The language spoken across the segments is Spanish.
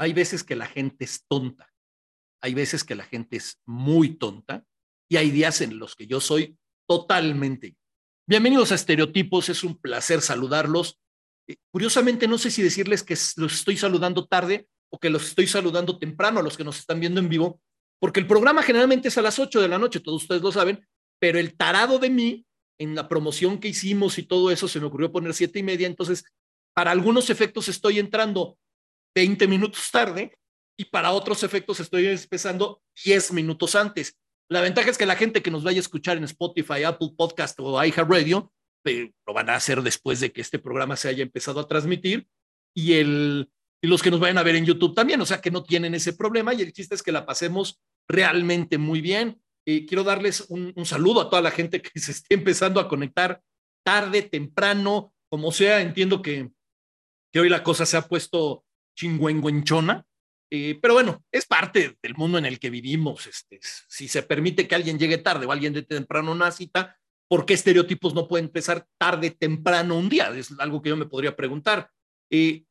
Hay veces que la gente es tonta, hay veces que la gente es muy tonta y hay días en los que yo soy totalmente. Bienvenidos a Estereotipos, es un placer saludarlos. Eh, curiosamente, no sé si decirles que los estoy saludando tarde o que los estoy saludando temprano a los que nos están viendo en vivo, porque el programa generalmente es a las 8 de la noche, todos ustedes lo saben, pero el tarado de mí en la promoción que hicimos y todo eso se me ocurrió poner siete y media, entonces para algunos efectos estoy entrando 20 minutos tarde y para otros efectos estoy empezando 10 minutos antes. La ventaja es que la gente que nos vaya a escuchar en Spotify, Apple Podcast o iHeartRadio eh, lo van a hacer después de que este programa se haya empezado a transmitir y, el, y los que nos vayan a ver en YouTube también, o sea que no tienen ese problema y el chiste es que la pasemos realmente muy bien. Eh, quiero darles un, un, saludo a toda la gente que se esté empezando a conectar tarde, temprano, como sea. Entiendo que, que hoy la cosa se ha puesto chingüengüenchona, eh, pero bueno, es parte del mundo en el que vivimos. Este, si se permite que alguien llegue tarde o alguien de temprano una cita, ¿por qué estereotipos no pueden empezar tarde, temprano un día? Es algo que yo me podría preguntar. Eh,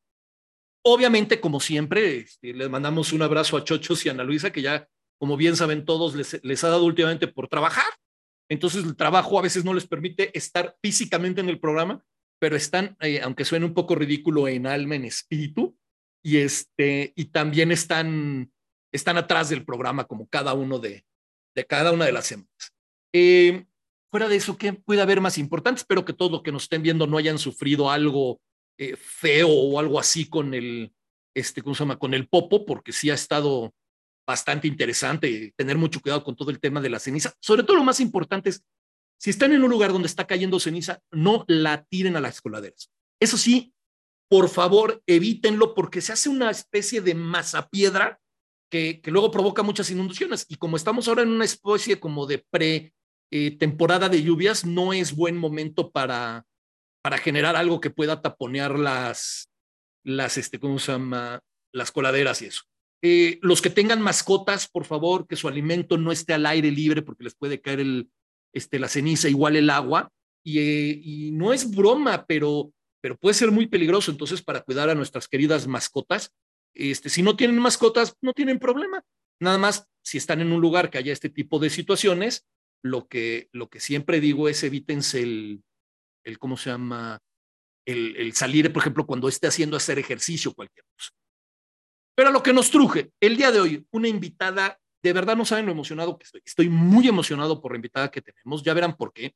obviamente, como siempre, este, les mandamos un abrazo a Chochos y a Ana Luisa, que ya como bien saben todos, les, les, ha dado últimamente por trabajar. Entonces el trabajo a veces no les permite estar físicamente en el programa, pero están, eh, aunque suene un poco ridículo, en alma, en espíritu, y, este, y también están, están atrás del programa como cada uno de, de cada una de las semanas. Eh, fuera de eso, ¿qué puede haber más importante? Espero que todos los que nos estén viendo no hayan sufrido algo eh, feo o algo así con el, este, ¿cómo se llama? Con el popo, porque sí ha estado bastante interesante, tener mucho cuidado con todo el tema de la ceniza. Sobre todo lo más importante es, si están en un lugar donde está cayendo ceniza, no la tiren a las coladeras. Eso sí, por favor, evítenlo porque se hace una especie de masa piedra que, que luego provoca muchas inundaciones. Y como estamos ahora en una especie como de pre eh, de lluvias, no es buen momento para, para generar algo que pueda taponear las, las, este, ¿cómo se llama? Las coladeras y eso. Eh, los que tengan mascotas, por favor, que su alimento no esté al aire libre porque les puede caer el, este, la ceniza, igual el agua. Y, eh, y, no es broma, pero, pero puede ser muy peligroso. Entonces, para cuidar a nuestras queridas mascotas, este, si no tienen mascotas, no tienen problema. Nada más, si están en un lugar que haya este tipo de situaciones, lo que, lo que siempre digo es evítense el, el ¿cómo se llama? El, el salir, por ejemplo, cuando esté haciendo hacer ejercicio, cualquier cosa. Pero a lo que nos truje, el día de hoy, una invitada, de verdad no saben lo emocionado que estoy. Estoy muy emocionado por la invitada que tenemos, ya verán por qué.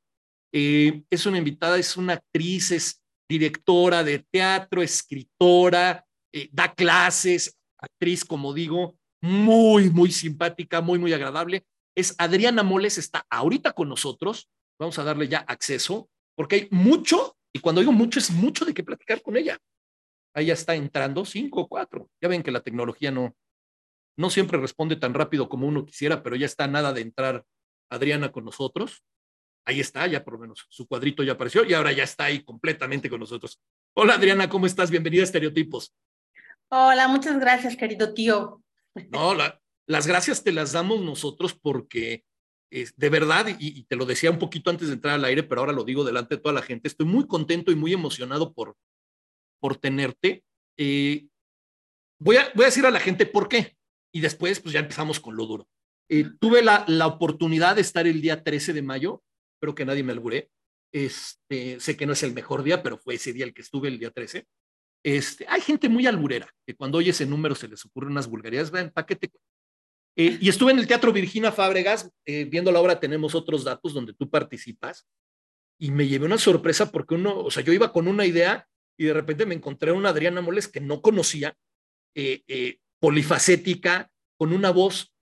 Eh, es una invitada, es una actriz, es directora de teatro, escritora, eh, da clases, actriz, como digo, muy, muy simpática, muy, muy agradable. Es Adriana Moles, está ahorita con nosotros. Vamos a darle ya acceso, porque hay mucho, y cuando digo mucho, es mucho de qué platicar con ella ahí ya está entrando, cinco o cuatro. Ya ven que la tecnología no, no siempre responde tan rápido como uno quisiera, pero ya está nada de entrar Adriana con nosotros. Ahí está, ya por lo menos su cuadrito ya apareció y ahora ya está ahí completamente con nosotros. Hola Adriana, ¿cómo estás? Bienvenida a Estereotipos. Hola, muchas gracias, querido tío. No, la, las gracias te las damos nosotros porque de verdad, y, y, te lo decía un poquito antes de entrar al aire, pero ahora lo digo delante de toda la gente, estoy muy contento y muy emocionado por, por tenerte. Eh, voy, a, voy a decir a la gente por qué y después pues ya empezamos con lo duro. Eh, tuve la, la, oportunidad de estar el día 13 de mayo, espero que nadie me alburé. Este, sé que no es el mejor día, pero fue ese día el que estuve, el día 13. Este, hay gente muy alburera, que cuando oye ese número se les ocurren unas vulgaridades, ven, paquete. Eh, y estuve en el Teatro Virginia Fábregas, eh, viendo la obra Tenemos otros datos donde tú participas, y me llevé una sorpresa porque uno, o sea, yo iba con una idea y de repente me encontré a una Adriana Moles que no conocía, eh, eh, polifacética, con una voz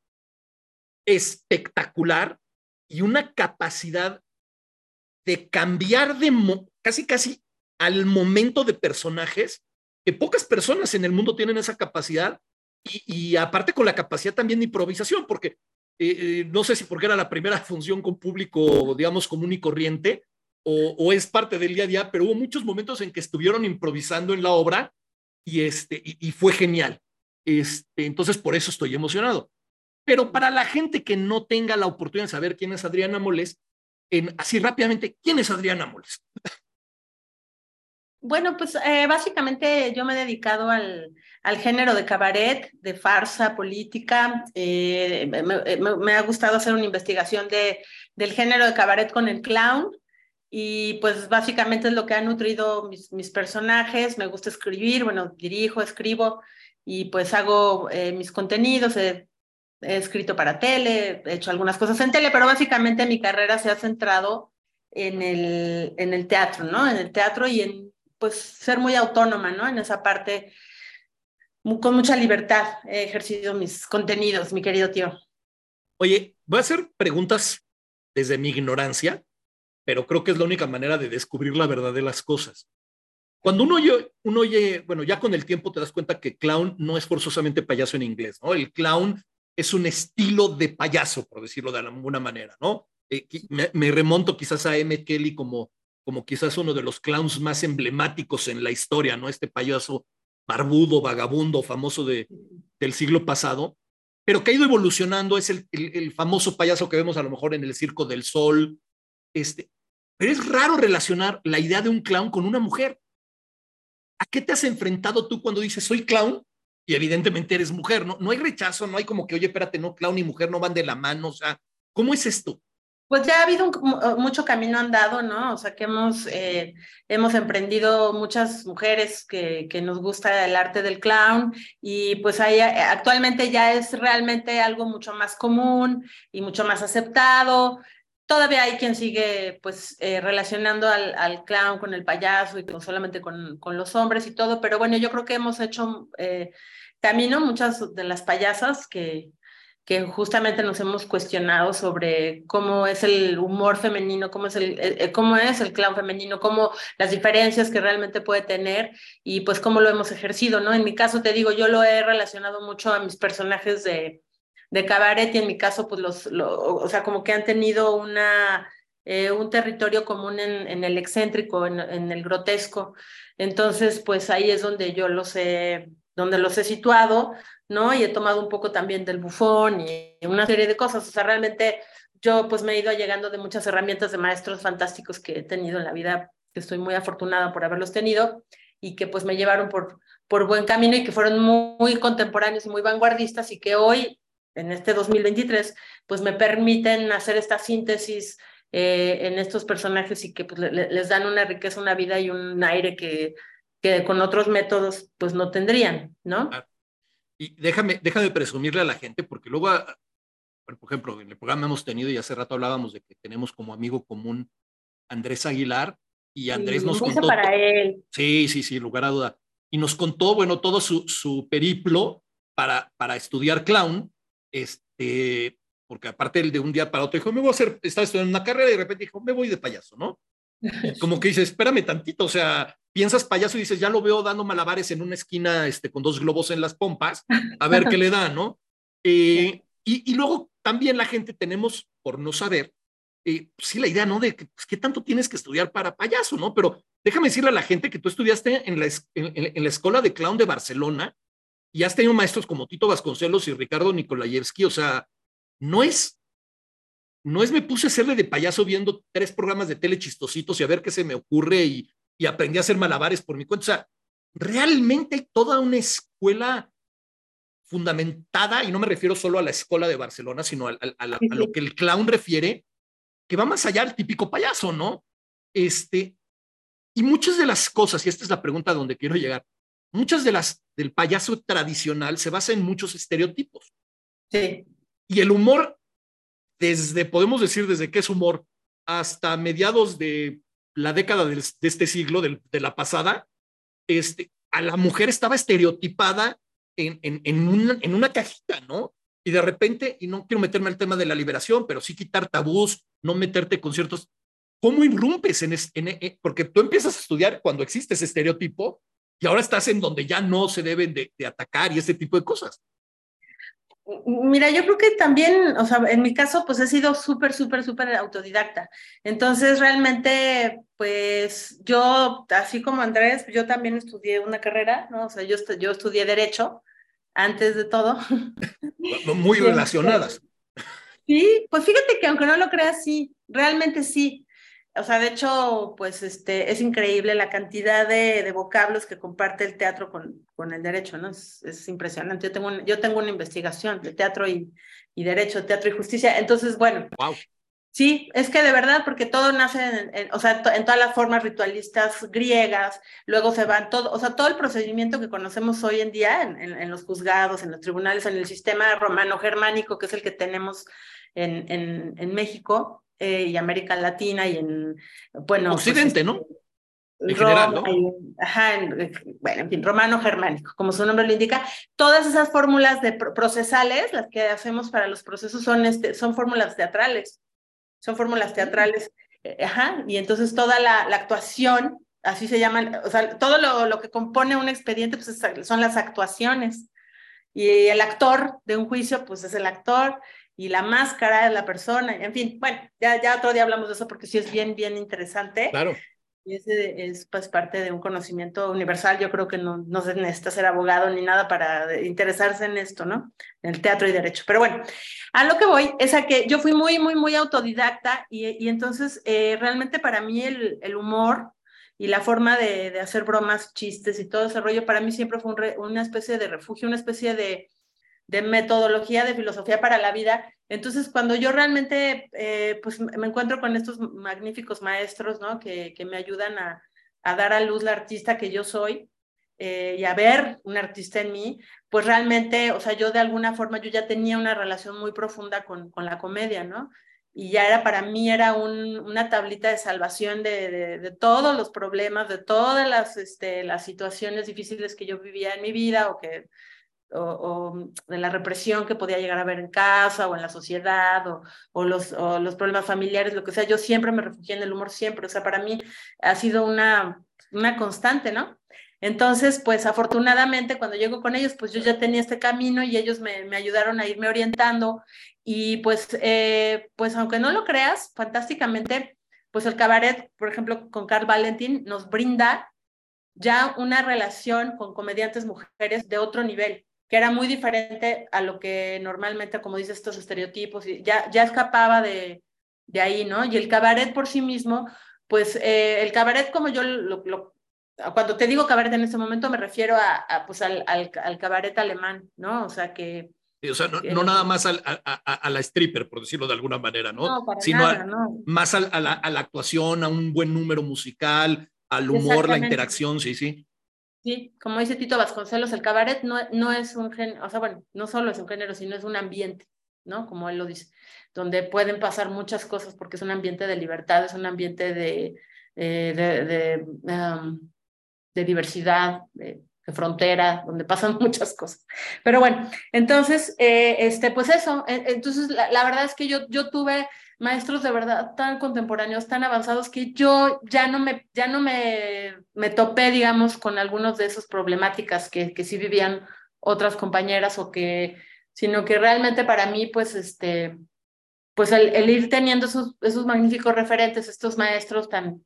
espectacular y una capacidad de cambiar de casi casi al momento de personajes que pocas personas en el mundo tienen esa capacidad y, aparte con la capacidad también de improvisación, porque eh, no sé si porque era la primera función con público, digamos, común y corriente, o, o, es parte del día a día, pero hubo muchos momentos en que estuvieron improvisando en la obra y, este, y, y fue genial. Este, entonces, por eso estoy emocionado. Pero para la gente que no tenga la oportunidad de saber quién es Adriana Moles, así rápidamente, ¿quién es Adriana Moles? Bueno, pues eh, básicamente yo me he dedicado al, al, género de cabaret, de farsa política. Eh, me, ha gustado hacer una investigación de, del género de cabaret con el clown y pues básicamente es lo que ha nutrido mis, mis personajes. Me gusta escribir, bueno, dirijo, escribo y pues hago eh, mis contenidos. He escrito para tele, he hecho algunas cosas en tele, pero básicamente mi carrera se ha centrado en el, en el teatro, ¿no? En el teatro y en pues ser muy autónoma, ¿no? En esa parte, con mucha libertad he ejercido mis contenidos, mi querido tío. Oye, voy a hacer preguntas desde mi ignorancia, pero creo que es la única manera de descubrir la verdad de las cosas. Cuando uno oye, uno oye, bueno, ya con el tiempo te das cuenta que clown no es forzosamente payaso en inglés, ¿no? El clown es un estilo de payaso, por decirlo de alguna manera, ¿no? Eh, me, me, remonto quizás a M. Kelly como como quizás uno de los clowns más emblemáticos en la historia, ¿no? Este payaso barbudo, vagabundo, famoso de, del siglo pasado, pero que ha ido evolucionando, es el, el, famoso payaso que vemos a lo mejor en el Circo del Sol. Este, pero es raro relacionar la idea de un clown con una mujer. ¿A qué te has enfrentado tú cuando dices soy clown? Y evidentemente eres mujer, ¿no? No hay rechazo, no hay como que, oye, espérate, no, clown y mujer no van de la mano, o sea, ¿cómo es esto? Pues ya ha habido uh, mucho camino andado, ¿no? O sea, que hemos, eh, hemos emprendido muchas mujeres que, que, nos gusta el arte del clown y pues ahí eh, actualmente ya es realmente algo mucho más común y mucho más aceptado. Todavía hay quien sigue pues eh, relacionando al, al, clown con el payaso y con, solamente con, con, los hombres y todo, pero bueno, yo creo que hemos hecho camino muchas de las payasas que, que justamente nos hemos cuestionado sobre cómo es el humor femenino, cómo es el, eh, eh, cómo es el clown femenino, cómo las diferencias que realmente puede tener y pues cómo lo hemos ejercido, ¿no? En mi caso, te digo, yo lo he relacionado mucho a mis personajes de, de cabaret y en mi caso, pues los, o sea, como que han tenido una, eh, un territorio común en, en el excéntrico, en, en, el grotesco. Entonces, pues ahí es donde yo los he, donde los he situado, ¿no? Y he tomado un poco también del bufón y una serie de cosas. O sea, realmente yo pues me he ido llegando de muchas herramientas de maestros fantásticos que he tenido en la vida, que estoy muy afortunada por haberlos tenido y que pues me llevaron por, por buen camino y que fueron muy, contemporáneos y muy vanguardistas y que hoy, en este 2023, pues me permiten hacer esta síntesis eh, en estos personajes y que pues, les dan una riqueza, una vida y un aire que, que con otros métodos pues no tendrían, ¿no? Y déjame, déjame presumirle a la gente, porque luego, ah, por ejemplo, en el programa hemos tenido, y hace rato hablábamos de que tenemos como amigo común Andrés Aguilar, y Andrés nos contó. para él. Sí, sí, sí, lugar a duda. Y nos contó, bueno, todo su, su periplo para, para estudiar clown, este, porque aparte el de un día para otro dijo, me voy a hacer, estaba estudiando una carrera y de repente dijo, me voy de payaso, ¿no? como que dice, espérame tantito, o sea, piensas payaso y dices, ya lo veo dando malabares en una esquina este, con dos globos en las pompas, a ver qué le da, ¿no? Eh, y, y, luego también la gente tenemos, por no saber, eh, sí la idea, ¿no? De que, pues, qué tanto tienes que estudiar para payaso, ¿no? Pero déjame decirle a la gente que tú estudiaste en la, en, en la Escuela de Clown de Barcelona y has tenido maestros como Tito Vasconcelos y Ricardo Nikolayevsky, o sea, no es, no es me puse a hacerle de payaso viendo tres programas de tele chistositos y a ver qué se me ocurre y y aprendí a hacer malabares por mi cuenta. O sea, realmente hay toda una escuela fundamentada, y no me refiero solo a la escuela de Barcelona, sino a, a, a, a lo que el clown refiere, que va más allá del típico payaso, ¿no? Este, y muchas de las cosas, y esta es la pregunta donde quiero llegar, muchas de las del payaso tradicional se basa en muchos estereotipos. Sí. Y el humor, desde, podemos decir, desde qué es humor, hasta mediados de la década de, de este siglo, de, de, la pasada, este, a la mujer estaba estereotipada en, en, en, una, en una cajita, ¿no? Y de repente, y no quiero meterme al tema de la liberación, pero sí quitar tabús, no meterte con ciertos... ¿Cómo irrumpes en, es, en, en, Porque tú empiezas a estudiar cuando existe ese estereotipo y ahora estás en donde ya no se deben de, de atacar y ese tipo de cosas. Mira, yo creo que también, o sea, en mi caso, pues he sido súper, súper, súper autodidacta. Entonces, realmente, pues yo, así como Andrés, yo también estudié una carrera, ¿no? O sea, yo, yo estudié Derecho antes de todo. Muy relacionadas. Sí, pues fíjate que aunque no lo creas, sí, realmente sí. O sea, de hecho, pues este, es increíble la cantidad de, de vocablos que comparte el teatro con, con el derecho, ¿no? Es, es impresionante. Yo tengo, yo tengo una investigación de teatro y, y derecho, teatro y justicia. Entonces, bueno, wow. Sí, es que de verdad, porque todo nace, en, o sea, en todas las formas ritualistas griegas, luego se van todo, o sea, todo el procedimiento que conocemos hoy en día en, en los juzgados, en los tribunales, en el sistema romano-germánico, que es el que tenemos en, México eh, y América Latina y en, bueno... Pues, Occidente, ¿no? Este, en general, ¿no? ajá, bueno, en fin, romano-germánico, como su nombre lo indica. Todas esas fórmulas de procesales, las que hacemos para los procesos, son, este, son fórmulas teatrales son fórmulas teatrales, eh, ajá, y entonces toda la, la, actuación, así se llaman, o sea, todo lo, lo que compone un expediente pues son las actuaciones. Y el actor de un juicio, pues es el actor, y la máscara es la persona, en fin, bueno, ya, ya otro día hablamos de eso porque sí es bien, bien interesante. Claro. Ese es pues parte de un conocimiento universal. Yo creo que no, no se necesita ser abogado ni nada para interesarse en esto, ¿no? En el teatro y derecho. Pero bueno, a lo que voy es a que yo fui muy, muy, muy autodidacta y, y entonces eh, realmente para mí el, el humor y la forma de, de, hacer bromas, chistes y todo ese rollo, para mí siempre fue un una especie de refugio, una especie de, de metodología de filosofía para la vida. Entonces, cuando yo realmente eh, pues me encuentro con estos magníficos maestros, ¿no? Que, que me ayudan a, a, dar a luz la artista que yo soy eh, y a ver un artista en mí, pues realmente, o sea, yo de alguna forma, yo ya tenía una relación muy profunda con, con la comedia, ¿no? Y ya era para mí, era un, una tablita de salvación de, de, de, todos los problemas, de todas las, este, las situaciones difíciles que yo vivía en mi vida o que o, o, de la represión que podía llegar a haber en casa o en la sociedad o, o, los, o los problemas familiares, lo que sea, yo siempre me refugié en el humor, siempre, o sea, para mí ha sido una, una constante, ¿no? Entonces, pues afortunadamente cuando llego con ellos, pues yo ya tenía este camino y ellos me, me ayudaron a irme orientando y pues, eh, pues aunque no lo creas, fantásticamente, pues el cabaret, por ejemplo, con Carl Valentin nos brinda ya una relación con comediantes mujeres de otro nivel que era muy diferente a lo que normalmente, como dices, estos estereotipos, y ya, ya escapaba de, de ahí, ¿no? Y el cabaret por sí mismo, pues eh, el cabaret como yo lo, lo, cuando te digo cabaret en este momento me refiero a, a pues al, al, al, cabaret alemán, ¿no? O sea que... O sea, no, no nada más al, a, a, la stripper, por decirlo de alguna manera, ¿no? no Sino nada, no. más a la, a la actuación, a un buen número musical, al humor, la interacción, sí, sí. Sí, como dice Tito Vasconcelos, el cabaret no, no es un género, o sea, bueno, no solo es un género, sino es un ambiente, ¿no? Como él lo dice, donde pueden pasar muchas cosas porque es un ambiente de libertad, es un ambiente de, eh, de, de, diversidad, de, de, frontera, donde pasan muchas cosas. Pero bueno, entonces, eh, este, pues eso, entonces la, la, verdad es que yo, yo tuve maestros de verdad tan contemporáneos, tan avanzados, que yo ya no me, ya no me, me topé, digamos, con algunos de esas problemáticas que, que sí vivían otras compañeras o que, sino que realmente para mí, pues, este, pues el, el ir teniendo esos, esos magníficos referentes, estos maestros tan,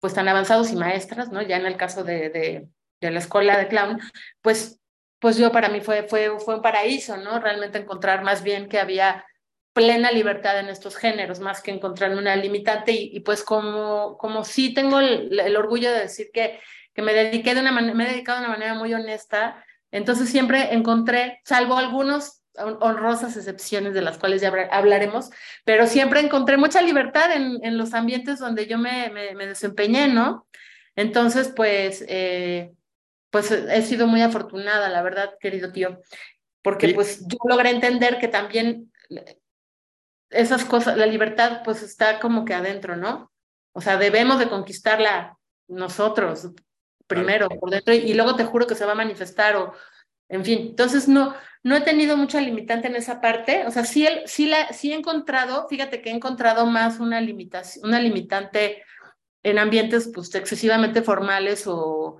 pues tan avanzados y maestras, ¿no? Ya en el caso de, de, de la escuela de clown, pues, pues yo para mí fue, fue, fue un paraíso, ¿no? Realmente encontrar más bien que había plena libertad en estos géneros, más que encontrar una limitante. Y, y pues como, como sí tengo el, el, orgullo de decir que, que me dediqué de una me he dedicado de una manera muy honesta, entonces siempre encontré, salvo algunos honrosas excepciones de las cuales ya hablaremos, pero siempre encontré mucha libertad en, en los ambientes donde yo me, me, me, desempeñé, ¿no? Entonces, pues, eh, pues he sido muy afortunada, la verdad, querido tío, porque pues yo logré entender que también esas cosas, la libertad pues está como que adentro, ¿no? O sea, debemos de conquistarla nosotros primero por dentro y, y luego te juro que se va a manifestar o, en fin, entonces no, no he tenido mucha limitante en esa parte, o sea, sí, el, sí, la, sí he encontrado, fíjate que he encontrado más una limitación, una limitante en ambientes pues excesivamente formales o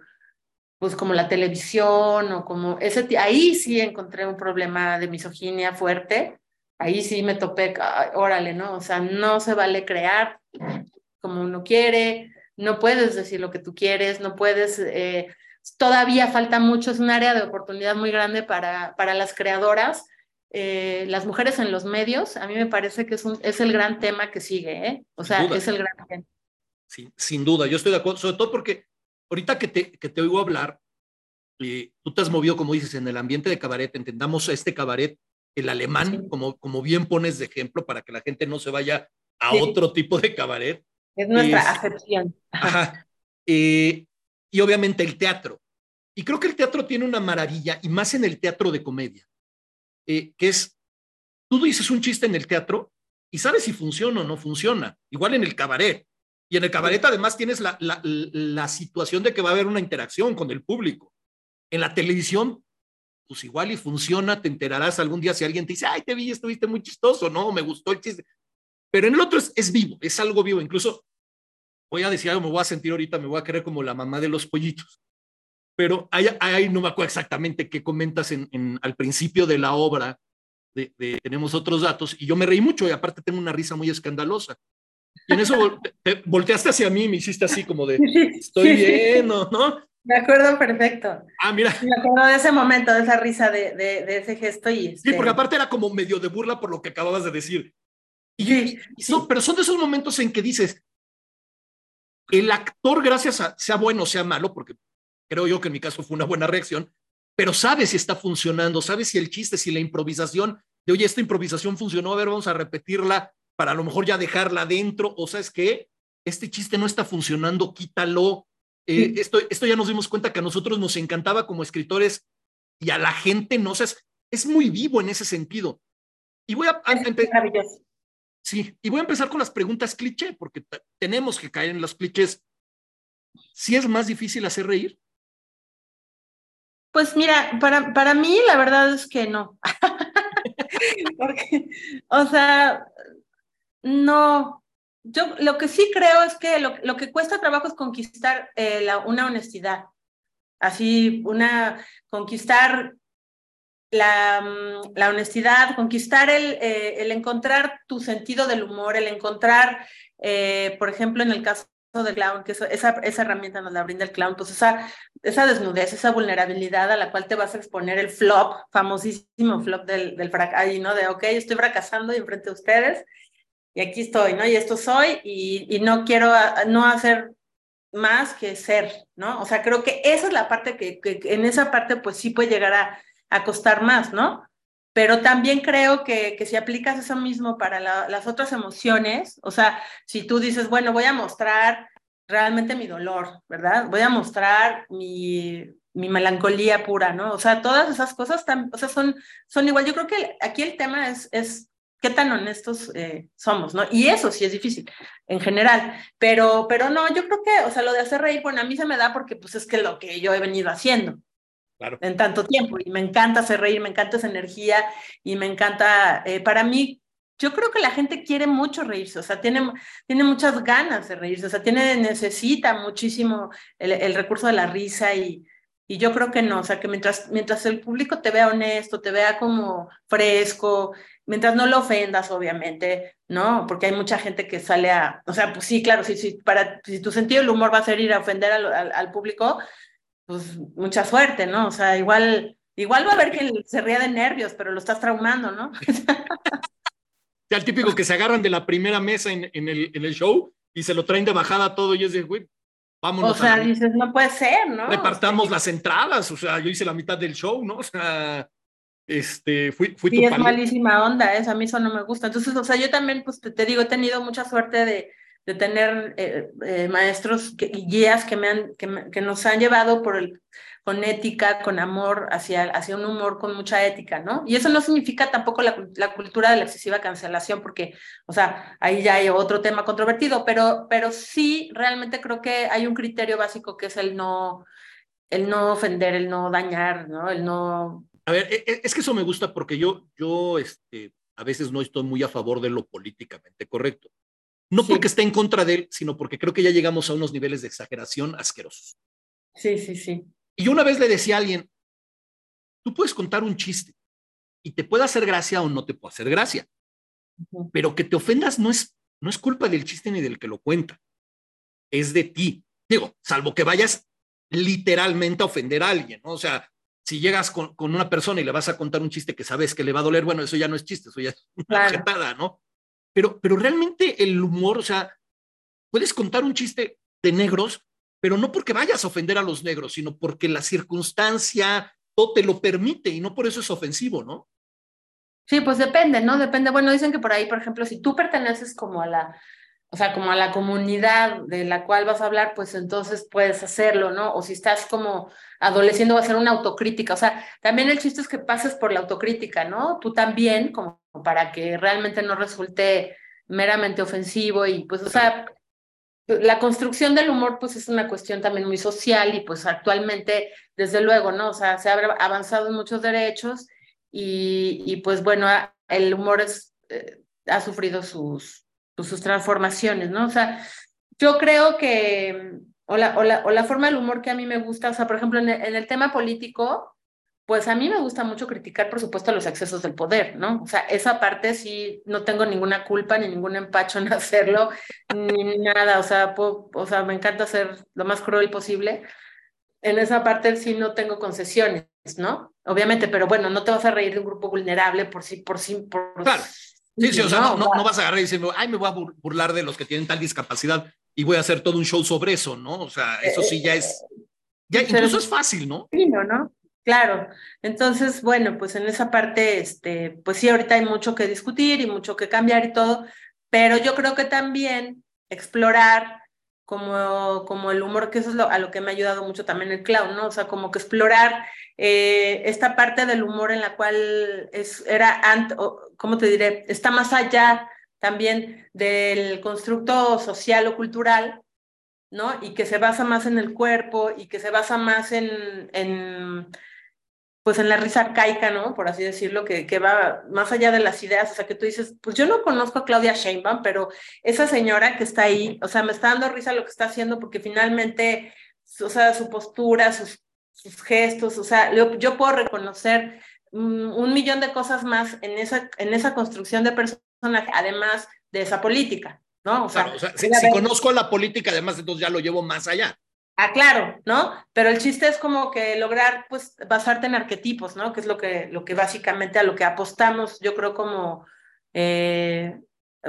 pues como la televisión o como ese, ahí sí encontré un problema de misoginia fuerte, ahí sí me topé, órale, ¿no? O sea, no se vale crear como uno quiere, no puedes decir lo que tú quieres, no puedes, eh, todavía falta mucho, es un área de oportunidad muy grande para, para las creadoras eh, las mujeres en los medios, a mí me parece que es, un, es el gran tema que sigue, ¿eh? O sea, es el gran tema. Sí, sin duda, yo estoy de acuerdo, sobre todo porque ahorita que te, que te oigo hablar, eh, tú te has movido, como dices, en el ambiente de cabaret, entendamos este cabaret, el alemán, como, como bien pones de ejemplo, para que la gente no se vaya a otro tipo de cabaret. Es nuestra acepción. Ajá. Eh, y obviamente el teatro. Y creo que el teatro tiene una maravilla, y más en el teatro de comedia, eh, que es, tú dices un chiste en el teatro y sabes si funciona o no funciona, igual en el cabaret. Y en el cabaret además tienes la, la, la situación de que va a haber una interacción con el público. En la televisión, pues igual y funciona, te enterarás algún día si alguien te dice, ay, te vi, estuviste muy chistoso, no, me gustó el chiste. Pero en el otro es, es vivo, es algo vivo. Incluso voy a decir algo, me voy a sentir ahorita, me voy a querer como la mamá de los pollitos. Pero ahí, ahí no me acuerdo exactamente qué comentas en, en, al principio de la obra, de, de, tenemos otros datos, y yo me reí mucho y aparte tengo una risa muy escandalosa. Y en eso te volteaste hacia mí y me hiciste así como de, estoy bien, ¿no? Me acuerdo perfecto. Ah, mira. Me acuerdo de ese momento, de esa risa, de, de, de ese gesto. Y este... Sí, porque aparte era como medio de burla por lo que acababas de decir. Y, sí, y son, sí. Pero son de esos momentos en que dices, el actor, gracias a, sea bueno o sea malo, porque creo yo que en mi caso fue una buena reacción, pero sabe si está funcionando, sabe si el chiste, si la improvisación, de oye, esta improvisación funcionó, a ver, vamos a repetirla para a lo mejor ya dejarla dentro, o sabes que este chiste no está funcionando, quítalo, eh, esto, esto ya nos dimos cuenta que a nosotros nos encantaba como escritores y a la gente no, o sea, es, es muy vivo en ese sentido. Y voy a, a Sí, y voy a empezar con las preguntas cliché, porque tenemos que caer en los clichés. ¿Sí es más difícil hacer reír? Pues mira, para, para mí la verdad es que no. porque, o sea, no, yo lo que sí creo es que lo, que cuesta trabajo es conquistar eh, una honestidad, así, una, conquistar la, mm, honestidad, conquistar el, eh, el, encontrar tu sentido del humor, el encontrar, eh, por ejemplo, en el caso del clown, que eso, esa, esa herramienta nos la brinda el clown, pues esa, esa desnudez, esa vulnerabilidad a la cual te vas a exponer el flop, famosísimo flop del, del fracaso, ¿no? De, ok, estoy fracasando y enfrente de ustedes, y aquí estoy, ¿no? Y esto soy y, y no quiero a, no hacer más que ser, ¿no? O sea, creo que esa es la parte que, que, en esa parte pues sí puede llegar a, a, costar más, ¿no? Pero también creo que, que si aplicas eso mismo para la, las otras emociones, o sea, si tú dices, bueno, voy a mostrar realmente mi dolor, ¿verdad? Voy a mostrar mi, mi melancolía pura, ¿no? O sea, todas esas cosas o sea, son, son igual. Yo creo que aquí el tema es, es qué tan honestos eh, somos, ¿no? Y eso sí es difícil en general, pero, pero no, yo creo que, o sea, lo de hacer reír, bueno, a mí se me da porque pues es que lo que yo he venido haciendo claro. en tanto tiempo y me encanta hacer reír, me encanta esa energía y me encanta, eh, para mí, yo creo que la gente quiere mucho reírse, o sea, tiene, tiene muchas ganas de reírse, o sea, tiene, necesita muchísimo el, el recurso de la risa y, y yo creo que no, o sea, que mientras, mientras el público te vea honesto, te vea como fresco, mientras no lo ofendas, obviamente, ¿no? Porque hay mucha gente que sale a, o sea, pues sí, claro, si, si, para, si tu sentido del humor va a ser ir a ofender al, al, al público, pues mucha suerte, ¿no? O sea, igual, igual va a haber quien se ría de nervios, pero lo estás traumando, ¿no? ya el típico que se agarran de la primera mesa en, en, el, en el show y se lo traen de bajada todo y es de, güey, Vámonos o sea, dices, no puede ser, ¿no? Repartamos las entradas, o sea, yo hice la mitad del show, ¿no? O sea, este, fui, fui sí, tu es malísima onda, eso, a mí eso no me gusta. Entonces, o sea, yo también, pues te, te digo, he tenido mucha suerte de, de tener eh, eh, maestros que, y guías que, me han, que, me, que nos han llevado por el, con ética, con amor, hacia, hacia un humor con mucha ética, ¿no? Y eso no significa tampoco la, la, cultura de la excesiva cancelación, porque, o sea, ahí ya hay otro tema controvertido, pero, pero sí, realmente creo que hay un criterio básico que es el no, el no ofender, el no dañar, ¿no? El no... A ver, e, e, es que eso me gusta porque yo, yo, este, a veces no estoy muy a favor de lo políticamente correcto. No sí. porque esté en contra de él, sino porque creo que ya llegamos a unos niveles de exageración asquerosos. Sí, sí, sí. Y yo una vez le decía a alguien, tú puedes contar un chiste y te puede hacer gracia o no te puede hacer gracia, uh -huh. pero que te ofendas no es, no es culpa del chiste ni del que lo cuenta, es de ti. Digo, salvo que vayas literalmente a ofender a alguien, ¿no? O sea, si llegas con, con, una persona y le vas a contar un chiste que sabes que le va a doler, bueno, eso ya no es chiste, eso ya es una claro. ¿no? Pero, pero realmente el humor, o sea, puedes contar un chiste de negros, pero no porque vayas a ofender a los negros, sino porque la circunstancia todo te lo permite y no por eso es ofensivo, ¿no? Sí, pues depende, ¿no? Depende. Bueno, dicen que por ahí, por ejemplo, si tú perteneces como a la, o sea, como a la comunidad de la cual vas a hablar, pues entonces puedes hacerlo, ¿no? O si estás como adoleciendo, va a ser una autocrítica. O sea, también el chiste es que pases por la autocrítica, ¿no? Tú también, como para que realmente no resulte meramente ofensivo y pues, o sea, la construcción del humor pues es una cuestión también muy social y pues actualmente, desde luego, ¿no? O sea, se ha avanzado en muchos derechos y, y pues bueno, el humor es, eh, ha sufrido sus, pues, sus transformaciones, ¿no? O sea, yo creo que, o la, o la, o la forma del humor que a mí me gusta, o sea, por ejemplo, en el, en el tema político, pues a mí me gusta mucho criticar, por supuesto, los excesos del poder, ¿no? O sea, esa parte sí no tengo ninguna culpa ni ningún empacho en hacerlo, ni nada, o sea, o sea, me encanta ser lo más cruel posible. En esa parte sí no tengo concesiones, ¿no? Obviamente, pero bueno, no te vas a reír de un grupo vulnerable por sí, por sí, por... Claro. Sí, sí, o sea, no, no, no vas a agarrar y decir, ay, me voy a burlar de los que tienen tal discapacidad y voy a hacer todo un show sobre eso, ¿no? O sea, eso sí ya es, ya incluso es fácil, ¿no? ¿no? Claro, entonces, bueno, pues en esa parte, este, pues sí, ahorita hay mucho que discutir y mucho que cambiar y todo, pero yo creo que también explorar como, como el humor, que eso es lo, a lo que me ha ayudado mucho también el clown, ¿no? O sea, como que explorar eh, esta parte del humor en la cual es, era, ¿cómo te diré? Está más allá también del constructo social o cultural, ¿no? Y que se basa más en el cuerpo y que se basa más en pues en la risa arcaica, ¿no? Por así decirlo, que, que va más allá de las ideas, o sea, que tú dices, pues yo no conozco a Claudia Sheinbaum, pero esa señora que está ahí, o sea, me está dando risa lo que está haciendo porque finalmente, o sea, su postura, sus, sus gestos, o sea, yo, yo puedo reconocer un, un, millón de cosas más en esa, en esa construcción de personaje, además de esa política, ¿no? O sea, claro, o sea si, si conozco la política, además, entonces ya lo llevo más allá. Ah, claro, ¿no? Pero el chiste es como que lograr, pues, basarte en arquetipos, ¿no? Que es lo que, lo que básicamente a lo que apostamos, yo creo, como, eh,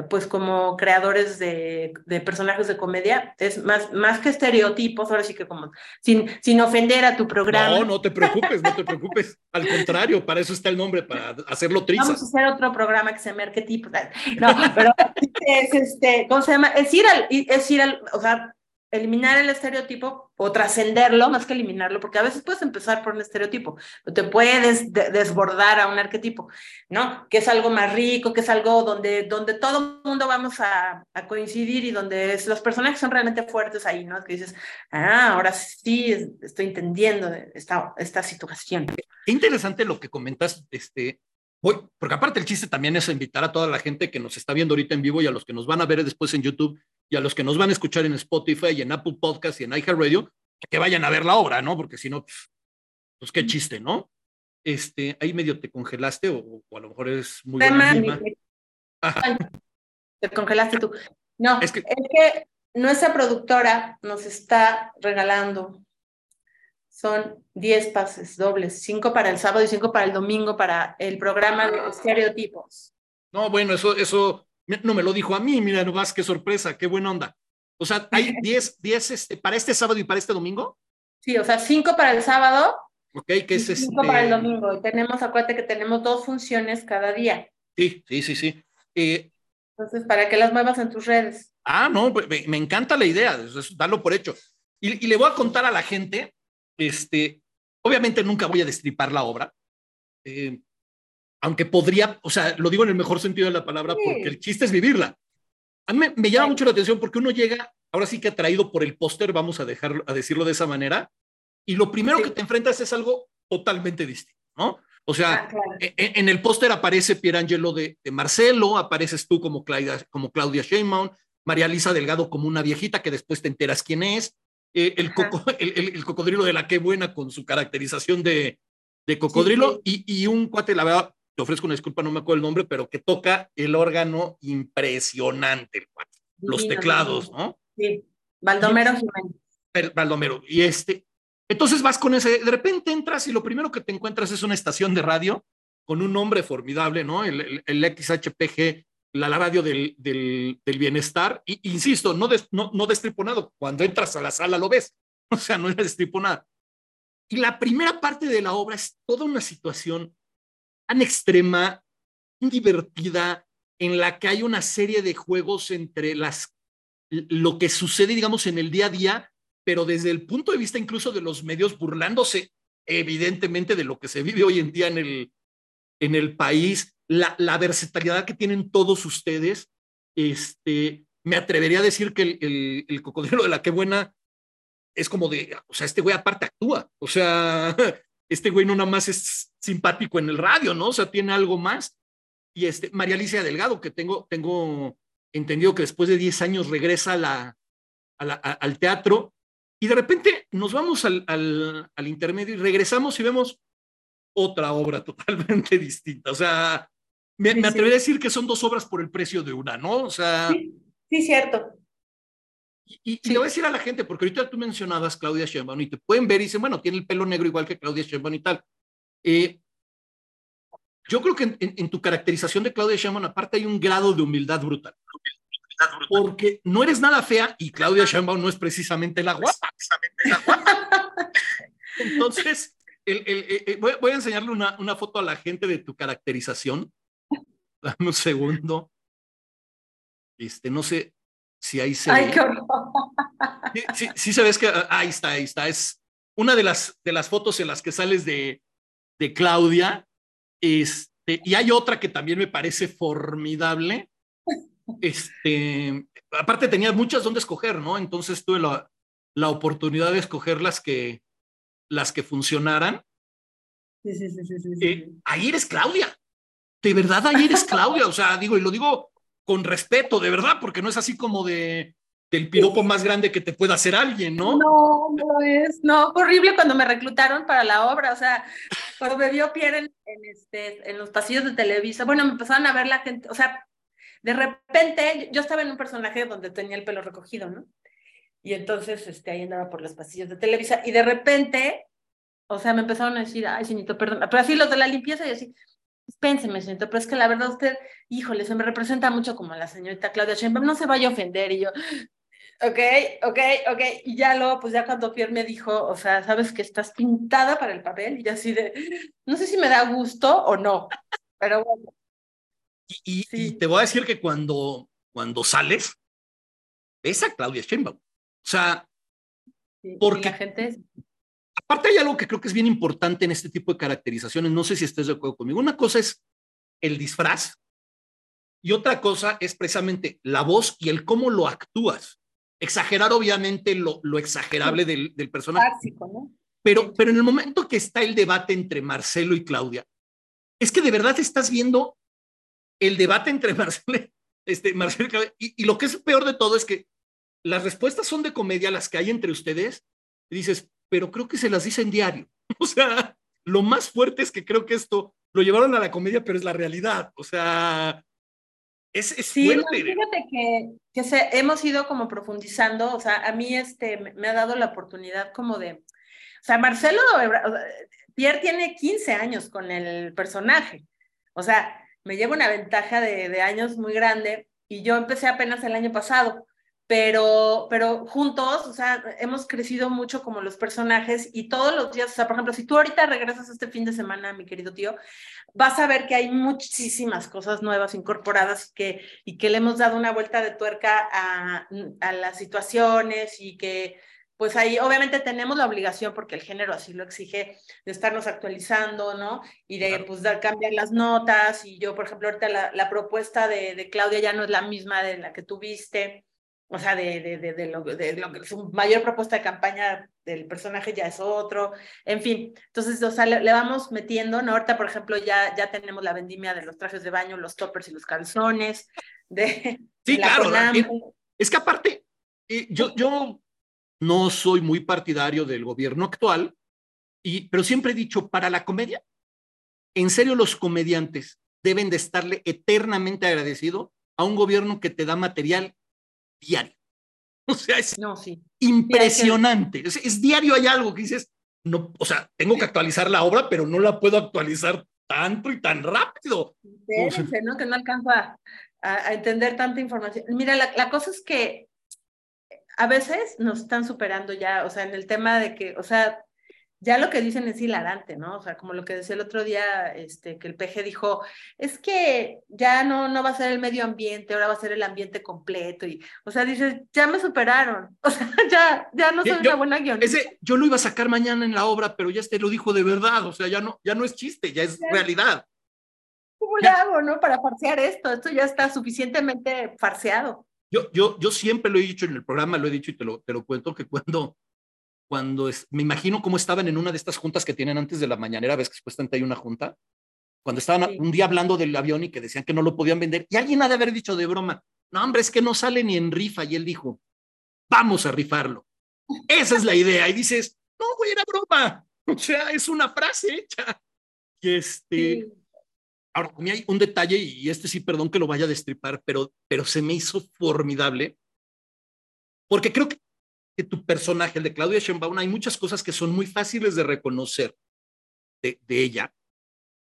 pues, como creadores de, de, personajes de comedia, es más, más que estereotipos, ahora sí que como, sin, sin ofender a tu programa. No, no te preocupes, no te preocupes. Al contrario, para eso está el nombre, para hacerlo triste. Vamos a hacer otro programa que se llame arquetipos. No, pero es este, ¿cómo se llama? Es ir al, es ir al, o sea, eliminar el estereotipo o trascenderlo más que eliminarlo, porque a veces puedes empezar por un estereotipo, te puedes de desbordar a un arquetipo, ¿no? Que es algo más rico, que es algo donde, donde todo el mundo vamos a, a coincidir y donde es, los personajes son realmente fuertes ahí, ¿no? Que dices, ah, ahora sí estoy entendiendo esta, esta situación. Qué interesante lo que comentas, este, Voy, porque aparte el chiste también es invitar a toda la gente que nos está viendo ahorita en vivo y a los que nos van a ver después en YouTube y a los que nos van a escuchar en Spotify y en Apple Podcast y en iHeartRadio, que vayan a ver la obra, ¿no? Porque si no, pues qué chiste, ¿no? Este, ahí medio te congelaste o, o a lo mejor es muy buena Te congelaste tú. No, es que, es que nuestra productora nos está regalando son 10 pases dobles, 5 para el sábado y 5 para el domingo para el programa de estereotipos. No, bueno, eso, eso no me lo dijo a mí, mira nomás qué sorpresa, qué buena onda. O sea, ¿hay 10, 10 este, para este sábado y para este domingo? Sí, o sea, 5 para el sábado. Ok, que es 5 este... para el domingo. Y tenemos, acuérdate que tenemos dos funciones cada día. Sí, sí, sí, sí. Eh, Entonces, para que las muevas en tus redes. Ah, no, me, me encanta la idea, darlo por hecho. Y, y, le voy a contar a la gente, este, obviamente nunca voy a destripar la obra, eh, aunque podría, o sea, lo digo en el mejor sentido de la palabra, sí. porque el chiste es vivirla. A mí me, me llama sí. mucho la atención porque uno llega, ahora sí que atraído por el póster, vamos a dejar, a decirlo de esa manera, y lo primero sí. que te enfrentas es algo totalmente distinto, ¿no? O sea, ah, claro. en, en, el póster aparece Pierangelo de, de, Marcelo, apareces tú como Claudia, como Claudia Sheinbaum, María Lisa Delgado como una viejita que después te enteras quién es, eh, el, coco, el, el, el, cocodrilo de la que buena con su caracterización de, de cocodrilo y, y, un cuate, la verdad, te ofrezco una disculpa, no me acuerdo el nombre, pero que toca el órgano impresionante, el los teclados, ¿no? Sí, Baldomero Jiménez. Baldomero, y este, Entonces vas con ese, de repente entras y lo primero que te encuentras es una estación de radio con un nombre formidable, ¿no? El, XHPG, la radio del, del, bienestar. Y, insisto, no, no, no destriponado. Cuando entras a la sala lo ves. O sea, no es destriponada. Y la primera parte de la obra es toda una situación tan extrema, divertida, en la que hay una serie de juegos entre las, lo que sucede, digamos, en el día a día, pero desde el punto de vista incluso de los medios, burlándose evidentemente de lo que se vive hoy en día en el, en el país, la, versatilidad que tienen todos ustedes. Este, me atrevería a decir que el cocodrilo de la que buena es como de, o sea, este güey aparte actúa, o sea, este güey no nada más es simpático en el radio, ¿no? O sea, tiene algo más. Y este, María Alicia Delgado, que tengo, tengo entendido que después de 10 años regresa a la, a la, al teatro y de repente nos vamos al, al, al, intermedio y regresamos y vemos otra obra totalmente distinta. O sea, me, sí, me atrevería a decir que son dos obras por el precio de una, ¿no? O sea. Sí, sí cierto. Y, y, sí. le voy a decir a la gente, porque ahorita tú mencionabas Claudia Sheinbaum y te pueden ver y dicen, bueno, tiene el pelo negro igual que Claudia Sheinbaum y tal. Eh, yo creo que en, en, en, tu caracterización de Claudia Sheinbaum, aparte hay un grado de humildad brutal porque no eres nada fea y Claudia Sheinbaum no es precisamente la guapa. Entonces, el, el, el, voy, voy, a enseñarle una, una, foto a la gente de tu caracterización. Dame un segundo. Este, no sé si ahí se Ay, qué. Sí, sí, sí, sabes que ah, ahí está, ahí está. Es una de las, de las fotos en las que sales de, de Claudia. Este, y hay otra que también me parece formidable este, aparte tenías muchas donde escoger, ¿no? Entonces tuve la, la oportunidad de escoger las que, las que funcionaran. Sí, sí, sí, sí, sí, eh, ahí eres Claudia. De verdad, ahí eres Claudia. O sea, digo, y lo digo con respeto, de verdad, porque no es así como de del piropo más grande que te pueda hacer alguien, ¿no? No, no es, no, horrible cuando me reclutaron para la obra, o sea, cuando me vio Pierre en, en, este, en los pasillos de Televisa, bueno, me empezaron a ver la gente, o sea, de repente, yo estaba en un personaje donde tenía el pelo recogido, ¿no? Y entonces, este, ahí andaba por los pasillos de Televisa, y de repente, o sea, me empezaron a decir, ay, señorito, perdón, pero así los de la limpieza, y así, dispénseme, señorito, pero es que la verdad usted, híjole, se me representa mucho como la señorita Claudia Sheinbaum, no se vaya a ofender, y yo, ok, ok, ok, y ya luego, pues ya cuando Pierre me dijo, o sea, sabes que estás pintada para el papel, y yo así de, no sé si me da gusto o no, pero bueno. Y, sí. y, te voy a decir que cuando, cuando sales, ves a Claudia Sheinbaum. O sea, sí, porque la gente... aparte hay algo que creo que es bien importante en este tipo de caracterizaciones, no sé si estés de acuerdo conmigo. Una cosa es el disfraz y otra cosa es precisamente la voz y el cómo lo actúas. Exagerar obviamente lo, lo exagerable del, del personaje. Básico, ¿no? Pero, pero en el momento que está el debate entre Marcelo y Claudia, es que de verdad estás viendo el debate entre Marcelo, este, Marcelo y, y, lo que es peor de todo es que las respuestas son de comedia, las que hay entre ustedes, y dices, pero creo que se las dicen diario. O sea, lo más fuerte es que creo que esto lo llevaron a la comedia, pero es la realidad. O sea, es, es sí, fuerte. No, fíjate que, que se, hemos ido como profundizando, o sea, a mí este, me, me ha dado la oportunidad como de, o sea, Marcelo, Pierre tiene 15 años con el personaje, o sea, me lleva una ventaja de, de, años muy grande y yo empecé apenas el año pasado, pero, pero juntos, o sea, hemos crecido mucho como los personajes y todos los días, o sea, por ejemplo, si tú ahorita regresas este fin de semana, mi querido tío, vas a ver que hay muchísimas cosas nuevas incorporadas que, y que le hemos dado una vuelta de tuerca a, a las situaciones y que pues ahí obviamente tenemos la obligación, porque el género así lo exige, de estarnos actualizando, ¿no? Y de claro. pues dar, cambiar las notas. Y yo, por ejemplo, ahorita la, la propuesta de, de, Claudia ya no es la misma de la que tuviste, o sea, de, de, de, de lo, de lo que su mayor propuesta de campaña del personaje ya es otro, en fin. Entonces, o sea, le, le vamos metiendo, ¿no? Ahorita, por ejemplo, ya, ya tenemos la vendimia de los trajes de baño, los toppers y los calzones, de... Sí, claro. Es que aparte, eh, yo, yo no soy muy partidario del gobierno actual, y, pero siempre he dicho, para la comedia, en serio los comediantes deben de estarle eternamente agradecido a un gobierno que te da material diario. O sea, es no, sí. impresionante. Es, es, diario hay algo que dices, no, o sea, tengo que actualizar la obra, pero no la puedo actualizar tanto y tan rápido. Espérense, ¿no? Que no alcanzo a, a, entender tanta información. Mira, la, la, cosa es que a veces nos están superando ya, o sea, en el tema de que, o sea, ya lo que dicen es hilarante, ¿no? O sea, como lo que decía el otro día, este, que el PG dijo, es que ya no, no va a ser el medio ambiente, ahora va a ser el ambiente completo. Y, o sea, dices, ya me superaron. O sea, ya, ya no soy una buena guionista. Ese, yo lo iba a sacar mañana en la obra, pero ya este lo dijo de verdad. O sea, ya no, ya no es chiste, ya es realidad. ¿Cómo le hago, no? Para farsear esto. Esto ya está suficientemente farseado. Yo, yo, yo siempre lo he dicho en el programa, lo he dicho y te lo, te lo cuento, que cuando cuando es, me imagino cómo estaban en una de estas juntas que tienen antes de la mañanera, ves que supuestamente hay una junta, cuando estaban un día hablando del avión y que decían que no lo podían vender, y alguien ha de haber dicho de broma, no, hombre, es que no sale ni en rifa, y él dijo, vamos a rifarlo. Esa es la idea, y dices, no, güey, era broma, o sea, es una frase hecha. Y este, ahora, a mí hay un detalle, y este sí, perdón que lo vaya a destripar, pero, pero se me hizo formidable, porque creo que tu personaje, el de Claudia Sheinbaum, hay muchas cosas que son muy fáciles de reconocer de, ella,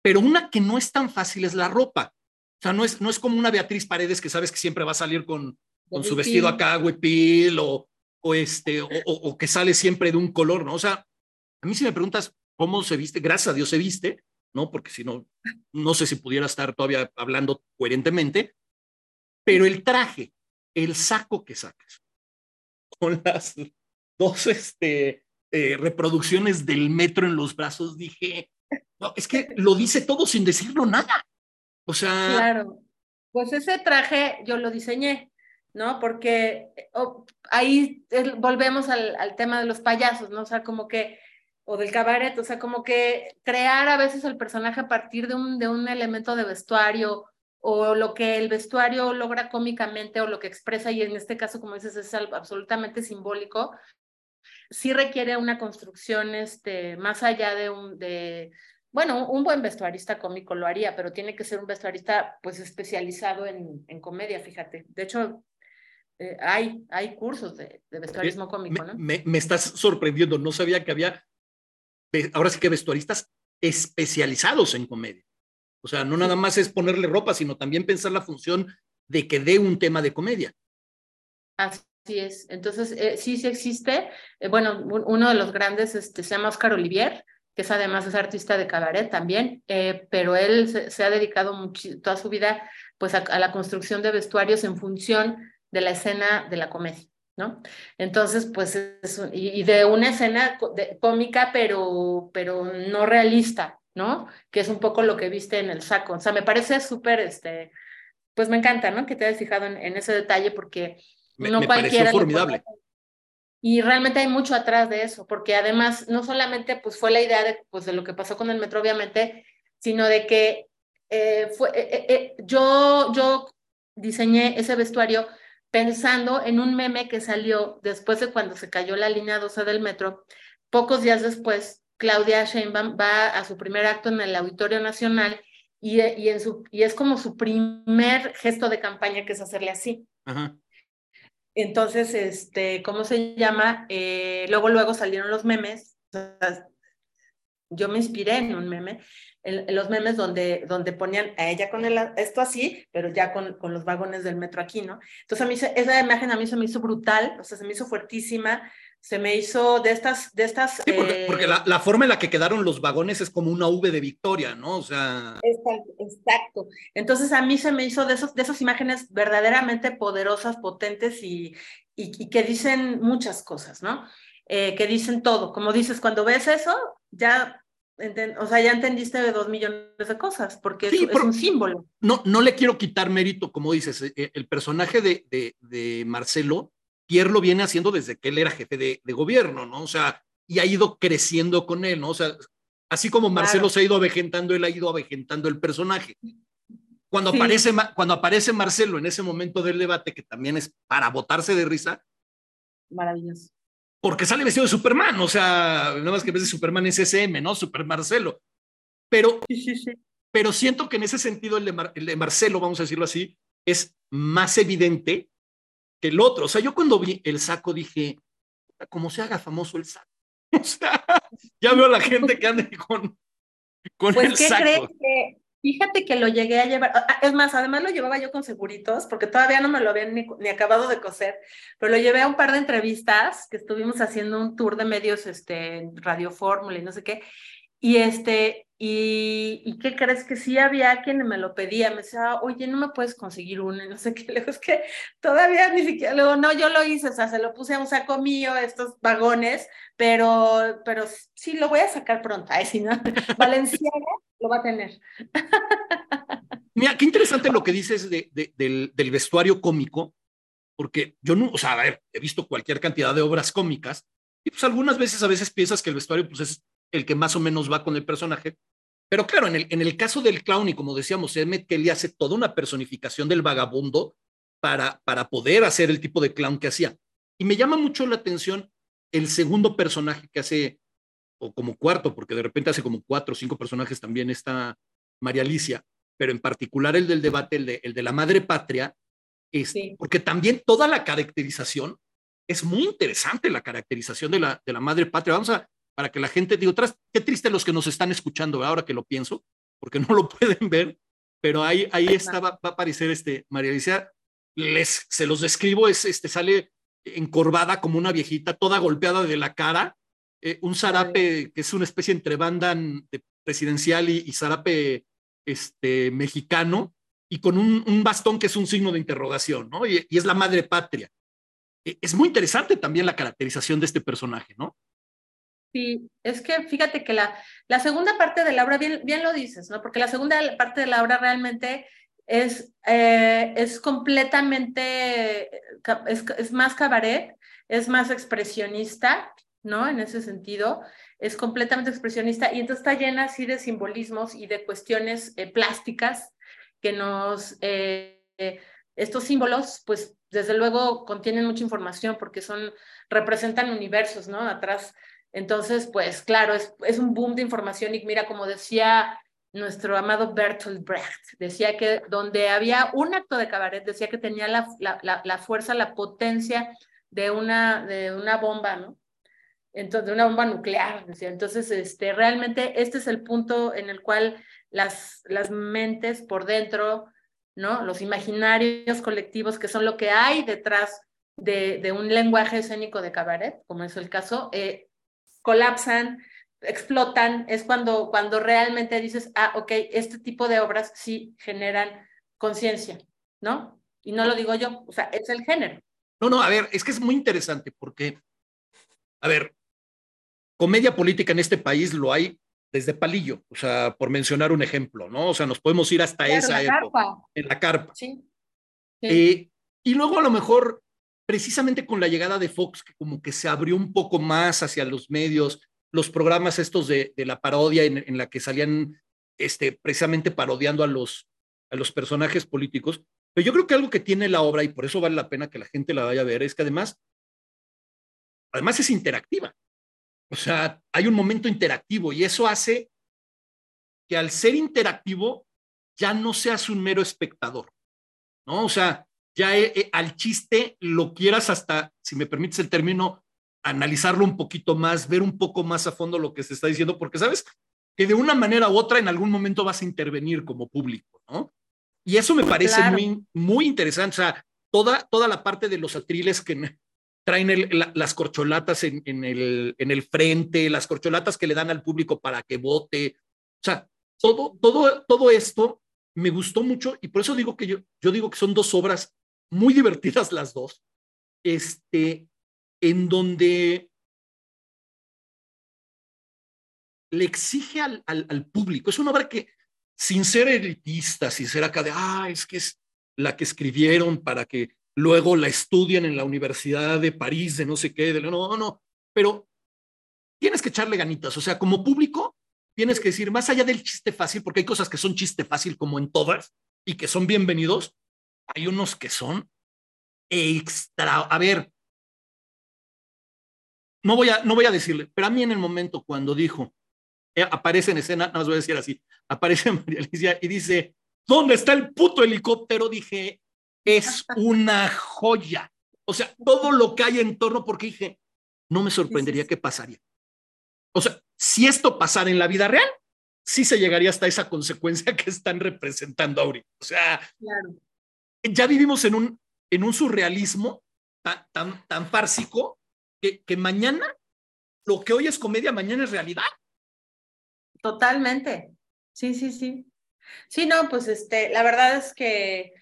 pero una que no es tan fácil es la ropa. O sea, no es, no es como una Beatriz Paredes que sabes que siempre va a salir con, con su vestido acá, huipil, o, o, este, o, o, que sale siempre de un color, ¿no? O sea, a mí si me preguntas cómo se viste, gracias a Dios se viste, ¿no? Porque si no, no sé si pudiera estar todavía hablando coherentemente, pero el traje, el saco que sacas, con las dos este, eh, reproducciones del metro en los brazos, dije, no, es que lo dice todo sin decirlo nada. O sea. Claro. Pues ese traje yo lo diseñé, ¿no? Porque oh, ahí volvemos al, al, tema de los payasos, ¿no? O sea, como que, o del cabaret, o sea, como que crear a veces el personaje a partir de un, de un elemento de vestuario o lo que el vestuario logra cómicamente o lo que expresa, y en este caso, como dices, es absolutamente simbólico, sí requiere una construcción este, más allá de un, de, bueno, un buen vestuarista cómico lo haría, pero tiene que ser un vestuarista pues especializado en, en comedia, fíjate. De hecho, eh, hay, hay cursos de, de vestuarismo cómico, ¿no? Me, me, estás sorprendiendo, no sabía que había, ahora sí que vestuaristas especializados en comedia. O sea, no nada más es ponerle ropa, sino también pensar la función de que dé un tema de comedia. Así es. Entonces, eh, sí, sí existe. Eh, bueno, uno de los grandes este, se llama Oscar Olivier, que es además es artista de cabaret también, eh, pero él se, ha dedicado toda su vida pues a, la construcción de vestuarios en función de la escena de la comedia. ¿no? Entonces, pues, es, y, y, de una escena cómica, pero, pero no realista, ¿no? Que es un poco lo que viste en el saco. O sea, me parece súper, este, pues me encanta, ¿no? Que te hayas fijado en, ese detalle porque no me cualquiera. formidable. Y realmente hay mucho atrás de eso, porque además no solamente pues fue la idea de, pues, de lo que pasó con el metro, obviamente, sino de que eh, fue, eh, eh, yo, yo diseñé ese vestuario pensando en un meme que salió después de cuando se cayó la línea 12 del metro, pocos días después Claudia Sheinbaum va a su primer acto en el Auditorio Nacional y, y, en su, y es como su primer gesto de campaña que es hacerle así. Entonces, este, ¿cómo se llama? Eh, luego, luego salieron los memes. yo me inspiré en un meme, en, los memes donde, donde ponían a ella con el, esto así, pero ya con, con los vagones del metro aquí, ¿no? Entonces, a mí esa imagen a mí se me hizo brutal, o sea, se me hizo fuertísima se me hizo de estas, de estas. Sí, porque, porque la, la, forma en la que quedaron los vagones es como una V de Victoria, ¿no? O sea. Exacto. Entonces a mí se me hizo de, esos, de esas imágenes verdaderamente poderosas, potentes y, y, que dicen muchas cosas, ¿no? Eh, que dicen todo. Como dices, cuando ves eso, ya. O sea, ya entendiste de dos millones de cosas, porque es, es, un símbolo. No, no le quiero quitar mérito, como dices, eh, el personaje de, de, de Marcelo Pierre lo viene haciendo desde que él era jefe de, de, gobierno, ¿no? O sea, y ha ido creciendo con él, ¿no? O sea, así como Marcelo claro. se ha ido avejentando, él ha ido avejentando el personaje. Cuando, sí. aparece, cuando aparece Marcelo en ese momento del debate, que también es para botarse de risa. Maravilloso. Porque sale vestido de Superman, o sea, nada más que vez de Superman es SM, ¿no? Super Marcelo. Pero, sí, sí, pero siento que en ese sentido el de, Mar, el de Marcelo, vamos a decirlo así, es más evidente que el otro. O sea, yo cuando vi el saco dije, como se haga famoso el saco. O sea, ya veo a la gente que anda con, con pues, el ¿qué saco. crees que Fíjate que lo llegué a llevar, ah, es más, además lo llevaba yo con seguritos, porque todavía no me lo habían ni, ni, acabado de coser, pero lo llevé a un par de entrevistas que estuvimos haciendo un tour de medios, este, Radio Fórmula y no sé qué, y este, y, qué crees que sí había quien me lo pedía, me decía, oye, no me puedes conseguir uno, y no sé qué, luego es que todavía ni siquiera, luego, no, yo lo hice, o sea, se lo puse a un saco mío, estos vagones, pero, pero sí lo voy a sacar pronto, ahí si no, Valenciaga lo va a tener. Mira, qué interesante lo que dices de, de, del, del vestuario cómico, porque yo no, o sea, a ver, he visto cualquier cantidad de obras cómicas, y pues algunas veces, a veces piensas que el vestuario, pues es el que más o menos va con el personaje. Pero claro, en el, en el caso del clown, y como decíamos, Emmett Kelly hace toda una personificación del vagabundo para, para poder hacer el tipo de clown que hacía. Y me llama mucho la atención el segundo personaje que hace, o como cuarto, porque de repente hace como cuatro o cinco personajes también está María Alicia, pero en particular el del debate, el de, el de la madre patria, es, sí. porque también toda la caracterización es muy interesante, la caracterización de la, de la madre patria. Vamos a, para que la gente diga, otras, qué triste los que nos están escuchando ahora que lo pienso, porque no lo pueden ver, pero ahí, ahí está, va, va a aparecer este, María Alicia, les, se los describo, es, este, sale encorvada como una viejita, toda golpeada de la cara, eh, un zarape que es una especie entre banda presidencial y, y zarape este, mexicano, y con un, un, bastón que es un signo de interrogación, ¿no? Y, y es la madre patria. Eh, es muy interesante también la caracterización de este personaje, ¿no? Sí, es que fíjate que la, la segunda parte de la obra, bien, bien lo dices, ¿no? Porque la segunda parte de la obra realmente es, eh, es completamente, es, es, más cabaret, es más expresionista, ¿no? En ese sentido, es completamente expresionista y entonces está llena así de simbolismos y de cuestiones eh, plásticas que nos, eh, estos símbolos, pues desde luego contienen mucha información porque son, representan universos, ¿no? Atrás entonces, pues claro, es, es, un boom de información y mira, como decía nuestro amado Bertolt Brecht, decía que donde había un acto de cabaret, decía que tenía la, la, la, la fuerza, la potencia de una, de una bomba, ¿no? Entonces, de una bomba nuclear, decía. Entonces, este, realmente este es el punto en el cual las, las mentes por dentro, ¿no? Los imaginarios colectivos, que son lo que hay detrás de, de un lenguaje escénico de cabaret, como es el caso, eh, colapsan, explotan, es cuando, cuando realmente dices, ah, ok, este tipo de obras sí generan conciencia, ¿no? Y no lo digo yo, o sea, es el género. No, no, a ver, es que es muy interesante porque, a ver, comedia política en este país lo hay desde Palillo, o sea, por mencionar un ejemplo, ¿no? O sea, nos podemos ir hasta claro, esa la época, carpa. en la carpa. Sí. sí. Eh, y luego a lo mejor, precisamente con la llegada de Fox, que como que se abrió un poco más hacia los medios, los programas estos de, la parodia en, en, la que salían este, precisamente parodiando a los, a los personajes políticos. Pero yo creo que algo que tiene la obra, y por eso vale la pena que la gente la vaya a ver, es que además, además es interactiva. O sea, hay un momento interactivo y eso hace que al ser interactivo ya no seas un mero espectador, ¿no? O sea, ya eh, eh, al chiste lo quieras hasta, si me permites el término, analizarlo un poquito más, ver un poco más a fondo lo que se está diciendo, porque sabes que de una manera u otra en algún momento vas a intervenir como público, ¿no? Y eso me parece Claro. muy, muy interesante. O sea, toda, toda la parte de los atriles que traen el- la- las corcholatas en, en el, en el frente, las corcholatas que le dan al público para que vote. O sea, todo, todo, todo esto me gustó mucho y por eso digo que yo, yo digo que son dos obras muy divertidas las dos, este, en donde le exige al, al, público. Es una obra que, sin ser elitista, sin ser acá de, ah, es que es la que escribieron para que luego la estudien en la Universidad de París, de no sé qué, de, no, no, pero tienes que echarle ganitas. O sea, como público, tienes que decir, más allá del chiste fácil, porque hay cosas que son chiste fácil como en todas y que son bienvenidos, hay unos que son extra. A ver, no voy a, no voy a decirle, pero a mí en el momento cuando dijo, eh, aparece en escena, no os voy a decir así, aparece María Alicia y dice, ¿dónde está el puto helicóptero? Dije, es una joya. O sea, todo lo que hay en torno, porque dije, no me sorprendería que pasaría. o sea, si esto pasara en la vida real, sí se llegaría hasta esa consecuencia que están representando ahorita. O sea, ya vivimos en un, en un surrealismo tan, tan, tan fársico que, que mañana, lo que hoy es comedia, mañana es realidad. Totalmente. Sí, sí, sí. Sí, no, pues este, la verdad es que,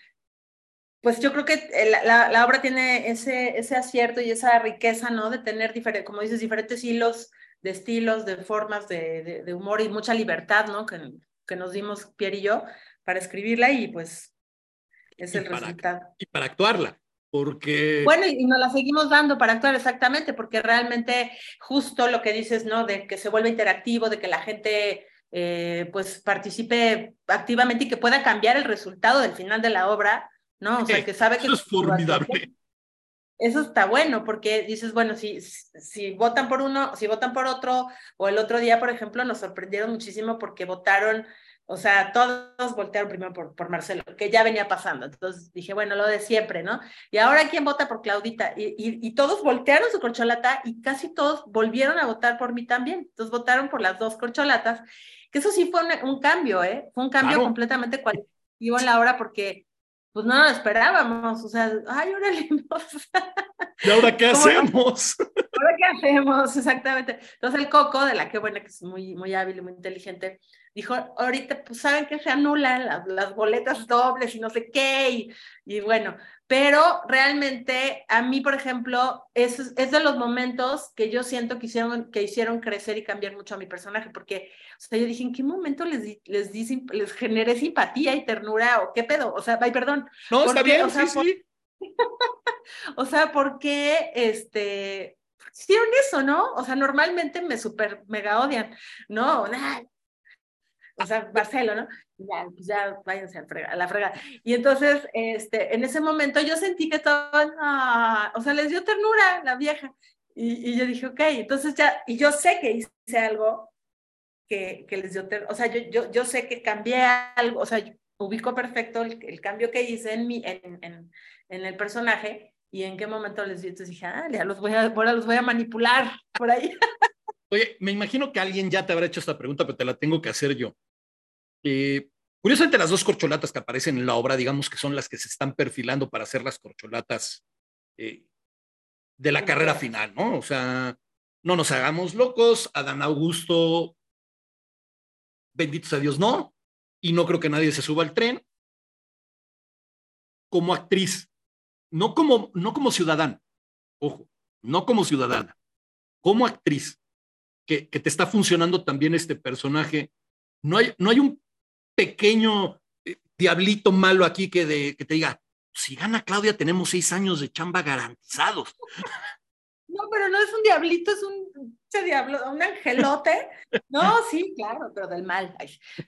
pues yo creo que la, la, obra tiene ese, ese acierto y esa riqueza, ¿no? De tener, diferentes, como dices, diferentes hilos de estilos, de formas de, de, humor y mucha libertad, ¿no? Que, que, nos dimos Pierre y yo para escribirla y pues es el resultado. Y para actuarla, porque... Bueno, y nos la seguimos dando para actuar exactamente, porque realmente justo lo que dices, ¿no? De que se vuelva interactivo, de que la gente eh, pues participe activamente y que pueda cambiar el resultado del final de la obra, ¿no? O sea, que sabe que... Eso es formidable. Eso está bueno, porque dices, bueno, si, si votan por uno, si votan por otro, o el otro día, por ejemplo, nos sorprendieron muchísimo porque votaron, o sea, todos voltearon primero por, por Marcelo, que ya venía pasando. Entonces dije, bueno, lo de siempre, ¿no? Y ahora, ¿quién vota por Claudita? Y, y, todos voltearon su corcholata y casi todos volvieron a votar por mí también. Entonces votaron por las dos corcholatas, que eso sí fue un, cambio, ¿eh? Fue un cambio completamente cualitativo en la hora porque pues no lo esperábamos, o sea, ay, órale, ¿Y ahora qué hacemos? ¿Ahora qué hacemos? Exactamente. Entonces el Coco, de la que buena, que es muy, muy hábil y muy inteligente, dijo, ahorita, pues saben que se anulan las, las boletas dobles y no sé qué, y, y, bueno, pero realmente a mí, por ejemplo, es, es de los momentos que yo siento que hicieron, que hicieron crecer y cambiar mucho a mi personaje, porque, o sea, yo dije, ¿en qué momento les, les, di, les generé simpatía y ternura o qué pedo? O sea, ay, perdón. No, está bien, o sea, sí, sí. o sea, ¿por qué, este, hicieron eso, ¿no? O sea, normalmente me super mega odian, ¿no? O sea, Marcelo, ¿no? Ya, pues ya váyanse a, la fregada. Y entonces, este, en ese momento yo sentí que estaban, ah, o sea, les dio ternura la vieja. Y, y, yo dije, ok, entonces ya, y yo sé que hice algo que, que les dio ternura, o sea, yo, yo, yo sé que cambié algo, o sea, ubico perfecto el, el cambio que hice en, mi, en, en, en, el personaje y en qué momento les dio, entonces dije, ah, ya los voy a, ahora los voy a manipular por ahí. Oye, me imagino que alguien ya te habrá hecho esta pregunta, pero te la tengo que hacer yo. Eh, curiosamente, las dos corcholatas que aparecen en la obra, digamos que son las que se están perfilando para hacer las corcholatas eh, de la carrera final, ¿no? O sea, no nos hagamos locos, Adán Augusto, bendito sea Dios, no, y no creo que nadie se suba al tren. Como actriz, no como, no como ciudadana, ojo, no como ciudadana, como actriz, que, te está funcionando también este personaje, no hay, no hay un pequeño eh, diablito malo aquí que, de, que te diga, si gana Claudia tenemos seis años de chamba garantizados. No, pero no es un diablito, es un diablo, un angelote. No, sí, claro, pero del mal.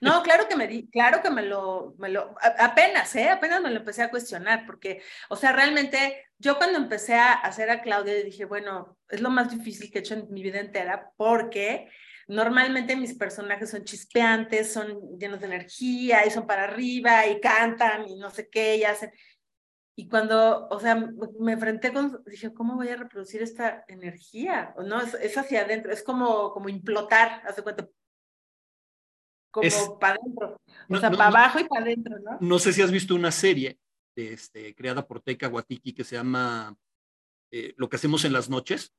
No, claro que me di, claro que me lo, me lo, apenas, ¿eh? Apenas me lo empecé a cuestionar, porque, o sea, realmente yo cuando empecé a hacer a Claudia dije, bueno, es lo más difícil que he hecho en mi vida entera, porque Normalmente mis personajes son chispeantes, son llenos de energía y son para arriba y cantan y no sé qué y hacen. Y cuando, o sea, me enfrenté con, dije, ¿cómo voy a reproducir esta energía? ¿No? Es, hacia adentro, es como, como implotar, hace cuenta. Como para adentro, o sea, para abajo y para adentro, ¿no? No sé si has visto una serie este, creada por Teika Watiki que se llama eh, Lo que hacemos en las noches,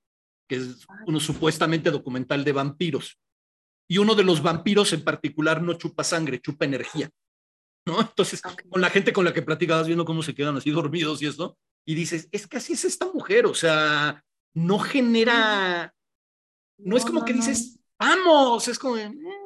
que es uno supuestamente documental de vampiros. Y uno de los vampiros en particular no chupa sangre, chupa energía. ¿No? Entonces, con la gente con la que platicabas viendo cómo se quedan así dormidos y esto, y dices, es que así es esta mujer, o sea, no genera, no, es como que dices, vamos, es como... Mm".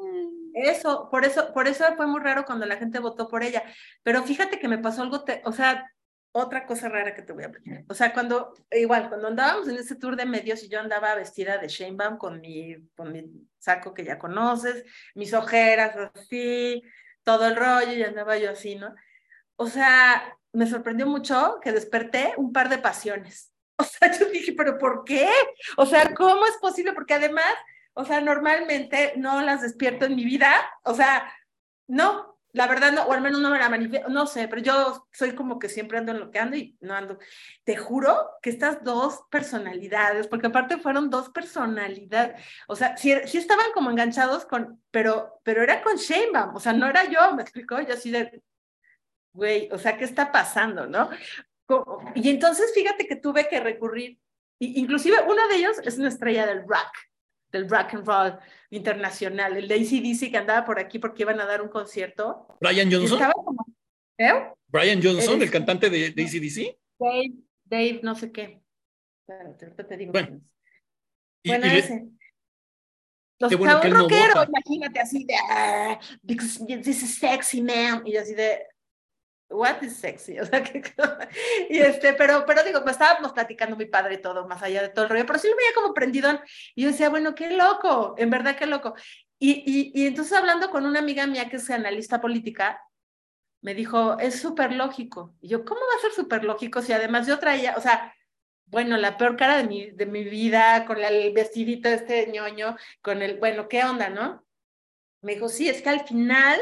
Eso, por eso, por eso fue muy raro cuando la gente votó por ella. Pero fíjate que me pasó algo, o sea, otra cosa rara que te voy a platicar. O sea, cuando, igual, cuando andábamos en ese tour de medios y yo andaba vestida de Shanebaum con mi, con mi saco que ya conoces, mis ojeras así, todo el rollo y andaba yo así, ¿no? O sea, me sorprendió mucho que desperté un par de pasiones. O sea, yo dije, pero ¿por qué? O sea, ¿cómo es posible? Porque además, o sea, normalmente no las despierto en mi vida. O sea, no, la verdad, no, o al menos no me la manifiesto, no sé, pero yo soy como que siempre ando en lo que ando y no ando. Te juro que estas dos personalidades, porque aparte fueron dos personalidades, o sea, sí, sí estaban como enganchados con, pero, pero era con Sheinbaum, o sea, no era yo, me explicó, yo así de, güey, o sea, ¿qué está pasando, no? Y entonces fíjate que tuve que recurrir, inclusive uno de ellos es una estrella del rock, del rock and roll internacional, el de ACDC que andaba por aquí porque iban a dar un concierto. Brian Johnson. ¿eh? Brian Johnson, el cantante de, de ACDC. Dave, Dave, no sé qué. Te digo. Bueno, bueno ese. Los bueno un rockero, imagínate así de, ah, because this is sexy man, y así de, what is sexy, o sea, que, y este, pero, pero digo, pues estábamos platicando mi padre y todo, más allá de todo el rollo, pero sí lo veía como prendido, y yo decía, bueno, qué loco, en verdad qué loco. Y, y, y entonces hablando con una amiga mía que es analista política, me dijo, es súper lógico. Y yo, ¿cómo va a ser súper lógico si además yo traía, o sea, bueno, la peor cara de mi, de mi vida, con el vestidito este ñoño, con el, bueno, ¿qué onda, no? Me dijo, sí, es que al final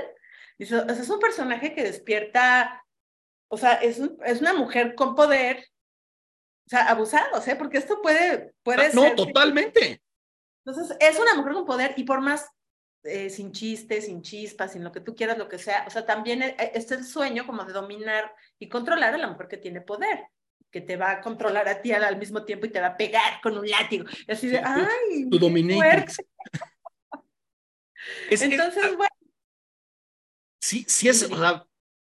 Dice, es un personaje que despierta, o sea, es, es una mujer con poder, o sea, abusado, ¿eh? Porque esto puede, puede ah, ser. No, totalmente. Entonces, es una mujer con poder y por más eh, sin chistes, sin chispas, sin lo que tú quieras, lo que sea, o sea, también eh, este es el sueño como de dominar y controlar a la mujer que tiene poder que te va a controlar a ti al, mismo tiempo y te va a pegar con un látigo. Y así de, ay, tu. Entonces, bueno, sí, sí es, o sea,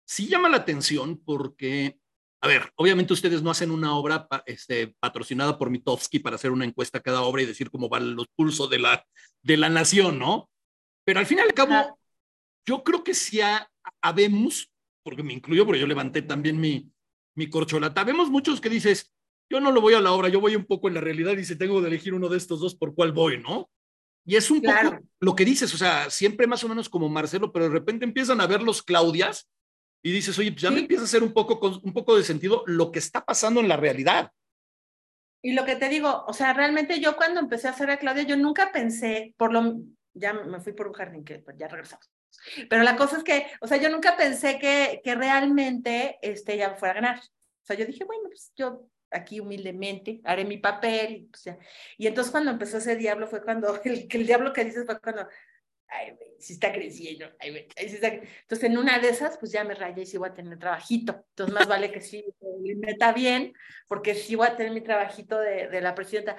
sí llama la atención porque, a ver, obviamente ustedes no hacen una obra este, patrocinada por Mitofsky para hacer una encuesta cada obra y decir cómo van los pulsos de la, de la nación, ¿no? Pero al fin y al cabo, yo creo que sí habemos, porque me incluyo, porque yo levanté también mi, mi corcholata, vemos muchos que dices, yo no lo voy a la obra, yo voy un poco en la realidad y si tengo de elegir uno de estos dos, ¿por cuál voy, no? Y es un poco lo que dices, o sea, siempre más o menos como Marcelo, pero de repente empiezan a ver los Claudias y dices, oye, pues ya me empieza a hacer un poco, un poco de sentido lo que está pasando en la realidad. Y lo que te digo, o sea, realmente yo cuando empecé a hacer a Claudia, yo nunca pensé, por lo, ya me fui por un jardín que pues, ya regresamos. Pero la cosa es que, o sea, yo nunca pensé que, que realmente este, ella fuera a ganar. O sea, yo dije, bueno, pues yo aquí humildemente, haré mi papel. Y, entonces cuando empezó ese diablo fue cuando, el, el diablo que dices fue cuando, ay, güey, está creciendo, ay, güey, está... Entonces en una de esas, pues ya me rayé y sí voy a tener trabajito. Entonces más vale que sí me meta bien, porque sí voy a tener mi trabajito de, de la presidenta.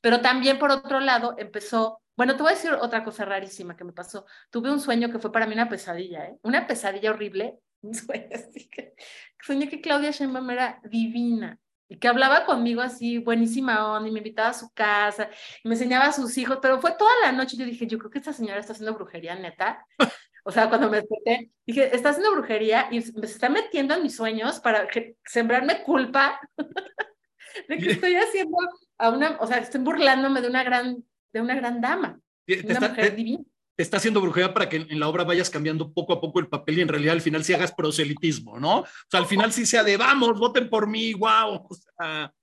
Pero también por otro lado empezó, bueno, te voy a decir otra cosa rarísima que me pasó. Tuve un sueño que fue para mí una pesadilla, ¿eh? Una pesadilla horrible. Un sueño así que soñé que Claudia Sheinbaum era divina, y que hablaba conmigo así, buenísima onda, y me invitaba a su casa, y me enseñaba a sus hijos, pero fue toda la noche, yo dije, yo creo que esta señora está haciendo brujería, neta. O sea, cuando me desperté, dije, está haciendo brujería y me está metiendo en mis sueños para que, sembrarme culpa de que estoy haciendo a una, o sea, estoy burlándome de una gran, de una gran dama, una mujer divina está haciendo brujería para que en la obra vayas cambiando poco a poco el papel y en realidad al final sí hagas proselitismo, ¿no? O sea, al final sí sea de vamos, voten por mí, wow. O sea...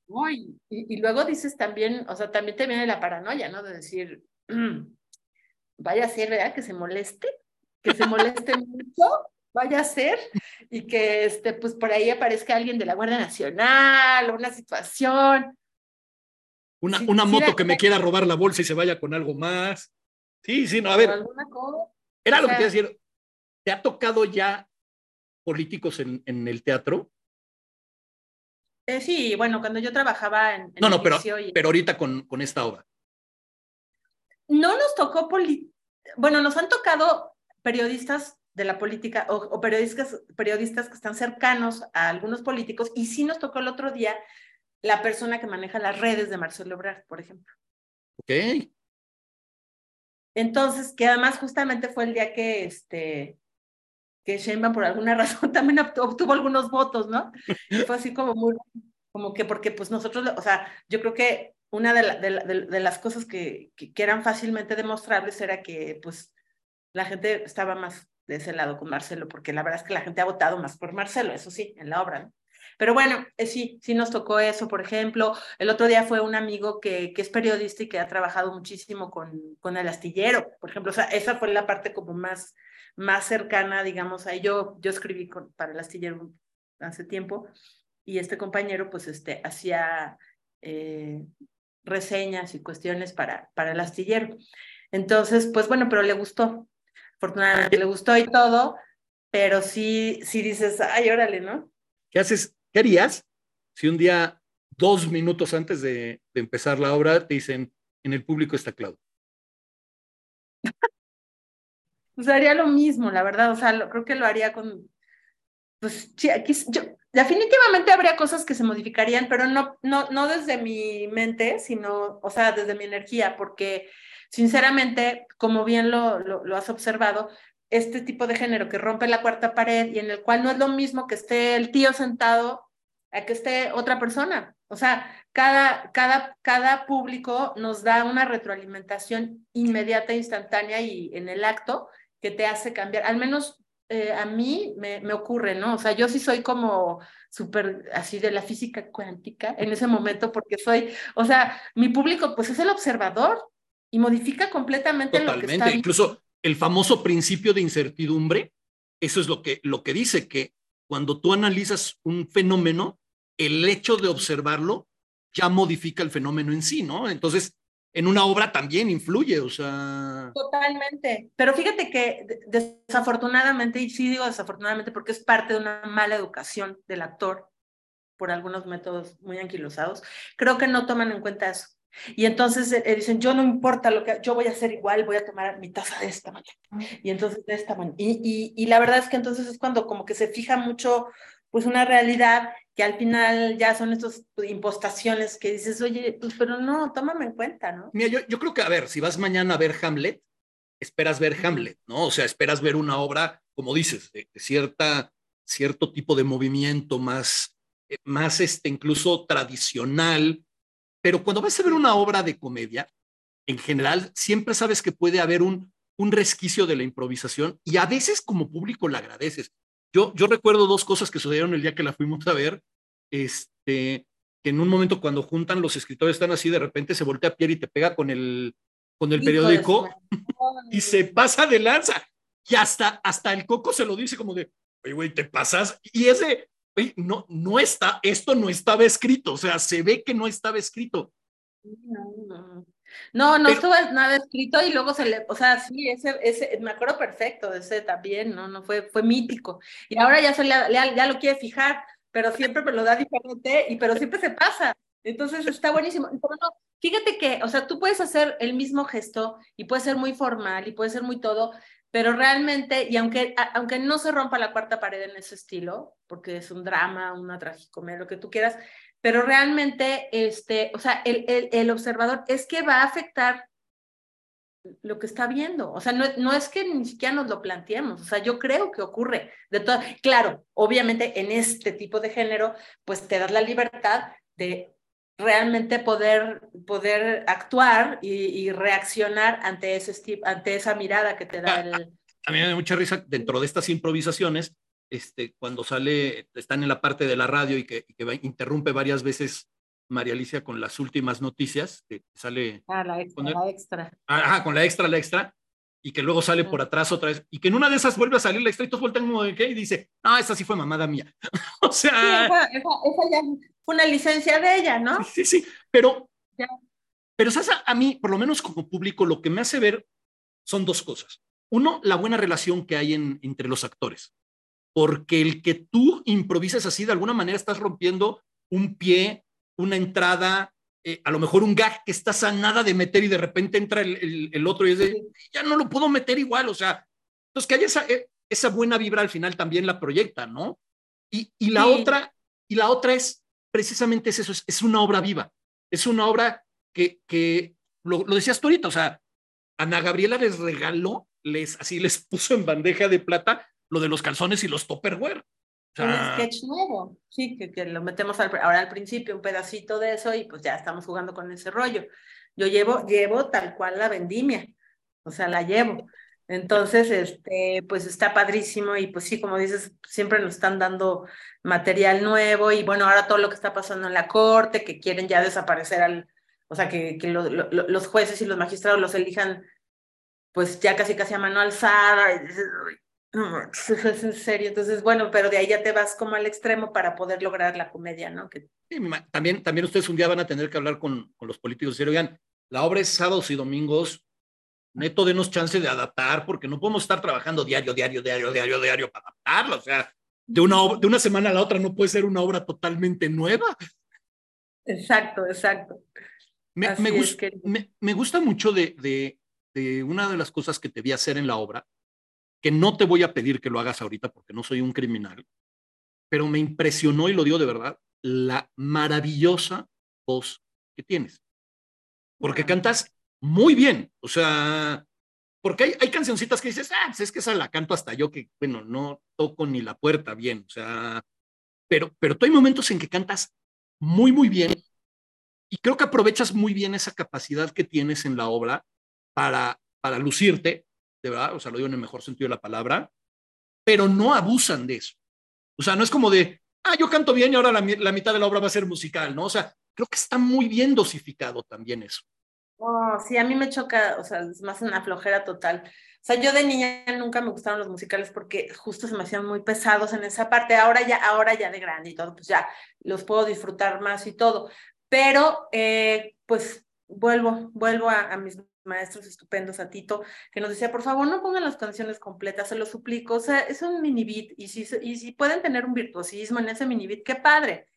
y, luego dices también, o sea, también te viene la paranoia, ¿no? De decir, vaya a ser, ¿verdad? Que se moleste, que se moleste mucho, vaya a ser, y que este, pues por ahí aparezca alguien de la Guardia Nacional o una situación. Una, una moto que me quiera robar la bolsa y se vaya con algo más. Sí, sí, no, a ver. Era lo que te iba a decir. ¿Te ha tocado ya políticos en, en el teatro? Eh, sí, bueno, cuando yo trabajaba en. no, no, pero, pero ahorita con, con esta obra. No nos tocó. Bueno, nos han tocado periodistas de la política o, o, periodistas, periodistas que están cercanos a algunos políticos y sí nos tocó el otro día la persona que maneja las redes de Marcelo Ebrard, por ejemplo. Ok. Entonces, que además justamente fue el día que, este, que Sheinbaum por alguna razón también obtuvo algunos votos, ¿no? Y fue así como muy, como que porque pues nosotros, o sea, yo creo que una de, de, las cosas que, que, eran fácilmente demostrables era que pues la gente estaba más de ese lado con Marcelo, porque la verdad es que la gente ha votado más por Marcelo, eso sí, en la obra, ¿no? Pero bueno, eh, sí, sí nos tocó eso, por ejemplo. El otro día fue un amigo que, que es periodista y que ha trabajado muchísimo con, con el astillero, por ejemplo. O sea, esa fue la parte como más, más cercana, digamos, ahí yo, yo escribí para el astillero hace tiempo y este compañero pues este, hacía eh, reseñas y cuestiones para, para el astillero. Entonces, pues bueno, pero le gustó. Afortunadamente le gustó y todo, pero sí, sí dices, ay, órale, ¿no? ¿Qué haces? ¿Qué harías si un día, dos minutos antes de, de empezar la obra, te dicen, en el público está Claudio? pues haría lo mismo, la verdad, o sea, creo que lo haría con, pues sí, aquí, yo, definitivamente habría cosas que se modificarían, pero no, no, no desde mi mente, sino, o sea, desde mi energía, porque sinceramente, como bien lo, lo, lo has observado, este tipo de género que rompe la cuarta pared y en el cual no es lo mismo que esté el tío sentado a que esté otra persona. O sea, cada, cada, cada público nos da una retroalimentación inmediata, instantánea y en el acto que te hace cambiar. Al menos eh, a mí me, me, ocurre, ¿no? O sea, yo sí soy como súper así de la física cuántica en ese momento porque soy, o sea, mi público pues es el observador y modifica completamente Totalmente. lo que está. Incluso el famoso principio de incertidumbre, eso es lo que, lo que dice, que cuando tú analizas un fenómeno, el hecho de observarlo ya modifica el fenómeno en sí, ¿no? Entonces, en una obra también influye, o sea. Totalmente. Pero fíjate que desafortunadamente, y sí digo desafortunadamente porque es parte de una mala educación del actor por algunos métodos muy anquilosados, creo que no toman en cuenta eso. Y entonces eh, dicen, yo no importa lo que, yo voy a hacer igual, voy a tomar mi taza de esta manera. Y entonces de esta manera. Y, y, y la verdad es que entonces es cuando como que se fija mucho, pues una realidad que al final ya son estas impostaciones que dices, oye, pues pero no, tómame en cuenta, ¿no? Mira, yo, yo creo que, a ver, si vas mañana a ver Hamlet, esperas ver Hamlet, ¿no? O sea, esperas ver una obra, como dices, de, de cierta, cierto tipo de movimiento más, eh, más este, incluso tradicional, pero cuando vas a ver una obra de comedia, en general, siempre sabes que puede haber un, un resquicio de la improvisación y a veces como público la agradeces. Yo, yo recuerdo dos cosas que sucedieron el día que la fuimos a ver. Este, que en un momento cuando juntan los escritores están así, de repente se voltea Pierre y te pega con el, con el periódico y se pasa de lanza. Y hasta, hasta el coco se lo dice como de, oye, güey, te pasas. Y ese, güey, no, no está, esto no estaba escrito. O sea, se ve que no estaba escrito. No, no. No, no Pero, estuvo nada escrito y luego se le, o sea, sí, ese, ese, me acuerdo perfecto de ese también, ¿no? No fue, fue mítico. Y ahora ya se le, ya lo quiere fijar, pero siempre lo da diferente, y pero siempre se pasa. Entonces está buenísimo. Fíjate que, o sea, tú puedes hacer el mismo gesto y puede ser muy formal y puede ser muy todo, pero realmente, y aunque, aunque no se rompa la cuarta pared en ese estilo, porque es un drama, una tragicomedia, lo que tú quieras, pero realmente, este, o sea, el, el, el, observador es que va a afectar lo que está viendo. O sea, no, no, es que ni siquiera nos lo planteemos. O sea, yo creo que ocurre de todo. Claro, obviamente en este tipo de género, pues te das la libertad de realmente poder, poder actuar y, y reaccionar ante, ese, ante esa mirada que te da el... A mí me da mucha risa dentro de estas improvisaciones este, cuando sale, están en la parte de la radio y que, y que interrumpe varias veces María Alicia con las últimas noticias, que sale... Ah, la extra, con el, la extra. Ajá, con la extra, la extra, y que luego sale por atrás otra vez, y que en una de esas vuelve a salir la extra y todos vuelven como de qué, y dice, no, esa sí fue mamada mía. o sea... Sí, esa, esa, esa, ya fue una licencia de ella, ¿no? Sí, sí, pero... Ya. Pero ¿sabes? A mí, por lo menos como público, lo que me hace ver son dos cosas. Uno, la buena relación que hay en, entre los actores porque el que tú improvisas así, de alguna manera estás rompiendo un pie, una entrada, eh, a lo mejor un gag que estás a nada de meter y de repente entra el, el, el otro y es de, ya no lo puedo meter igual, o sea, entonces que haya esa, eh, esa buena vibra al final también la proyecta, ¿no? Y, y la sí. otra, y la otra es, precisamente es eso, es, es una obra viva, es una obra que, que lo, lo decías tú ahorita, o sea, Ana Gabriela les regaló, les, así les puso en bandeja de plata lo de los calzones y los topperware. Un sketch nuevo, sí, que, que lo metemos al, ahora al principio, un pedacito de eso y pues ya estamos jugando con ese rollo. Yo llevo, llevo tal cual la vendimia, o sea, la llevo. Entonces, este, pues está padrísimo y pues sí, como dices, siempre nos están dando material nuevo y bueno, ahora todo lo que está pasando en la corte, que quieren ya desaparecer al, o sea, que, que los jueces y los magistrados los elijan pues ya casi casi a mano alzada. No, es en serio. Entonces, bueno, pero de ahí ya te vas como al extremo para poder lograr la comedia, ¿no? Que... también, también ustedes un día van a tener que hablar con, con los políticos y decir, oigan, la obra es sábados y domingos, neto, denos chance de adaptar, porque no podemos estar trabajando diario, diario, diario, diario, diario para adaptarlo. O sea, de una, de una semana a la otra no puede ser una obra totalmente nueva. Exacto, exacto. Me, me, me, me gusta mucho de, de, de, una de las cosas que te vi hacer en la obra, que no te voy a pedir que lo hagas ahorita porque no soy un criminal, pero me impresionó y lo digo de verdad, la maravillosa voz que tienes. Porque cantas muy bien, o sea, porque hay, hay cancioncitas que dices, ah, pues es que esa la canto hasta yo que, bueno, no toco ni la puerta bien, o sea, pero, pero tú hay momentos en que cantas muy, muy bien y creo que aprovechas muy bien esa capacidad que tienes en la obra para, para lucirte, de verdad, o sea, lo digo en el mejor sentido de la palabra, pero no abusan de eso. O sea, no es como de, ah, yo canto bien y ahora la, la mitad de la obra va a ser musical, ¿no? O sea, creo que está muy bien dosificado también eso. Oh, sí, a mí me choca, o sea, es más una flojera total. O sea, yo de niña nunca me gustaron los musicales porque justo se me hacían muy pesados en esa parte. Ahora ya, ahora ya de grande y todo, pues ya los puedo disfrutar más y todo. Pero, eh, pues, vuelvo, vuelvo a, a, mis maestros estupendos, a Tito, que nos decía, por favor, no pongan las canciones completas, se lo suplico. O sea, es un mini beat y si, y si pueden tener un virtuosismo en ese mini beat, qué padre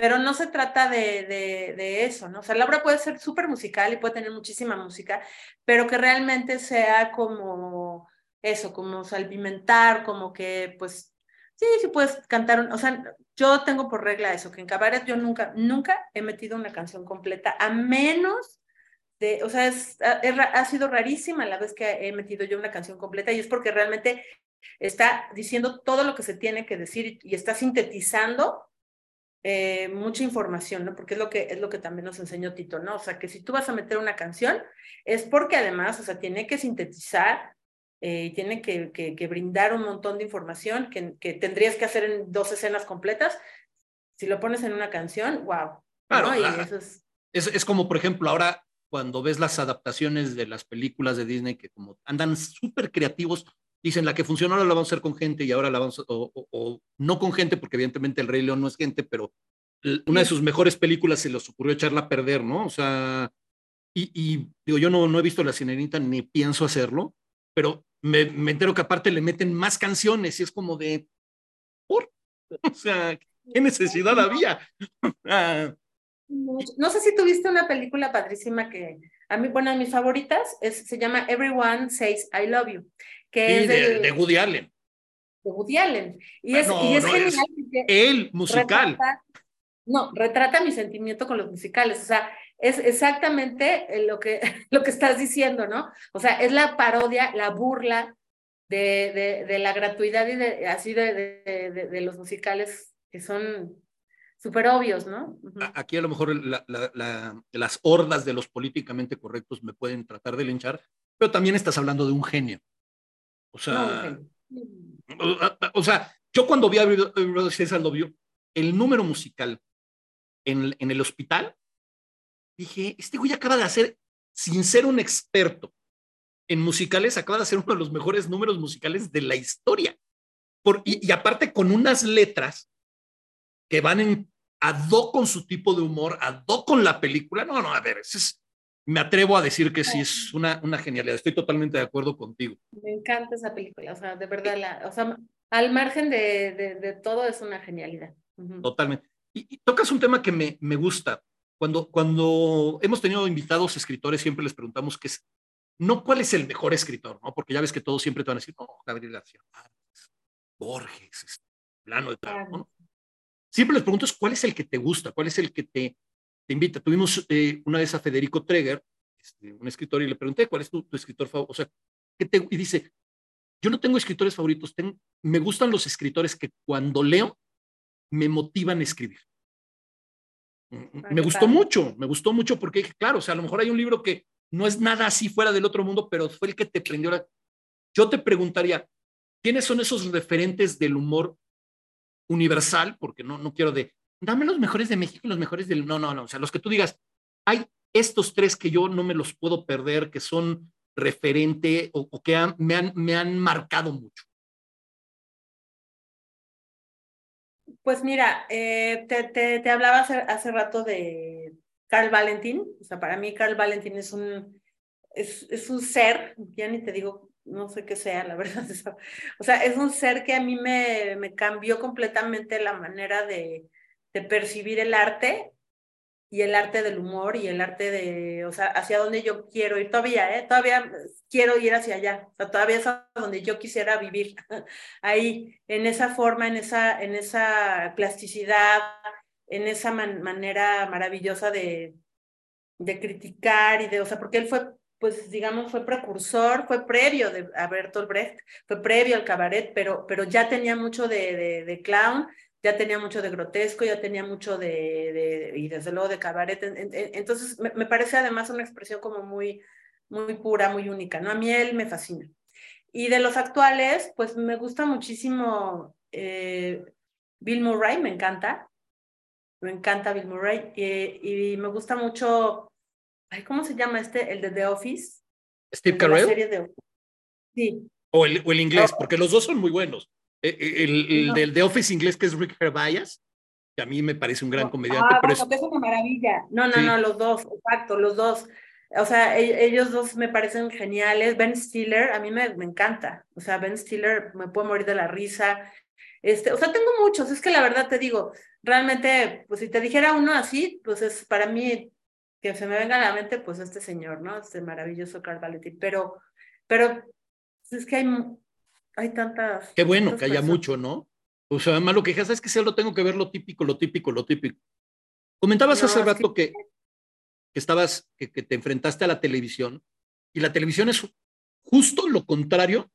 pero no se trata de, de, de, eso, ¿no? O sea, la obra puede ser súper musical y puede tener muchísima música, pero que realmente sea como eso, como salpimentar, como que, pues, sí, sí puedes cantar, o sea, yo tengo por regla eso, que en cabaret yo nunca, nunca he metido una canción completa, a menos de, o sea, es, es, ha sido rarísima la vez que he metido yo una canción completa y es porque realmente está diciendo todo lo que se tiene que decir y está sintetizando eh, mucha información, ¿no? Porque es lo que es lo que también nos enseñó Tito, ¿no? O sea, que si tú vas a meter una canción, es porque además, o sea, tiene que sintetizar eh, y tiene que, que, que, brindar un montón de información que, que, tendrías que hacer en dos escenas completas. Si lo pones en una canción, wow. Claro, ¿no? y eso es... Es, es como, por ejemplo, ahora cuando ves las adaptaciones de las películas de Disney que como andan súper creativos, dicen la que funcionó ahora la vamos a hacer con gente y ahora la vamos a, o, o, o, no con gente porque evidentemente el Rey León no es gente, pero una de sus mejores películas se les ocurrió echarla a perder, ¿no? O sea, y, y digo, yo no, no he visto La Sirenita ni pienso hacerlo, pero me, me, entero que aparte le meten más canciones y es como de, ¿por? O sea, ¿qué necesidad había? no sé si tuviste una película padrísima que a mí, bueno, de mis favoritas es, se llama Everyone Says I Love You que sí, es de, de, de, Woody Allen. De Woody Allen. Y es, no, y es no, genial. Es el musical. Retrata, no, retrata mi sentimiento con los musicales. O sea, es exactamente lo que, lo que estás diciendo, ¿no? O sea, es la parodia, la burla de, de, de la gratuidad y de, así de, de, los musicales que son súper obvios, ¿no? Uh -huh. Aquí a lo mejor la, la, la, las hordas de los políticamente correctos me pueden tratar de linchar, pero también estás hablando de un genio. O sea, no, o sea, yo cuando vi a César lo vio, el número musical en, en, el hospital, dije, este güey acaba de hacer, sin ser un experto en musicales, acaba de hacer uno de los mejores números musicales de la historia. Por, y, y, aparte con unas letras que van en a do con su tipo de humor, a do con la película. No, no, a ver, es, me atrevo a decir que sí es una, una genialidad. Estoy totalmente de acuerdo contigo. Me encanta esa película, o sea, de verdad, la, o sea, al margen de, de, de todo es una genialidad. Uh -huh. Totalmente. Y, y, tocas un tema que me, me gusta. Cuando, cuando hemos tenido invitados escritores, siempre les preguntamos qué es, no cuál es el mejor escritor, ¿no? Porque ya ves que todos siempre te van a decir, no, Gabriel García Borges, este, plano de tal, ¿no? Siempre les pregunto cuál es el que te gusta, cuál es el que te, te invita. Tuvimos eh, una vez a Federico Treger, este, un escritor, y le pregunté, ¿cuál es tu, tu escritor favorito? O sea, ¿qué te, y dice, yo no tengo escritores favoritos, tengo, me gustan los escritores que cuando leo me motivan a escribir. Ah, me gustó mucho, me gustó mucho porque, claro, o sea, a lo mejor hay un libro que no es nada así fuera del otro mundo, pero fue el que te prendió la... yo te preguntaría, ¿quiénes son esos referentes del humor universal? Porque no, no quiero de, dame los mejores de México los mejores del... No, no, no, o sea, los que tú digas, hay estos tres que yo no me los puedo perder, que son referente o, que me, han, me han marcado mucho. Pues mira, eh, te, te, hablaba hace, hace, rato de Carl Valentin. O sea, para mí Carl Valentin es un, es, es un ser, ya ni te digo, no sé qué sea, la verdad. O sea, es un ser que a mí me, me cambió completamente la manera de, de percibir el arte y el arte del humor y el arte de, o sea, hacia donde yo quiero ir todavía, ¿eh? Todavía quiero ir hacia allá, o todavía es donde yo quisiera vivir, ahí, en esa forma, en esa, en esa plasticidad, en esa manera maravillosa de, de criticar y de, o sea, porque él fue, pues, digamos, fue precursor, fue previo de, a Bertolt Brecht, fue previo al cabaret, pero, pero ya tenía mucho de, de, clown, ya tenía mucho de grotesco, ya tenía mucho de, y desde luego de cabaret. Entonces, me, parece además una expresión como muy, muy pura, muy única, ¿no? A mí él me fascina. Y de los actuales, pues me gusta muchísimo eh, Bill Murray, me encanta. Me encanta Bill Murray. Eh, y me gusta mucho, ay, ¿cómo se llama este? El de The Office. Steve Carell. Sí. O el, o el inglés, porque los dos son muy buenos. Eh, eh, el, del The Office inglés que es Rick Gervais, que a mí me parece un gran comediante. Ah, pero es... una maravilla. No, no, no, los dos, exacto, los dos. O sea, e, ellos dos me parecen geniales. Ben Stiller, a mí me, me encanta. O sea, Ben Stiller me puedo morir de la risa. Este, o sea, tengo muchos. Es que la verdad te digo, realmente, pues si te dijera uno así, pues es para mí que se me venga a la mente, pues este señor, ¿no? Este maravilloso Carl Valentin. Pero, pero es que hay hay tantas. Qué bueno que haya mucho, ¿no? O sea, además lo que es que solo tengo que ver lo típico, lo típico, lo típico. Comentabas hace rato que, que, estabas, que, que, te enfrentaste a la televisión y la televisión es justo lo contrario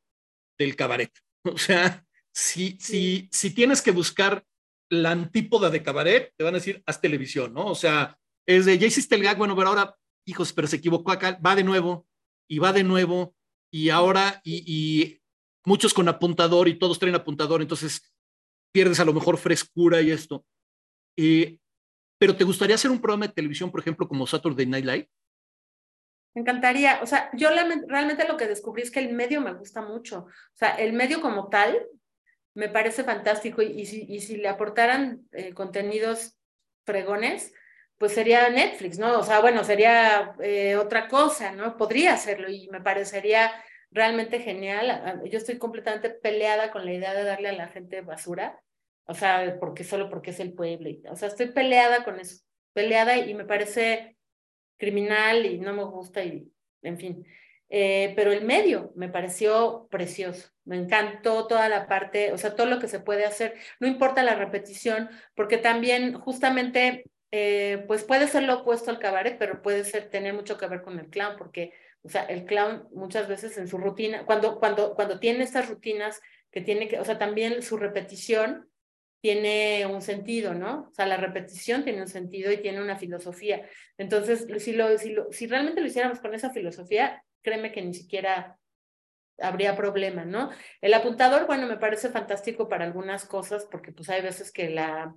del cabaret. O sea, si, si, si tienes que buscar la antípoda de cabaret, te van a decir, haz televisión, ¿no? O sea, es de, ya hiciste el gag, bueno, pero ahora, hijos, pero se equivocó acá, va de nuevo, y va de nuevo, y ahora, y, muchos con apuntador y todos traen apuntador, entonces pierdes a lo mejor frescura y esto. Eh, pero ¿te gustaría hacer un programa de televisión, por ejemplo, como Saturday Night Live? Me encantaría, o sea, yo realmente lo que descubrí es que el medio me gusta mucho, o sea, el medio como tal me parece fantástico y, si, y si, le aportaran eh, contenidos fregones, pues sería Netflix, ¿no? O sea, bueno, sería eh, otra cosa, ¿no? Podría hacerlo y me parecería realmente genial. Yo estoy completamente peleada con la idea de darle a la gente basura, o sea, porque solo porque es el pueblo. O sea, estoy peleada con eso, peleada y me parece criminal y no me gusta y, en fin. Eh, pero el medio me pareció precioso, me encantó toda la parte, o sea, todo lo que se puede hacer, no importa la repetición, porque también justamente, eh, pues puede ser lo opuesto al cabaret, pero puede ser tener mucho que ver con el clown, porque o sea, el clown muchas veces en su rutina, cuando, cuando, cuando tiene estas rutinas que tiene que, o sea, también su repetición tiene un sentido, ¿no? O sea, la repetición tiene un sentido y tiene una filosofía. Entonces, si, lo, si, lo, si realmente lo hiciéramos con esa filosofía, créeme que ni siquiera habría problema, ¿no? El apuntador, bueno, me parece fantástico para algunas cosas, porque pues hay veces que la,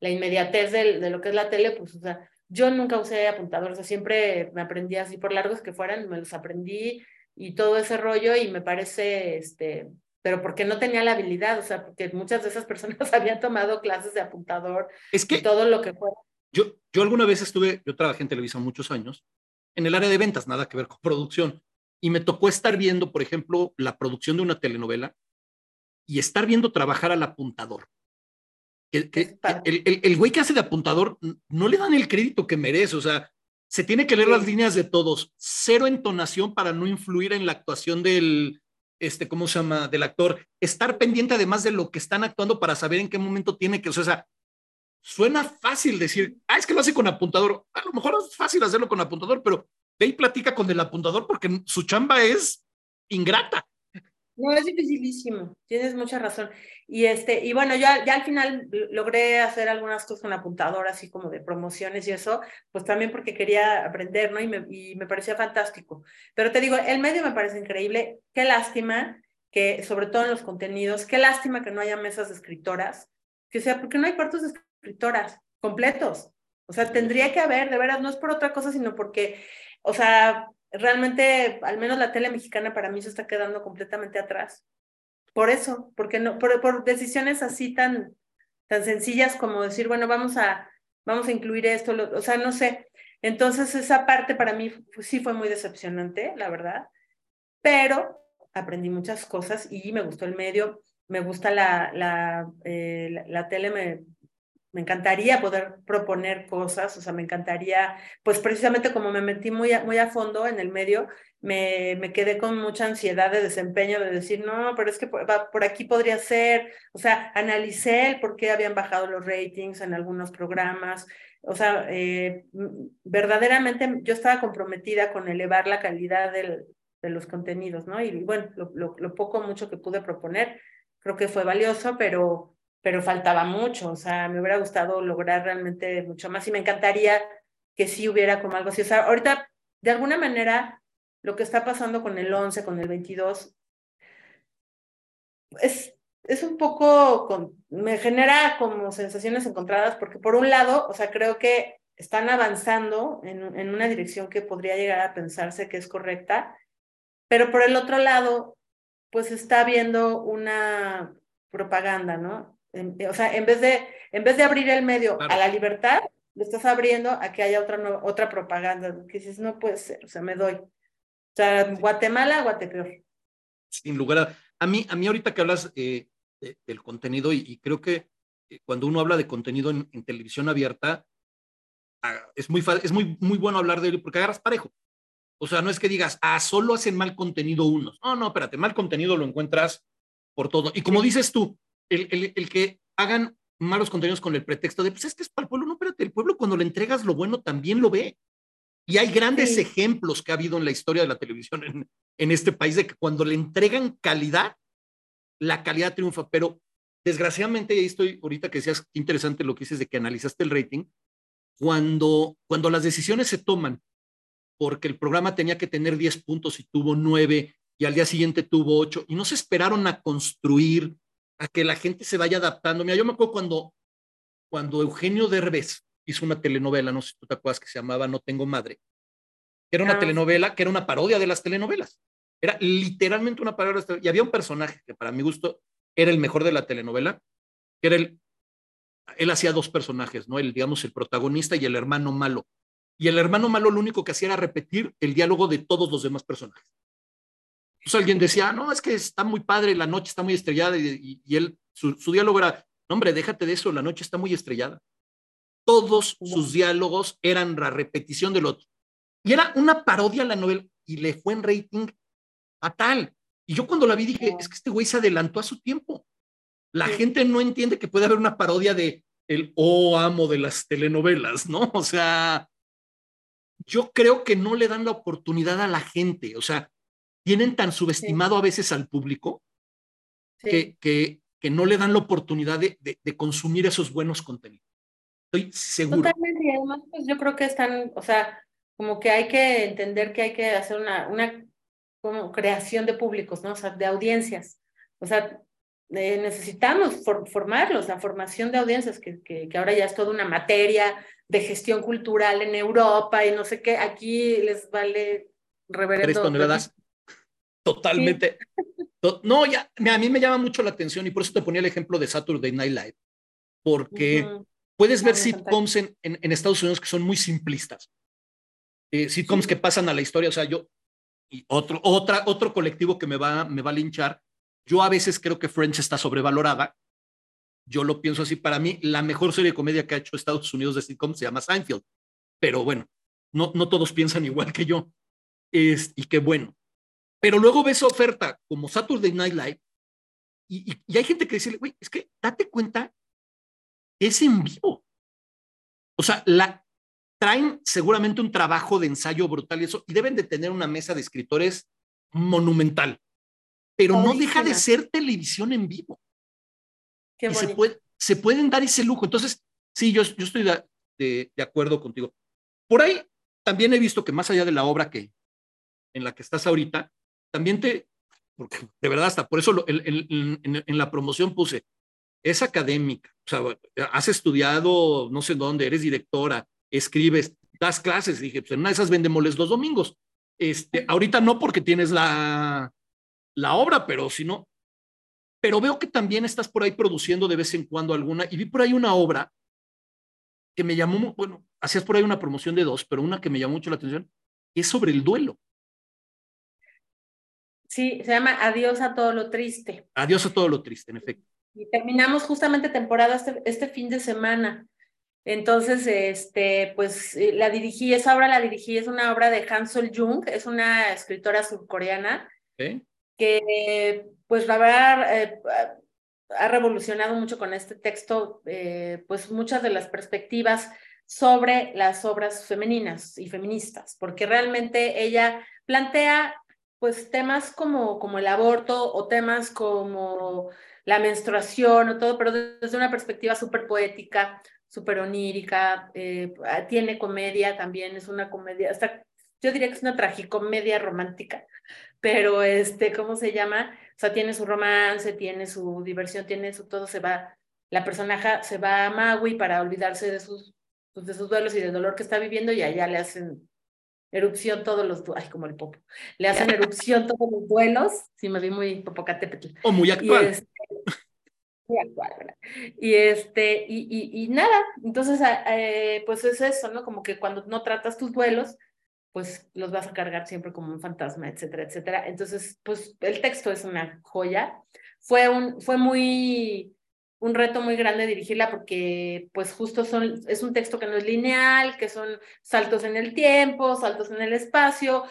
la inmediatez de, de lo que es la tele, pues, o sea, yo nunca usé apuntadores, siempre me aprendí así por largos que fueran, me los aprendí y todo ese rollo y me parece, este, pero porque no tenía la habilidad, o sea, porque muchas de esas personas habían tomado clases de apuntador es que y todo lo que fuera. Yo, yo alguna vez estuve, yo trabajé en televisión muchos años, en el área de ventas, nada que ver con producción, y me tocó estar viendo, por ejemplo, la producción de una telenovela y estar viendo trabajar al apuntador el, güey que hace de apuntador no le dan el crédito que merece, o sea, se tiene que leer las líneas de todos, cero entonación para no influir en la actuación del, este, ¿cómo se llama?, del actor, estar pendiente además de lo que están actuando para saber en qué momento tiene que, o sea, suena fácil decir, ah, es que lo hace con apuntador, a lo mejor es fácil hacerlo con apuntador, pero ve y platica con el apuntador porque su chamba es ingrata. No, es dificilísimo, tienes mucha razón. Y este, y bueno, ya, ya al final logré hacer algunas cosas con apuntador, así como de promociones y eso, pues también porque quería aprender, ¿no? Y me, y me parecía fantástico. Pero te digo, el medio me parece increíble. Qué lástima que, sobre todo en los contenidos, qué lástima que no haya mesas de escritoras, que sea, porque no hay cuartos de escritoras completos. O sea, tendría que haber, de veras, no es por otra cosa, sino porque, o sea, realmente, al menos la tele mexicana para mí se está quedando completamente atrás. Por eso, porque no, por, por decisiones así tan, tan sencillas como decir, bueno, vamos a, vamos a incluir esto, o sea, no sé. Entonces, esa parte para mí sí fue muy decepcionante, la verdad, pero aprendí muchas cosas y me gustó el medio, me gusta la, la, eh, la, tele, me encantaría poder proponer cosas, o sea, me encantaría, pues precisamente como me metí muy a, muy a fondo en el medio, me, me quedé con mucha ansiedad de desempeño, de decir, no, pero es que por, aquí podría ser, o sea, analicé el por qué habían bajado los ratings en algunos programas, o sea, eh, verdaderamente yo estaba comprometida con elevar la calidad del, de los contenidos, ¿no? Y bueno, lo, lo, lo poco mucho que pude proponer, creo que fue valioso, pero pero faltaba mucho, o sea, me hubiera gustado lograr realmente mucho más y me encantaría que sí hubiera como algo así. O sea, ahorita, de alguna manera, lo que está pasando con el 11, con el 22, es, es un poco, con, me genera como sensaciones encontradas, porque por un lado, o sea, creo que están avanzando en, en una dirección que podría llegar a pensarse que es correcta, pero por el otro lado, pues está habiendo una propaganda, ¿no? O sea, en vez de, en vez de abrir el medio a la libertad, lo estás abriendo a que haya otra, otra propaganda, que dices, no puede ser, o sea, me doy. O sea, Guatemala, Guatepeor. Sin lugar a... A mí, a mí ahorita que hablas eh, del contenido, y, creo que eh, cuando uno habla de contenido en, televisión abierta, ah, es, muy, es muy, muy bueno hablar de él porque agarras parejo. O sea, no es que digas, ah, solo hacen mal contenido unos. No, no, espérate, mal contenido lo encuentras por todo. Y como dices tú, el, el, que hagan malos contenidos con el pretexto de, pues es que es para el pueblo, no, espérate, el pueblo cuando le entregas lo bueno también lo ve. Y hay grandes ejemplos que ha habido en la historia de la televisión en, en este país de que cuando le entregan calidad, la calidad triunfa, pero desgraciadamente, y ahí estoy ahorita que decías interesante lo que dices de que analizaste el rating, cuando, cuando las decisiones se toman porque el programa tenía que tener 10 puntos y tuvo 9 y al día siguiente tuvo 8 y no se esperaron a construir a que la gente se vaya adaptando. Mira, yo me acuerdo cuando, cuando Eugenio Derbez hizo una telenovela, no sé si tú te acuerdas, que se llamaba No Tengo Madre. Era una ah, telenovela que era una parodia de las telenovelas. Era literalmente una parodia. Y había un personaje que para mi gusto era el mejor de la telenovela, que era el, él hacía dos personajes, ¿no? El, digamos, el protagonista y el hermano malo. Y el hermano malo lo único que hacía era repetir el diálogo de todos los demás personajes. Entonces alguien decía, no, es que está muy padre, la noche está muy estrellada y, él, su, diálogo era, no, hombre, déjate de eso, la noche está muy estrellada. Todos sus diálogos eran la repetición del otro. Y era una parodia a la novela y le fue en rating fatal. Y yo cuando la vi dije, es que este güey se adelantó a su tiempo. La gente no entiende que puede haber una parodia de el oh amo de las telenovelas, ¿no? O sea, yo creo que no le dan la oportunidad a la gente. O sea, tienen tan subestimado a veces al público que, que, que, no le dan la oportunidad de, de, consumir esos buenos contenidos. Estoy seguro. Totalmente, y además, pues yo creo que están, o sea, como que hay que entender que hay que hacer una, una como creación de públicos, ¿no? O sea, de audiencias. O sea, eh, necesitamos formarlos, la formación de audiencias, que, que, que, ahora ya es toda una materia de gestión cultural en Europa y no sé qué, aquí les vale reverendo. toneladas totalmente. No, ya, a mí me llama mucho la atención y por eso te ponía el ejemplo de Saturday Night Live, porque puedes ver sitcoms en, en, Estados Unidos que son muy simplistas. Eh, sitcoms que pasan a la historia, o sea, yo, y otro, otra, otro colectivo que me va, me va a linchar, yo a veces creo que Friends está sobrevalorada. Yo lo pienso así, para mí la mejor serie de comedia que ha hecho Estados Unidos de sitcoms se llama Seinfeld, pero bueno, no, no todos piensan igual que yo. Es, y qué bueno. Pero luego ves oferta como Saturday Night Live y, y, hay gente que dice, güey, es que date cuenta, es en vivo. O sea, la, traen seguramente un trabajo de ensayo brutal y eso, y deben de tener una mesa de escritores monumental. pero no deja de ser televisión en vivo. y se, puede, se pueden dar ese lujo. Entonces, sí, yo, yo estoy de, de, acuerdo contigo. Por ahí también he visto que más allá de la obra que en la que estás ahorita, también te, porque de verdad hasta por eso en, en, la promoción puse, es académica, o sea, has estudiado no sé dónde, eres directora, escribes, das clases, dije, pues en una de esas los domingos. Este, ahorita no porque tienes la, la obra, pero si no, pero veo que también estás por ahí produciendo de vez en cuando alguna, y vi por ahí una obra que me llamó, bueno, hacías por ahí una promoción de dos, pero una que me llamó mucho la atención, es sobre el duelo. Sí, se llama Adiós a todo lo triste. Adiós a todo lo triste, en efecto. Y terminamos justamente temporada este, este fin de semana. Entonces, este, pues eh, la dirigí, esa obra la dirigí, es una obra de Hansel Jung, es una escritora surcoreana que, pues la verdad, eh, ha revolucionado mucho con este texto, eh, pues muchas de las perspectivas sobre las obras femeninas y feministas, porque realmente ella plantea pues temas como, como el aborto o temas como la menstruación o todo, pero desde una perspectiva súper poética, súper onírica, eh, tiene comedia también, es una comedia, hasta yo diría que es una tragicomedia romántica, pero este, ¿cómo se llama? O sea, tiene su romance, tiene su diversión, tiene su todo, se va, la personaje se va a Maui para olvidarse de sus, pues, de sus duelos y del dolor que está viviendo y allá le hacen erupción todos los, ay, como el popo, le hacen erupción todos los duelos, sí me vi muy popocatépetl. O muy actual. Y este, muy actual, ¿verdad? Y este, y, y, y nada, entonces, eh, pues es eso, ¿no? Como que cuando no tratas tus duelos, pues los vas a cargar siempre como un fantasma, etcétera, etcétera. Entonces, pues el texto es una joya. Fue un, fue muy, un reto muy grande dirigirla porque pues justo son, es un texto que no es lineal, que son saltos en el tiempo, saltos en el espacio,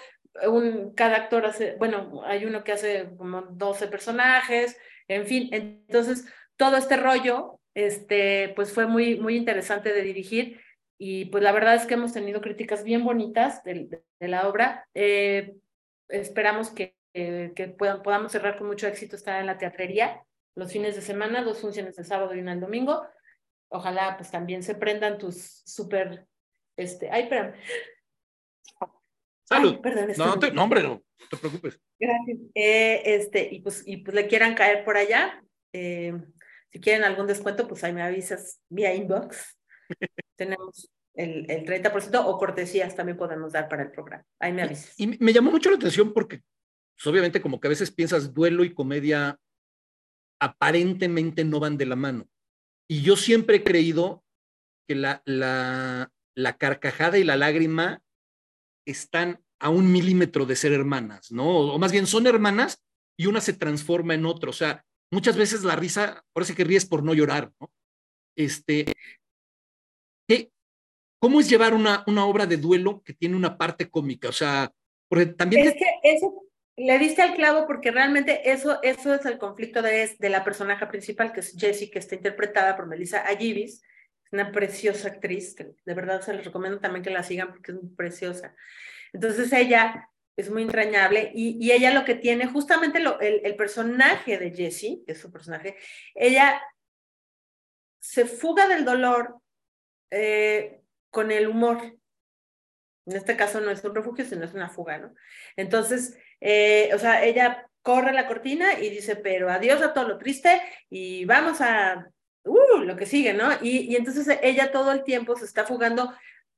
un, cada actor hace, bueno, hay uno que hace como 12 personajes, en fin, entonces todo este rollo, este, pues fue muy, muy interesante de dirigir y pues la verdad es que hemos tenido críticas bien bonitas de, la obra. Eh, esperamos que, que podamos cerrar con mucho éxito, estar en la teatrería los fines de semana, dos funciones el sábado y una el domingo. Ojalá pues también se prendan tus súper, este, ay, espérame. Salud. perdón, no, te, no, hombre, no, te preocupes. Gracias. Eh, este, y pues, y pues le quieran caer por allá. Eh, si quieren algún descuento, pues ahí me avisas vía inbox. Tenemos el, el 30% o cortesías también podemos dar para el programa. Ahí me avisas. Y, me llamó mucho la atención porque, pues, obviamente, como que a veces piensas duelo y comedia aparentemente no van de la mano. Y yo siempre he creído que la, la, la carcajada y la lágrima están a un milímetro de ser hermanas, ¿no? O más bien son hermanas y una se transforma en otra. O sea, muchas veces la risa, parece que ríes por no llorar, ¿no? Este, ¿Cómo es llevar una, una obra de duelo que tiene una parte cómica? O sea, porque también... le diste al clavo porque realmente eso, eso es el conflicto de, de la personaje principal, que es Jessie, que está interpretada por Melissa Ayibis, una preciosa actriz, que de verdad se les recomiendo también que la sigan porque es muy preciosa. Entonces ella es muy entrañable y, ella lo que tiene, justamente lo, el, el personaje de Jessie, que es su personaje, ella se fuga del dolor eh, con el humor. En este caso no es un refugio, sino es una fuga, ¿no? Entonces, eh, o sea, ella corre la cortina y dice, pero adiós a todo lo triste y vamos a, uh, lo que sigue, ¿no? Y, entonces ella todo el tiempo se está fugando,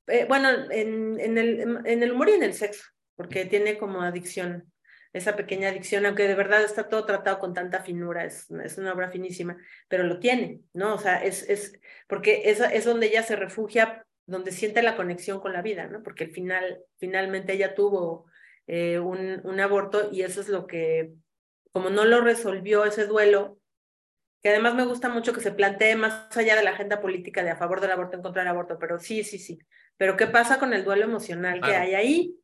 eh, bueno, en, el, humor y en el sexo, porque tiene como adicción, esa pequeña adicción, aunque de verdad está todo tratado con tanta finura, es, una obra finísima, pero lo tiene, ¿no? O sea, es, porque es, es donde ella se refugia donde siente la conexión con la vida, ¿no? Porque al final, finalmente ella tuvo eh, un, un, aborto y eso es lo que, como no lo resolvió ese duelo, que además me gusta mucho que se plantee más allá de la agenda política de a favor del aborto, en contra del aborto, pero sí, sí, sí. Pero ¿qué pasa con el duelo emocional que hay ahí?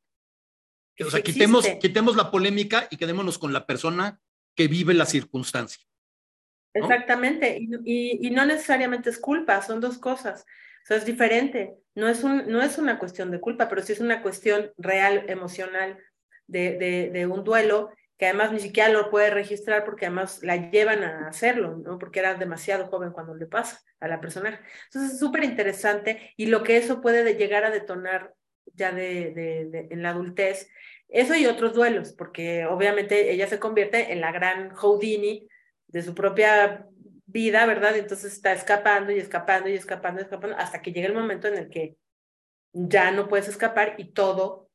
O sea, quitemos, quitemos la polémica y quedémonos con la persona que vive la circunstancia. Exactamente, y, y, y, no necesariamente es culpa, son dos cosas. O sea, es diferente. No es, un, no es una cuestión de culpa, pero sí es una cuestión real, emocional, de, un duelo que además ni siquiera lo puede registrar porque además la llevan a hacerlo, ¿no? Porque era demasiado joven cuando le pasa a la personaje. Entonces es súper interesante y lo que eso puede llegar a detonar ya de, de, en la adultez, eso y otros duelos, porque obviamente ella se convierte en la gran Houdini de su propia vida, ¿verdad? Entonces está escapando y escapando y escapando y escapando hasta que llega el momento en el que ya no puedes escapar y todo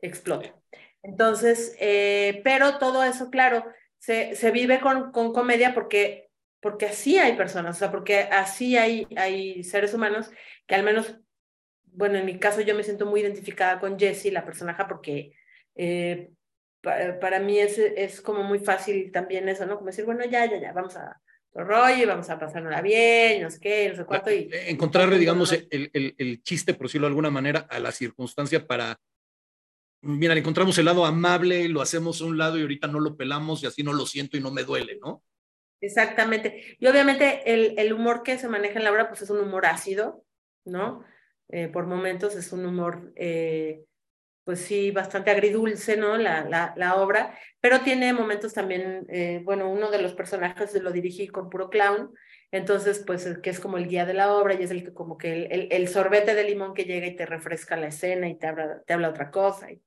explota. Entonces, eh, pero todo eso, claro, se, se vive con, con, comedia porque, porque así hay personas, o sea, porque así hay, hay seres humanos que al menos, bueno, en mi caso yo me siento muy identificada con Jessie, la personaje, porque eh, para mí es, es como muy fácil también eso, ¿no? Como decir, bueno, ya, ya, ya, vamos a rollo y vamos a pasárnosla bien, no sé qué, no sé cuánto. Y, Encontrarle, digamos, el, el, el, chiste, por decirlo de alguna manera, a la circunstancia para mira, le encontramos el lado amable, lo hacemos a un lado y ahorita no lo pelamos y así no lo siento y no me duele, ¿no? Exactamente. Y obviamente el, el humor que se maneja en la obra, pues es un humor ácido, ¿no? Eh, por momentos es un humor, eh, pues sí, bastante agridulce, ¿no? La, la, la obra, pero tiene momentos también, eh, bueno, uno de los personajes lo dirigí con puro clown, entonces, pues, que es como el guía de la obra y es el que como que el, el, sorbete de limón que llega y te refresca la escena y te habla, te habla otra cosa. Y,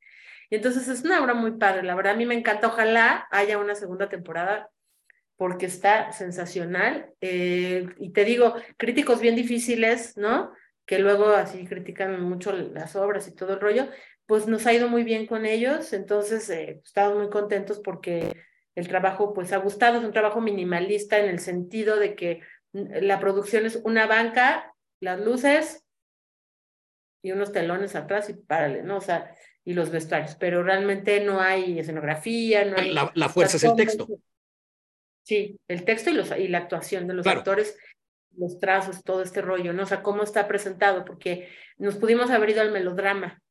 y entonces es una obra muy padre, la verdad a mí me encanta, ojalá haya una segunda temporada porque está sensacional. Eh, y te digo, críticos bien difíciles, ¿no? Que luego así critican mucho las obras y todo el rollo, pues nos ha ido muy bien con ellos, entonces eh, estamos muy contentos porque el trabajo pues ha gustado, es un trabajo minimalista en el sentido de que la producción es una banca, las luces y unos telones atrás y párale, ¿no? O sea, y los vestuarios, pero realmente no hay escenografía, no hay... La, fuerza es el texto. Sí, el texto y, los, y la actuación de los actores, los trazos, todo este rollo, ¿no? O sea, cómo está presentado, porque nos pudimos haber ido al melodrama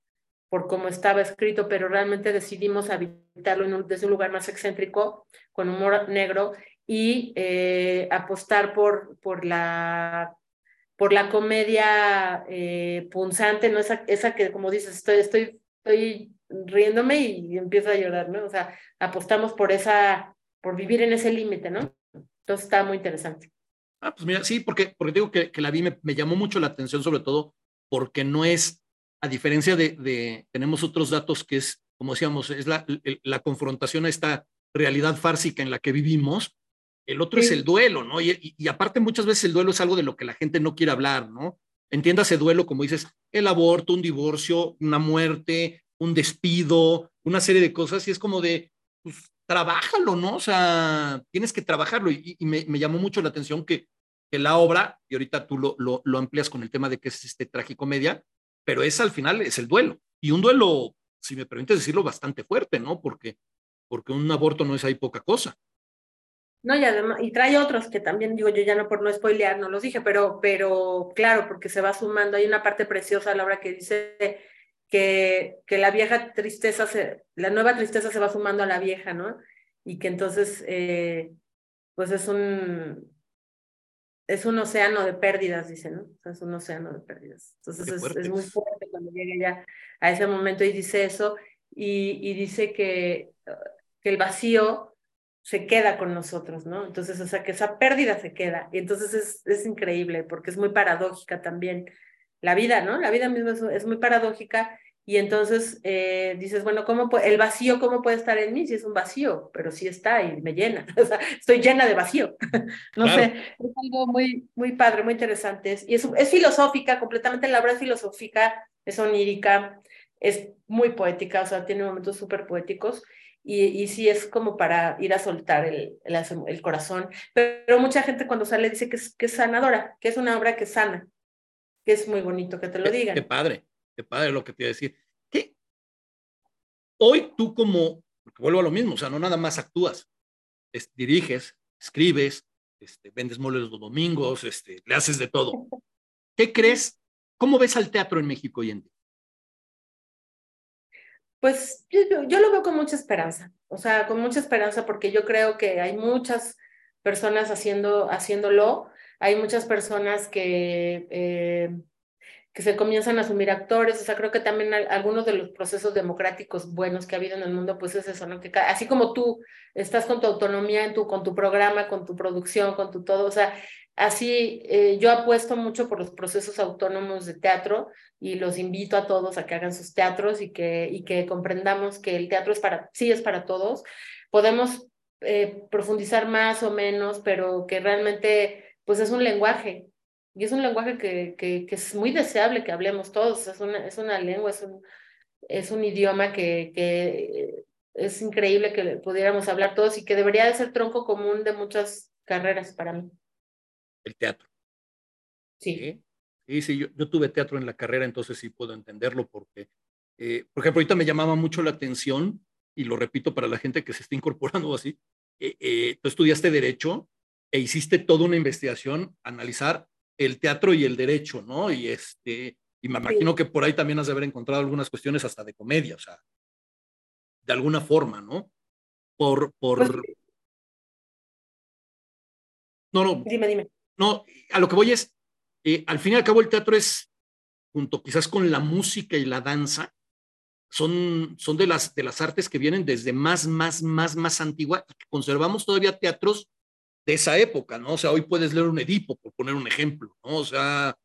por cómo estaba escrito, pero realmente decidimos habitarlo en un, desde un lugar más excéntrico, con humor negro, y eh, apostar por, por la por la comedia eh, punzante, ¿no? Esa, esa que, como dices, estoy, estoy estoy riéndome y empiezo a llorar, ¿no? O sea, apostamos por esa, por vivir en ese límite, ¿no? Entonces está muy interesante. Ah, pues mira, sí, porque, porque digo que, que la vi, me, me, llamó mucho la atención, sobre todo porque no es, a diferencia de, de tenemos otros datos que es, como decíamos, es la, la confrontación a esta realidad fársica en la que vivimos, el otro es el duelo, ¿no? Y, y, y, aparte muchas veces el duelo es algo de lo que la gente no quiere hablar, ¿no? Entiéndase duelo, como dices, el aborto, un divorcio, una muerte, un despido, una serie de cosas, y es como de, pues, trabájalo, ¿no? O sea, tienes que trabajarlo. Y, me, me, llamó mucho la atención que, que la obra, y ahorita tú lo, lo, lo, amplias con el tema de que es este tragicomedia, pero es al final, es el duelo. Y un duelo, si me permites decirlo, bastante fuerte, ¿no? Porque, porque un aborto no es ahí poca cosa. No, y además, y trae otros que también digo yo ya no por no spoilear, no los dije, pero, pero claro, porque se va sumando. Hay una parte preciosa a la obra que dice que, que la vieja tristeza, se, la nueva tristeza se va sumando a la vieja, ¿no? Y que entonces, eh, pues es un, es un océano de pérdidas, dice, ¿no? O sea, es un océano de pérdidas. Entonces es, es, muy fuerte cuando llega ya a ese momento y dice eso, y, y dice que, que el vacío se queda con nosotros, ¿no? Entonces, o sea, que esa pérdida se queda. Y entonces es, es increíble porque es muy paradójica también la vida, ¿no? La vida misma es, es muy paradójica y entonces eh, dices, bueno, ¿cómo el vacío cómo puede estar en mí si es un vacío? Pero sí está y me llena, o sea, estoy llena de vacío. no claro. sé, es algo muy, muy padre, muy interesante. Y es, es filosófica, completamente la obra es filosófica, es onírica, es muy poética, o sea, tiene momentos súper poéticos y, y sí es como para ir a soltar el, el, el, corazón. Pero mucha gente cuando sale dice que es, que es sanadora, que es una obra que sana, que es muy bonito que te lo digan. Qué, qué padre, qué padre lo que te iba a decir. ¿Qué? Hoy tú como, porque vuelvo a lo mismo, o sea, no nada más actúas, es, diriges, escribes, este, vendes moles los domingos, este, le haces de todo. ¿Qué crees? ¿Cómo ves al teatro en México hoy en día? Pues yo, yo, lo veo con mucha esperanza, o sea, con mucha esperanza porque yo creo que hay muchas personas haciendo, haciéndolo, hay muchas personas que, eh, que se comienzan a asumir actores, o sea, creo que también algunos de los procesos democráticos buenos que ha habido en el mundo, pues es eso, ¿no? Que así como tú estás con tu autonomía, en tu, con tu programa, con tu producción, con tu todo, o sea, así eh, yo apuesto mucho por los procesos autónomos de teatro y los invito a todos a que hagan sus teatros y que, y que comprendamos que el teatro es para, sí es para todos, podemos eh, profundizar más o menos, pero que realmente, pues es un lenguaje, y es un lenguaje que, que, que, es muy deseable que hablemos todos, es una, es una lengua, es un, es un idioma que, que es increíble que pudiéramos hablar todos y que debería de ser tronco común de muchas carreras para mí. El teatro. Sí. Sí, sí, yo, yo tuve teatro en la carrera, entonces sí puedo entenderlo porque, eh, por ejemplo, ahorita me llamaba mucho la atención, y lo repito para la gente que se está incorporando así, eh, eh, tú estudiaste derecho e hiciste toda una investigación, analizar el teatro y el derecho, ¿no? Y este, y me imagino que por ahí también has de haber encontrado algunas cuestiones hasta de comedia, o sea, de alguna forma, ¿no? Por, por. Pues no, no. Dime, dime. No, a lo que voy es, eh, al fin y al cabo el teatro es, junto quizás con la música y la danza, son, son de, las, de las artes que vienen desde más, más, más, más antigua y que conservamos todavía teatros de esa época, ¿no? O sea, hoy puedes leer un Edipo, por poner un ejemplo, ¿no? O sea...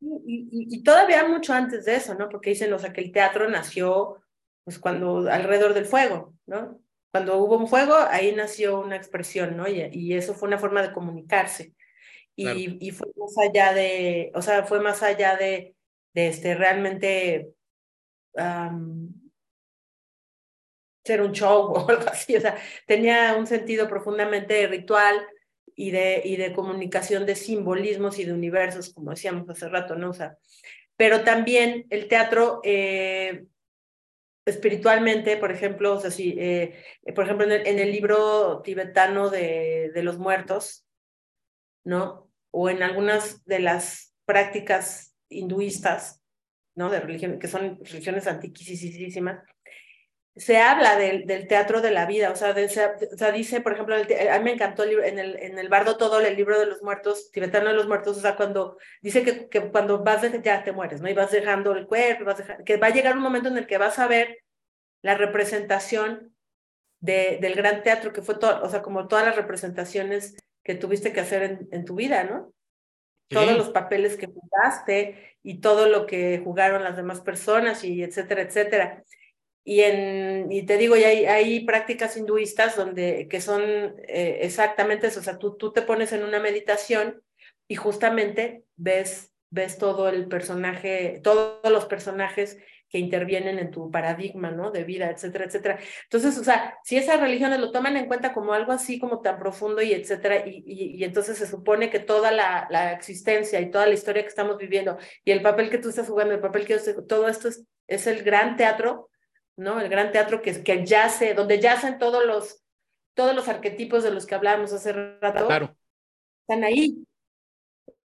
Y, todavía mucho antes de eso, ¿no? Porque dicen, o sea, que el teatro nació, pues, cuando, alrededor del fuego, ¿no? Cuando hubo un fuego, ahí nació una expresión, ¿no? Y, eso fue una forma de comunicarse. Y, y, fue más allá de, o sea, fue más allá de, de este, realmente ser un show o algo así, o sea, tenía un sentido profundamente ritual y de, y de comunicación de simbolismos y de universos, como decíamos hace rato, ¿no? O pero también el teatro eh, espiritualmente, por ejemplo, o sea, sí, eh, por ejemplo, en el, en el libro tibetano de, de, los muertos, ¿no? O en algunas de las prácticas hinduistas, ¿no? De religión, que son religiones antiquísimas, se habla del, del, teatro de la vida, o sea, o sea dice, por ejemplo, a mí me encantó el libro, en, el, en el Bardo Todo, el libro de los muertos, tibetano de los muertos, o sea, cuando dice que, que cuando vas, de, ya te mueres, ¿no? Y vas dejando el cuerpo, vas que va a llegar un momento en el que vas a ver la representación de, del gran teatro, que fue todo, o sea, como todas las representaciones que tuviste que hacer en, en tu vida, ¿no? Todos los papeles que jugaste y todo lo que jugaron las demás personas y etcétera, etcétera. Y, en, y te digo, y hay, hay prácticas hinduistas donde, que son eh, exactamente eso, o sea, tú, tú te pones en una meditación y justamente ves, ves todo el personaje, todos los personajes que intervienen en tu paradigma, ¿no? De vida, etcétera, etcétera. Entonces, o sea, si esas religiones lo toman en cuenta como algo así, como tan profundo y etcétera, y, y, y entonces se supone que toda la, la, existencia y toda la historia que estamos viviendo y el papel que tú estás jugando, el papel que yo todo esto es, es el gran teatro, ¿no? El gran teatro que, que yace, donde yacen todos los, todos los arquetipos de los que hablábamos hace rato. Claro. Están ahí,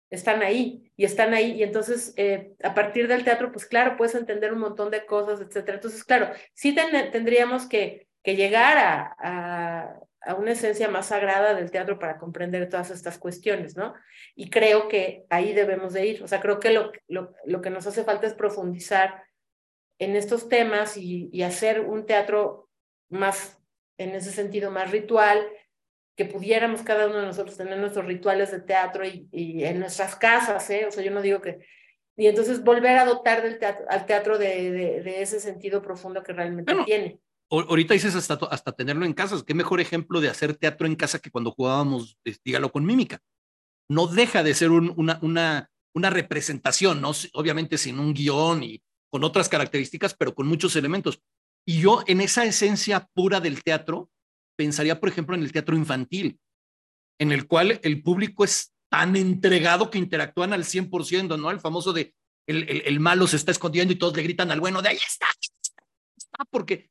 están ahí y están ahí. Y entonces, eh, a partir del teatro, pues claro, puedes entender un montón de cosas, etcétera. Entonces, claro, sí tendríamos que, que llegar a, a, a, una esencia más sagrada del teatro para comprender todas estas cuestiones, ¿no? Y creo que ahí debemos de ir. O sea, creo que lo, lo, lo que nos hace falta es profundizar en estos temas y, hacer un teatro más, en ese sentido, más ritual, que pudiéramos cada uno de nosotros tener nuestros rituales de teatro y, en nuestras casas, ¿eh? O sea, yo no digo que... Y entonces volver a dotar del teatro, al teatro de, de, ese sentido profundo que realmente tiene. Ahorita dices hasta, hasta tenerlo en casa. ¿Qué mejor ejemplo de hacer teatro en casa que cuando jugábamos, dígalo con mímica? No deja de ser un, una, una, una representación, ¿no? Obviamente sin un guion y, con otras características, pero con muchos elementos. Y yo en esa esencia pura del teatro, pensaría, por ejemplo, en el teatro infantil, en el cual el público es tan entregado que interactúan al 100%, ¿no? El famoso de el, el, malo se está escondiendo y todos le gritan al bueno de ahí está, está, porque,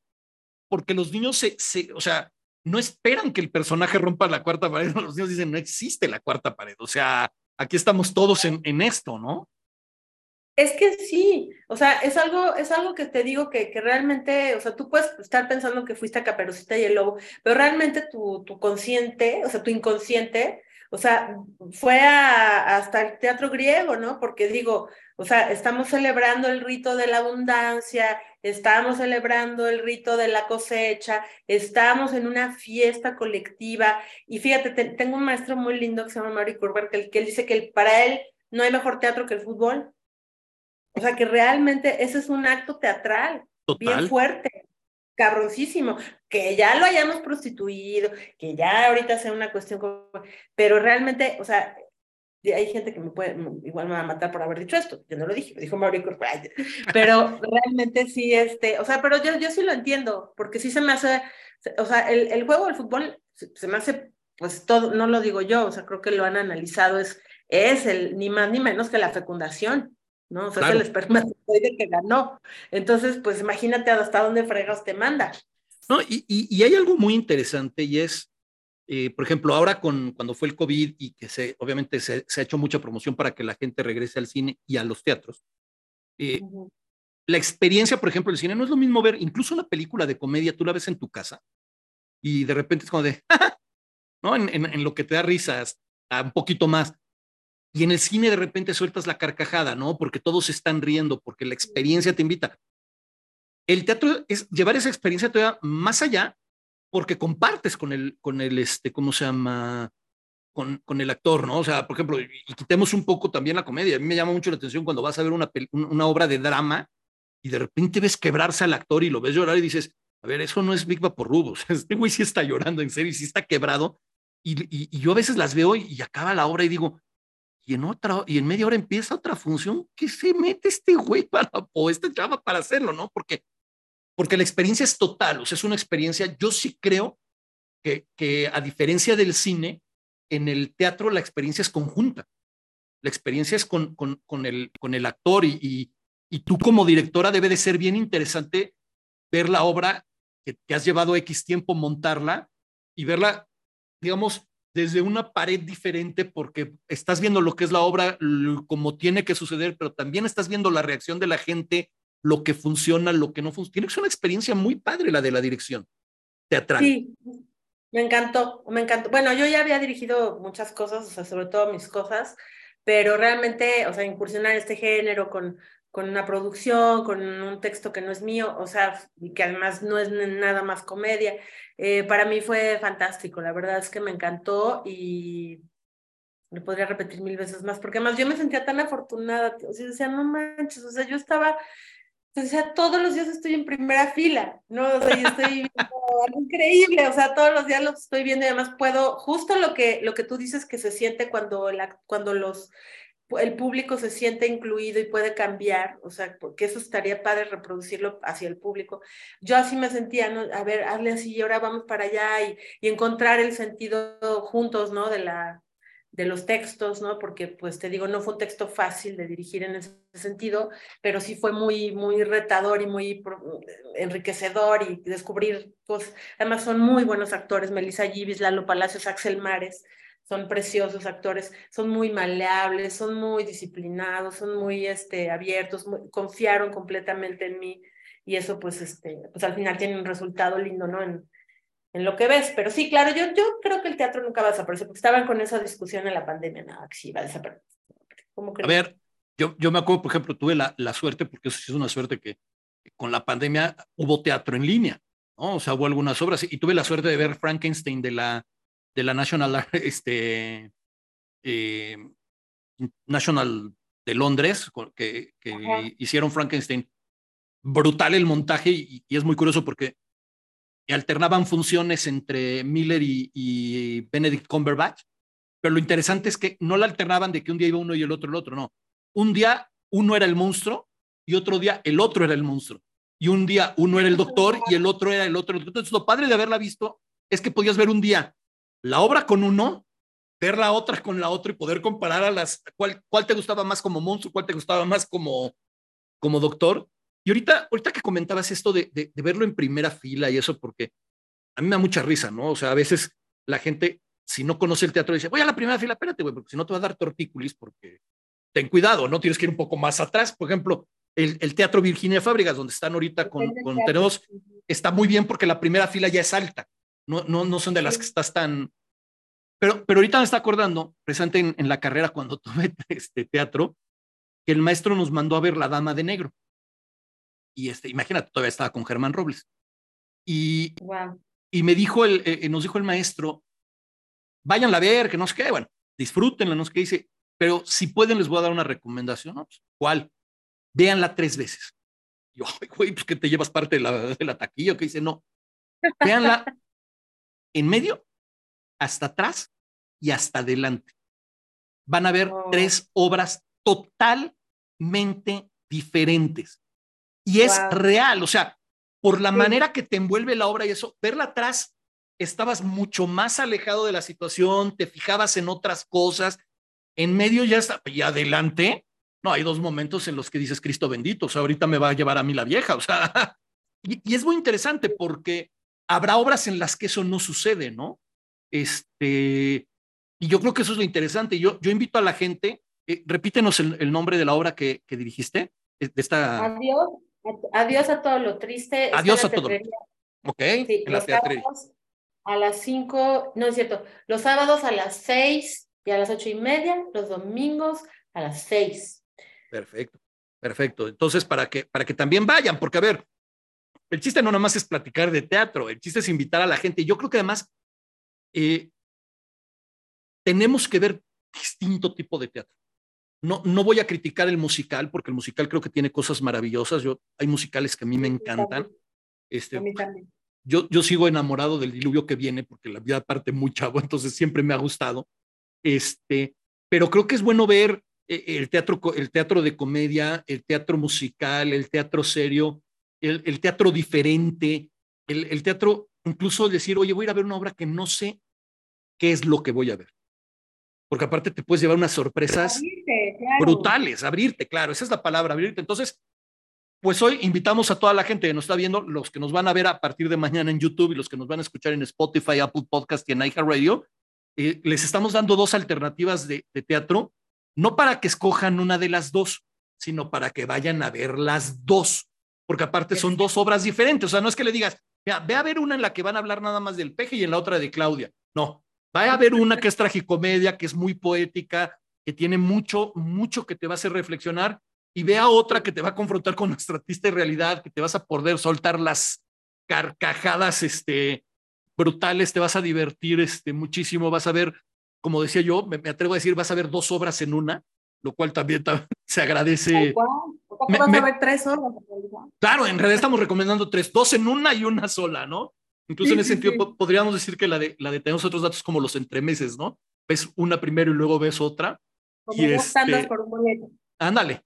porque los niños se, se, o sea, no esperan que el personaje rompa la cuarta pared, los niños dicen, no existe la cuarta pared, o sea, aquí estamos todos en, en esto, ¿no? Es que sí, o sea, es algo, es algo que te digo que, que realmente, o sea, tú puedes estar pensando que fuiste a Caperucita y el Lobo, pero realmente tu, tu consciente, o sea, tu inconsciente, o sea, fue hasta el teatro griego, ¿no? Porque digo, o sea, estamos celebrando el rito de la abundancia, estamos celebrando el rito de la cosecha, estamos en una fiesta colectiva. Y fíjate, tengo un maestro muy lindo que se llama Mario Kurber, que, que él dice que para él no hay mejor teatro que el fútbol. O sea, que realmente ese es un acto teatral bien fuerte, cabroncísimo, que ya lo hayamos prostituido, que ya ahorita sea una cuestión, pero realmente, o sea, hay gente que me puede, igual me va a matar por haber dicho esto, yo no lo dije, lo dijo Mauricio pero realmente sí, este, o sea, pero yo, yo sí lo entiendo, porque sí se me hace, o sea, el, el juego del fútbol se me hace, pues todo, no lo digo yo, o sea, creo que lo han analizado, es, es el, ni más ni menos que la fecundación, ¿no? O sea, es el espermatozoide que ganó. Entonces, pues imagínate hasta dónde fregas te manda. No, y, y, hay algo muy interesante y es, eh, por ejemplo, ahora con cuando fue el COVID y que se, obviamente se, se, ha hecho mucha promoción para que la gente regrese al cine y a los teatros. Eh, la experiencia, por ejemplo, del cine no es lo mismo ver incluso una película de comedia, tú la ves en tu casa y de repente es como de, ¿no? En, en, en lo que te da risas, un poquito más y en el cine de repente sueltas la carcajada, ¿no? Porque todos están riendo, porque la experiencia te invita. El teatro es llevar esa experiencia todavía más allá, porque compartes con el, con el, este, ¿cómo se llama? Con, con el actor, ¿no? O sea, por ejemplo, y quitemos un poco también la comedia. A mí me llama mucho la atención cuando vas a ver una, una obra de drama y de repente ves quebrarse al actor y lo ves llorar y dices, a ver, eso no es Big por Rubos. Este güey sí está llorando en serio y sí está quebrado. Y, y, y, yo a veces las veo y acaba la obra y digo, y en otra, y en media hora empieza otra función que se mete este güey para, o este chava para hacerlo, ¿no? Porque, porque la experiencia es total, o sea, es una experiencia, yo sí creo que, que a diferencia del cine, en el teatro la experiencia es conjunta. La experiencia es con, con, con el, con el actor y, y, y, tú como directora debe de ser bien interesante ver la obra que, que has llevado X tiempo montarla y verla, digamos, desde una pared diferente porque estás viendo lo que es la obra, como tiene que suceder, pero también estás viendo la reacción de la gente, lo que funciona, lo que no funciona. Tiene que una experiencia muy padre la de la dirección teatral. Sí, me encantó, me encantó. Bueno, yo ya había dirigido muchas cosas, o sea, sobre todo mis cosas, pero realmente, o sea, incursionar este género con, con una producción, con un texto que no es mío, o sea, y que además no es nada más comedia. Eh, para mí fue fantástico, la verdad es que me encantó y lo podría repetir mil veces más, porque además yo me sentía tan afortunada, o sea, decía, no manches, o sea, yo estaba, o sea, todos los días estoy en primera fila, ¿no? O sea, yo estoy increíble, o sea, todos los días lo estoy viendo y además puedo, justo lo que, lo que tú dices que se siente cuando, la, cuando los el público se siente incluido y puede cambiar, o sea, porque eso estaría padre reproducirlo hacia el público. Yo así me sentía. A ver, hazle así y ahora vamos para allá y, encontrar el sentido juntos, ¿no? De, la, de los textos, ¿no? Porque, pues te digo, no fue un texto fácil de dirigir en ese sentido, pero sí fue muy, muy retador y muy enriquecedor y descubrir, pues, además son muy buenos actores, Melissa Givis, Lalo Palacios, Axel Mares, son preciosos actores, son muy maleables, son muy disciplinados, son muy este, abiertos, confiaron completamente en mí y eso pues, este, pues al final tiene un resultado lindo, ¿no? En, en lo que ves, pero sí, claro, yo, yo creo que el teatro nunca va a desaparecer, porque estaban con esa discusión en la pandemia, no, que sí va a desaparecer. a ver, yo, yo me acuerdo, por ejemplo, tuve la, la suerte, porque eso sí es una suerte que, con la pandemia hubo teatro en línea, ¿no? O sea, hubo algunas obras y tuve la suerte de ver Frankenstein de la, de la National, este, eh, National de Londres, que, que hicieron Frankenstein. Brutal el montaje y, y, es muy curioso porque alternaban funciones entre Miller y, y, Benedict Cumberbatch, pero lo interesante es que no la alternaban de que un día iba uno y el otro el otro, no. Un día uno era el monstruo y otro día el otro era el monstruo. Y un día uno era el doctor y el otro era el otro. Entonces, lo padre de haberla visto es que podías ver un día la obra con uno, ver la otra con la otra y poder comparar a las, cuál, cuál te gustaba más como monstruo, cuál te gustaba más como, como doctor. Y ahorita, ahorita que comentabas esto de, de, de verlo en primera fila y eso, porque a mí me da mucha risa, ¿no? O sea, a veces la gente, si no conoce el teatro, dice, voy a la primera fila, espérate, güey, porque si no te va a dar tortícolis, porque ten cuidado, ¿no? Tienes que ir un poco más atrás. Por ejemplo, el, el Teatro Virginia Fábricas, donde están ahorita con, con tenemos, está muy bien porque la primera fila ya es alta no, no, no son de las que estás tan, Pero, pero ahorita me está acordando, presente en, en la carrera cuando tuve este teatro, que el maestro nos mandó a ver La Dama de Negro. Y este, imagínate, todavía estaba con Germán Robles. Y, Wow. y me dijo el, eh, nos dijo el maestro, váyanla a ver, que no sé qué, bueno, disfrútenla, no sé qué dice, pero si pueden les voy a dar una recomendación, ¿no? Pues, ¿Cuál? Véanla tres veces. Y yo, ay, güey, pues que te llevas parte de la, de la taquilla, que dice, no, véanla en medio, hasta atrás y hasta adelante. Van a ver Oh. tres obras totalmente diferentes. Y es Wow. real, o sea, por la Sí. manera que te envuelve la obra y eso, verla atrás, estabas mucho más alejado de la situación, te fijabas en otras cosas, en medio ya está, y adelante, no, hay dos momentos en los que dices, Cristo bendito, o sea, ahorita me va a llevar a mí la vieja, o sea, y, y es muy interesante porque habrá obras en las que eso no sucede, ¿no? Este, y yo creo que eso es lo interesante. Yo, yo invito a la gente, eh, repítenos el, el nombre de la obra que, que dirigiste, eh, de esta, Adiós, adiós a todo lo triste. Adiós a todo ok, sí, en la los teatrería. sábados a las 5, no es cierto, los sábados a las 6 y a las ocho y media, los domingos a las 6. Perfecto, perfecto. Entonces, para que, para que también vayan, porque a ver, el chiste no nada más es platicar de teatro, el chiste es invitar a la gente. Yo creo que además eh, tenemos que ver distinto tipo de teatro. No, no voy a criticar el musical, porque el musical creo que tiene cosas maravillosas. Yo, hay musicales que a mí me encantan. Este, A mí también. yo, yo sigo enamorado del diluvio que viene, porque la vida parte muy chavo, entonces siempre me ha gustado. Este, pero creo que es bueno ver eh, el teatro, el teatro de comedia, el teatro musical, el teatro serio, el, el teatro diferente, el, el teatro, incluso decir, oye, voy a ir a ver una obra que no sé qué es lo que voy a ver. Porque aparte te puedes llevar unas sorpresas Abrirte, claro. brutales, abrirte, claro, esa es la palabra, abrirte. Entonces, pues hoy invitamos a toda la gente que nos está viendo, los que nos van a ver a partir de mañana en YouTube y los que nos van a escuchar en Spotify, Apple Podcast y en iHeartRadio, eh, les estamos dando dos alternativas de, de teatro, no para que escojan una de las dos, sino para que vayan a ver las dos, porque aparte son dos obras diferentes, o sea, no es que le digas, "Mira, ve a ver una en la que van a hablar nada más del peje y en la otra de Claudia, no, va a ver una que es tragicomedia, que es muy poética, que tiene mucho, mucho que te va a hacer reflexionar y vea otra que te va a confrontar con nuestra triste realidad, que te vas a poder soltar las carcajadas este, brutales, te vas a divertir este, muchísimo, vas a ver, como decía yo, me, me atrevo a decir, vas a ver dos obras en una, lo cual también ta- se agradece. ¿Cómo Me- vas me- a ver tres horas? Claro, en realidad estamos recomendando tres, dos en una y una sola, ¿no? Incluso Sí, en ese sí, sentido sí. podríamos decir que la de, la de tenemos otros datos como los entremeses, ¿no? Ves una primero y luego ves otra. Como Y dos este- por un boleto. Ándale,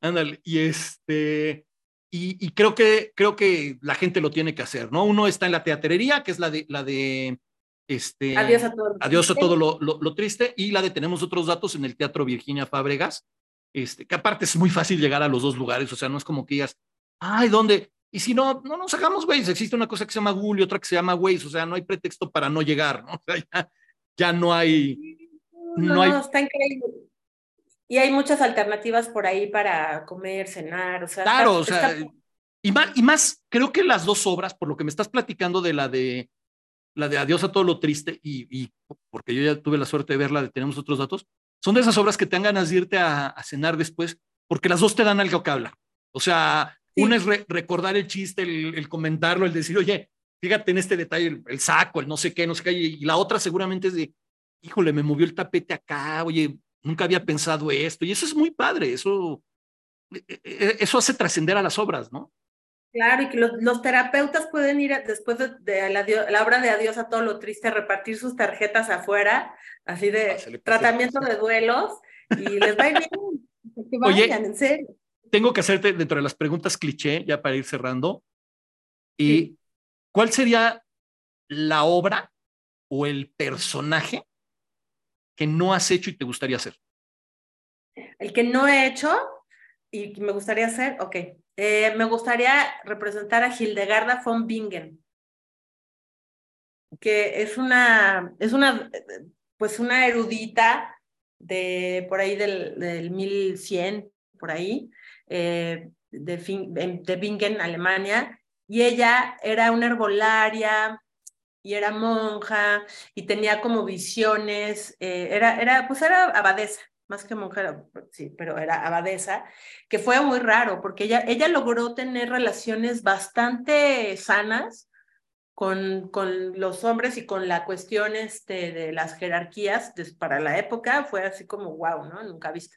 ándale. Y este, y, y creo que creo que la gente lo tiene que hacer, ¿no? Uno está en la teatrería, que es la de la de este Adiós a todos. Adiós a todo lo, lo, lo triste, y la de tenemos otros datos en el Teatro Virginia Fábregas, este, que aparte es muy fácil llegar a los dos lugares, o sea, no es como que digas, ay, ¿dónde? Y si no, no nos hagamos güeyes, existe una cosa que se llama Google y otra que se llama Waze, o sea, no hay pretexto para no llegar, ¿no? O sea, ya, ya no hay, No, no hay- está increíble. Y hay muchas alternativas por ahí para comer, cenar, o sea, Claro, o sea, está- y más, y más, creo que las dos obras, por lo que me estás platicando de la de la de Adiós a todo lo triste, y, y porque yo ya tuve la suerte de verla, de tenemos otros datos, son de esas obras que te dan ganas de irte a, a cenar después, porque las dos te dan algo que hablar. O sea, Sí. una es re- recordar el chiste, el, el comentarlo, el decir, oye, fíjate en este detalle, el, el saco, el no sé qué, no sé qué, y, la otra seguramente es de, híjole, me movió el tapete acá, oye, nunca había pensado esto, y eso es muy padre, eso, eh, eh, eso hace trascender a las obras, ¿no? Claro, y que los, los terapeutas pueden ir a- después de, de la, obra de Adiós a todo lo triste, repartir sus tarjetas afuera, así de Pásale, pásale, tratamiento de duelos, y les va a ir bien. Que Oye, vayan, en serio. tengo que hacerte dentro de las preguntas cliché, ya para ir cerrando. ¿Y Sí. cuál sería la obra o el personaje que no has hecho y te gustaría hacer? El que no he hecho y me gustaría hacer, ok. Eh, me gustaría representar a Hildegarda von Bingen, que es una, es una, pues una erudita de por ahí del, del 1100, por ahí, eh, de, Fin- de Bingen, Alemania, y ella era una herbolaria, y era monja y tenía como visiones, eh, era, era, pues era abadesa, más que monja, sí, pero era abadesa, que fue muy raro porque ella, ella logró tener relaciones bastante sanas con, con los hombres y con la cuestión este, de las jerarquías para la época, fue así como wow, ¿no? Nunca vista.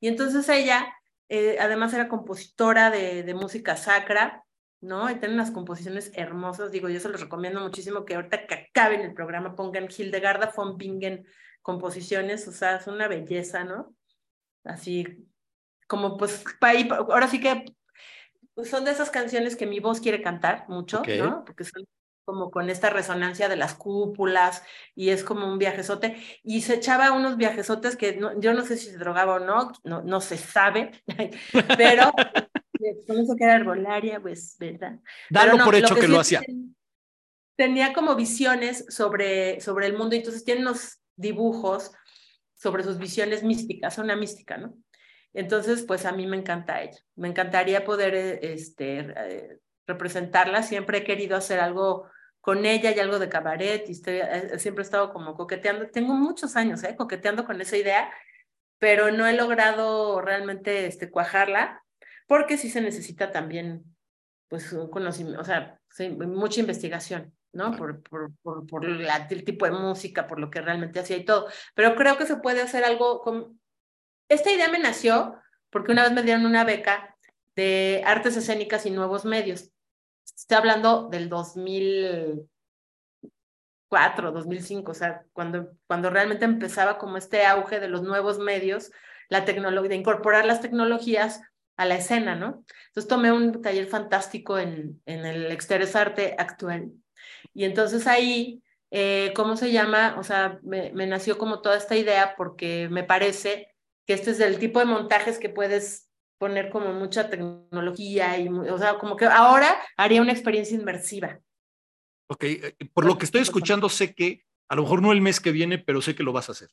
Y entonces ella, eh, además era compositora de, de música sacra, ¿no? Y tienen unas composiciones hermosas, digo, yo se los recomiendo muchísimo que ahorita que acaben el programa pongan Hildegarda von Bingen composiciones, o sea, es una belleza, ¿no? Así como pues, ahora sí que pues, son de esas canciones que mi voz quiere cantar mucho, ¿no? Porque son como con esta resonancia de las cúpulas y es como un viajezote y se echaba unos viajezotes que yo no sé si se drogaba o no, no, no se sabe, pero con eso que era herbolaria, pues, ¿verdad? Dalo por hecho que, lo hacía. Tenía como visiones sobre, sobre el mundo, entonces tiene unos dibujos sobre sus visiones místicas, una mística, ¿no? Entonces, pues a mí me encanta ella. Me encantaría poder eh, este, eh, representarla. Siempre he querido hacer algo con ella y algo de cabaret y eh, siempre he estado como coqueteando. Tengo muchos años. Coqueteando con esa idea, pero no he logrado realmente este, cuajarla porque sí se necesita también, pues, conocimiento, o sea, mucha investigación, ¿no? Por, por, por, por el tipo de música, por lo que realmente hacía y todo. Pero creo que se puede hacer algo con... Esta idea me nació porque una vez me dieron una beca de artes escénicas y nuevos medios. Estoy hablando del 2004, 2005, o sea, cuando, cuando realmente empezaba como este auge de los nuevos medios, la tecnología, de incorporar las tecnologías a la escena, ¿no? Entonces tomé un taller fantástico en, en el Exterior Arte actual. Y entonces ahí, eh, ¿cómo se llama? O sea, me, me, nació como toda esta idea porque me parece que este es el tipo de montajes que puedes poner como mucha tecnología y, o sea, como que ahora haría una experiencia inmersiva. Ok, eh, por lo que estoy escuchando, sé que a lo mejor no el mes que viene, pero sé que lo vas a hacer.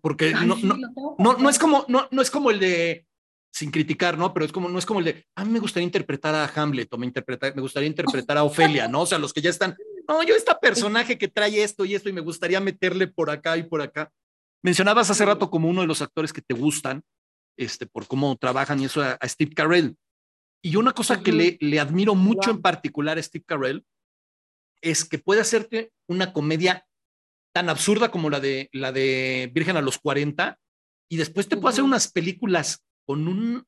porque no, no, no, no, es como, no, no es como el de sin criticar, ¿no? Pero es como, no es como el de, a mí me gustaría interpretar a Hamlet o me, interpreta, me gustaría interpretar a Ofelia, ¿no? O sea, los que ya están, no, yo esta personaje que trae esto y esto y me gustaría meterle por acá y por acá. Mencionabas hace rato como uno de los actores que te gustan, este, por cómo trabajan y eso a, Steve Carell. Y una cosa que le, le admiro mucho en particular a Steve Carell es que puede hacerte una comedia tan absurda como la de, la de Virgen a los 40 y después te puede hacer unas películas con un,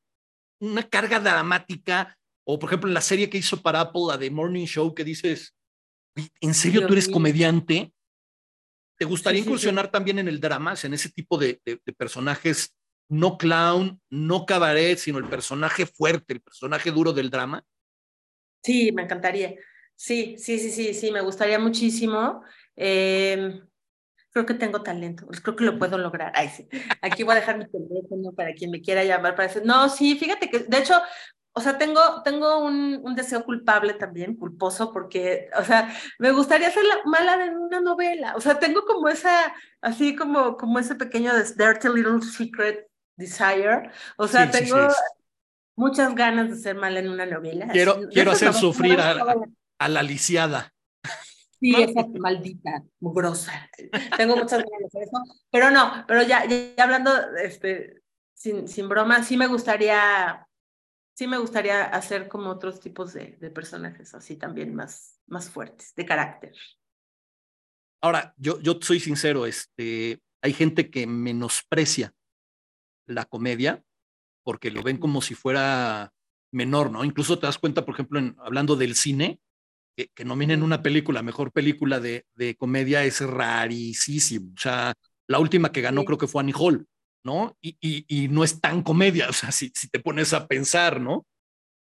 una carga dramática, o por ejemplo en la serie que hizo para Apple, la de Morning Show, que dices, ¿en serio tú eres comediante? ¿Te gustaría incursionar también en el drama, en ese tipo de, de, personajes, no clown, no cabaret, sino el personaje fuerte, el personaje duro del drama? Sí, me encantaría. Sí, sí, sí, sí, sí, me gustaría muchísimo. Eh, creo que tengo talento, pues, creo que lo puedo lograr. Ay, sí. Aquí voy a dejar mi teléfono para quien me quiera llamar para decir, no, sí, fíjate que, de hecho, o sea, tengo, tengo un, un, deseo culpable también, culposo, porque, o sea, me gustaría ser la mala de una novela. O sea, tengo como esa, así como, como ese pequeño Dirty Little Secret Desire. O sea, tengo muchas ganas de ser mala en una novela. Quiero, quiero hacer sufrir a, a la lisiada. Sí, esa maldita, mugrosa. Tengo muchas ganas de eso. Pero no, pero ya, ya hablando, este, sin, sin broma, sí me gustaría, sí me gustaría hacer como otros tipos de, de personajes así también más, más fuertes, de carácter. Ahora, yo, yo soy sincero, este, hay gente que menosprecia la comedia porque lo ven como si fuera menor, ¿no? Incluso te das cuenta, por ejemplo, en, hablando del cine, que, que nominen una película, mejor película de, de, comedia es rarísimo. O sea, la última que ganó creo que fue Annie Hall, ¿no? Y, y, y, no es tan comedia, o sea, si, si te pones a pensar, ¿no?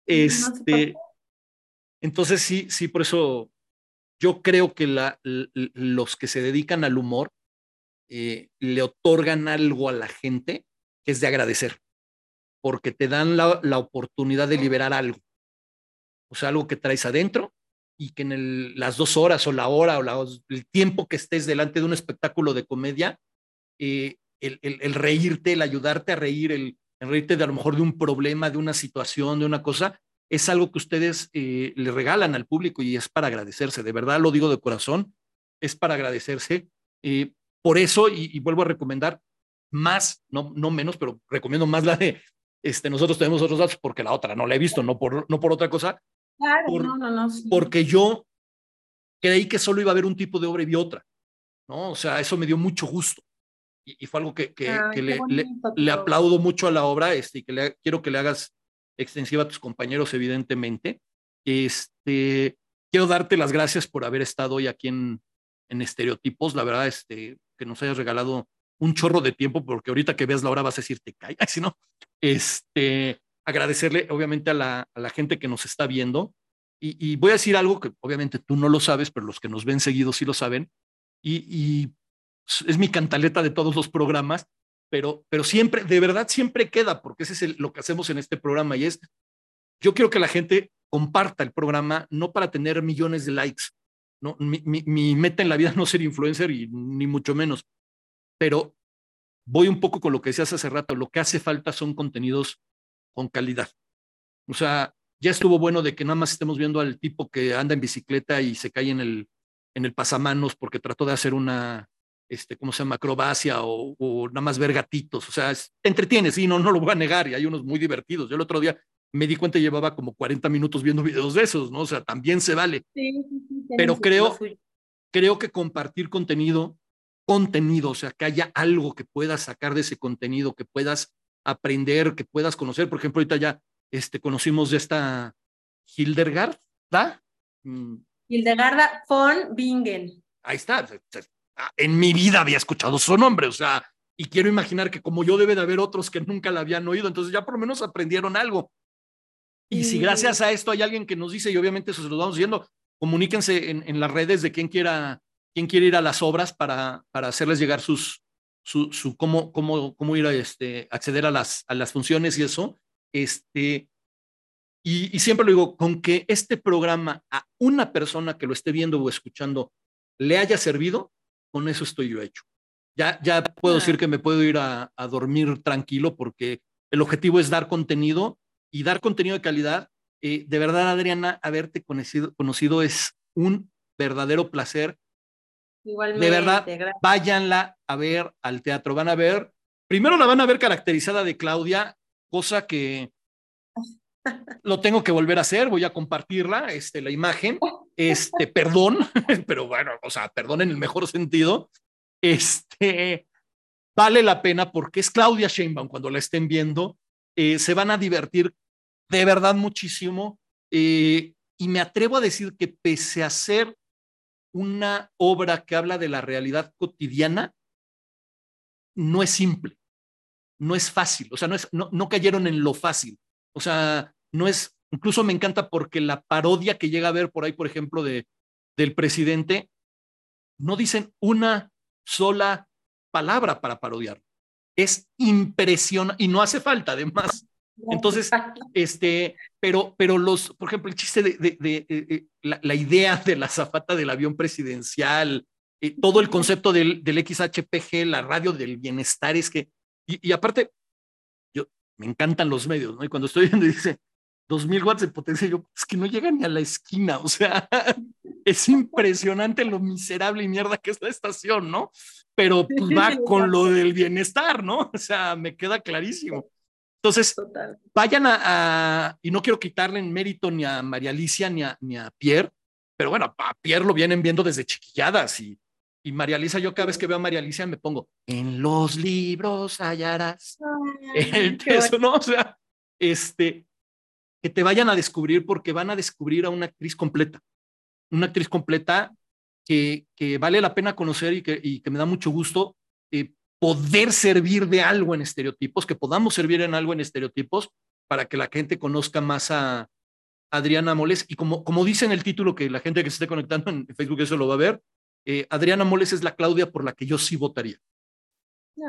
Este, entonces sí, sí, por eso yo creo que la, los que se dedican al humor eh, le otorgan algo a la gente que es de agradecer, porque te dan la, la oportunidad de liberar algo. O sea, algo que traes adentro y que en las dos horas o la hora o el tiempo que estés delante de un espectáculo de comedia, eh, el, reírte, el ayudarte a reír, el, reírte de a lo mejor de un problema, de una situación, de una cosa, es algo que ustedes eh, le regalan al público y es para agradecerse. De verdad lo digo de corazón. es para agradecerse. Eh, por eso, y, vuelvo a recomendar más, no, no menos, pero recomiendo más la de, este, nosotros tenemos otros datos porque la otra no la he visto, no por, no por otra cosa. Claro, no, no, no. Porque yo creí que solo iba a haber un tipo de obra y vi otra, ¿no? O sea, eso me dio mucho gusto. Y, fue algo que, que, le, le, aplaudo mucho a la obra este, y que le, quiero que le hagas extensiva a tus compañeros, evidentemente. Este, quiero darte las gracias por haber estado hoy aquí en, en Estereotipos. La verdad, este, que nos hayas regalado un chorro de tiempo, porque ahorita que veas la hora vas a decir, te cae, si no, este, agradecerle obviamente a la, a la gente que nos está viendo. Y, y, voy a decir algo que obviamente tú no lo sabes, pero los que nos ven seguido sí lo saben. Y, y es mi cantaleta de todos los programas, pero, pero siempre, de verdad, siempre queda, porque ese es lo que hacemos en este programa y es, yo quiero que la gente comparta el programa, no para tener millones de likes, ¿no? Mi, mi, meta en la vida no ser influencer y ni mucho menos, pero voy un poco con lo que decías hace rato, lo que hace falta son contenidos con calidad. O sea, ya estuvo bueno de que nada más estemos viendo al tipo que anda en bicicleta y se cae en el, en el pasamanos porque trató de hacer una, este, ¿cómo se llama? Acrobacia o, o nada más ver gatitos. O sea, te entretienes, sí, no, no lo voy a negar y hay unos muy divertidos. Yo el otro día me di cuenta llevaba como 40 minutos viendo videos de esos, ¿no? O sea, también se vale. Sí, sí, Pero creo, creo que compartir contenido, contenido, o sea, que haya algo que puedas sacar de ese contenido, que puedas aprender, que puedas conocer. Por ejemplo, ahorita ya este, conocimos de esta Hildegard, ¿da? Mm. Hildegarda von Bingen. Ahí está. Ah, en mi vida había escuchado su nombre, o sea, y quiero imaginar que como yo debe de haber otros que nunca la habían oído, entonces ya por lo menos aprendieron algo. Y si gracias a esto hay alguien que nos dice, y obviamente eso se lo vamos diciendo, comuníquense en, en las redes de quien quiera, quien quiere ir a las obras para, para hacerles llegar sus, su, su cómo, cómo, cómo ir a este, acceder a las, a las funciones y eso. Este, y, y siempre lo digo, con que este programa a una persona que lo esté viendo o escuchando le haya servido, con eso estoy yo hecho. Ya, ya puedo decir que me puedo ir a, a dormir tranquilo porque el objetivo es dar contenido y dar contenido de calidad. Eh, de verdad, Adriana, haberte conocido, conocido es un verdadero placer. Igualmente. De verdad, váyanla a ver al teatro. Van a ver, primero la van a ver caracterizada de Claudia, cosa que lo tengo que volver a hacer, voy a compartirla, este, la imagen, este, perdón, pero bueno, o sea, perdón en el mejor sentido, este, vale la pena porque es Claudia Sheinbaum cuando la estén viendo, eh, se van a divertir de verdad muchísimo. Eh, y me atrevo a decir que pese a ser una obra que habla de la realidad cotidiana, no es simple, no es fácil, o sea, no, es, no, no cayeron en lo fácil, o sea, no es, incluso me encanta porque la parodia que llega a ver por ahí, por ejemplo, de, del presidente, no dicen una sola palabra para parodiar. Es impresionante y no hace falta, además. Entonces, este, pero, pero los, por ejemplo, el chiste de, de, de, eh, la, idea de la zafata del avión presidencial, eh, todo el concepto del, del, XHPG, la radio del bienestar, es que, y, y, aparte, yo me encantan los medios, ¿no? Y cuando estoy viendo, dice, 2000 watts de potencia, yo, es que no llega ni a la esquina, o sea, es impresionante lo miserable y mierda que es la estación, ¿no? Pero pues, va con lo del bienestar, ¿no? O sea, me queda clarísimo. Entonces, vayan a, y no quiero quitarle en mérito ni a María Alicia ni a, ni a Pierre, pero bueno, a Pierre lo vienen viendo desde chiquilladas y, y María Alicia, yo cada vez que veo a María Alicia me pongo, en los libros hallarás. eso, ¿no? O sea, este, que te vayan a descubrir porque van a descubrir a una actriz completa, una actriz completa que, que vale la pena conocer y que, y que me da mucho gusto. Eh, poder servir de algo en estereotipos, que podamos servir en algo en estereotipos para que la gente conozca más a Adriana Moles. Y como, como dice en el título, que la gente que se esté conectando en Facebook eso lo va a ver, eh, Adriana Moles es la Claudia por la que yo sí votaría.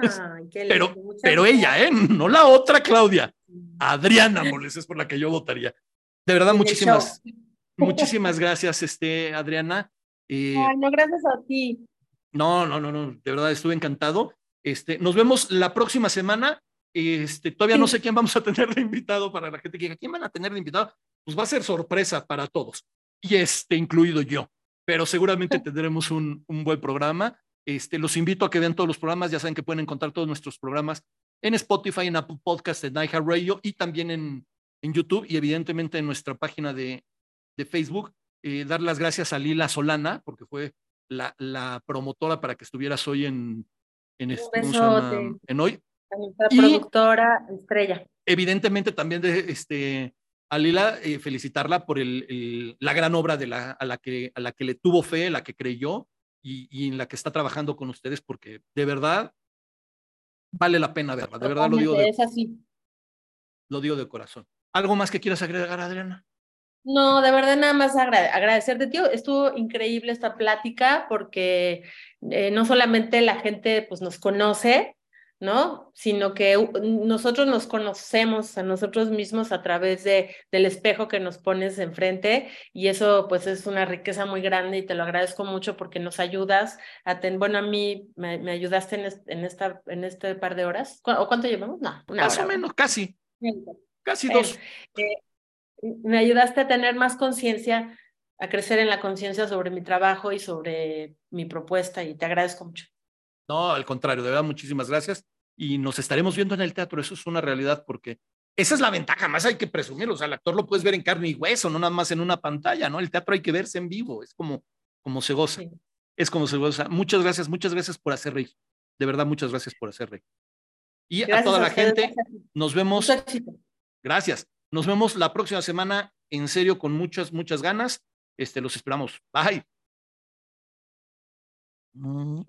Ay, qué pero, pero ella, ¿eh? No la otra Claudia. Adriana Moles es por la que yo votaría. De verdad, muchísimas, muchísimas gracias, este, Adriana. Eh, Ay, no, gracias a ti. No, no, no, no, de verdad estuve encantado. Este, nos vemos la próxima semana. Este, todavía no sé quién vamos a tener de invitado para la gente que diga, ¿quién van a tener de invitado? Pues va a ser sorpresa para todos. Y este, incluido yo. pero seguramente tendremos un, un buen programa. Este, los invito a que vean todos los programas, ya saben que pueden encontrar todos nuestros programas en Spotify, en Apple Podcast, en iHeartRadio y también en, en YouTube y evidentemente en nuestra página de, de Facebook. Eh, dar las gracias a Lila Solana, porque fue la, la promotora para que estuvieras hoy en, en, este, en hoy. La productora estrella. Evidentemente también de este, a Lila eh, felicitarla por el, el, la gran obra de la, a, la que, a la que le tuvo fe, la que creyó y, y en la que está trabajando con ustedes, porque de verdad vale la pena verla, de verdad lo digo de, es así. lo digo de corazón. ¿Algo más que quieras agregar, Adriana? No, de verdad nada más agrade agradecerte, tío. Estuvo increíble esta plática porque eh, no solamente la gente pues nos conoce, ¿no? Sino que nosotros nos conocemos a nosotros mismos a través de, del espejo que nos pones enfrente y eso pues es una riqueza muy grande y te lo agradezco mucho porque nos ayudas a ten, bueno, a mí me, me ayudaste en, en, esta, en este par de horas. ¿O cuánto llevamos? No, una Más hora. o menos, casi. Casi dos. Eh, me ayudaste a tener más conciencia, a crecer en la conciencia sobre mi trabajo y sobre mi propuesta y te agradezco mucho. No, al contrario, de verdad, muchísimas gracias. Y nos estaremos viendo en el teatro, eso es una realidad, porque esa es la ventaja, más hay que presumirlo. O sea, el actor lo puedes ver en carne y hueso, no nada más en una pantalla, ¿no? El teatro hay que verse en vivo, es como, como se goza. Sí. Es como se goza. Muchas gracias, muchas gracias por hacer reír. De verdad, muchas gracias por hacer reír. Y gracias a toda a la gente, gracias. nos vemos. Gracias. Nos vemos la próxima semana, en serio, con muchas, muchas ganas. Este, los esperamos. Bye.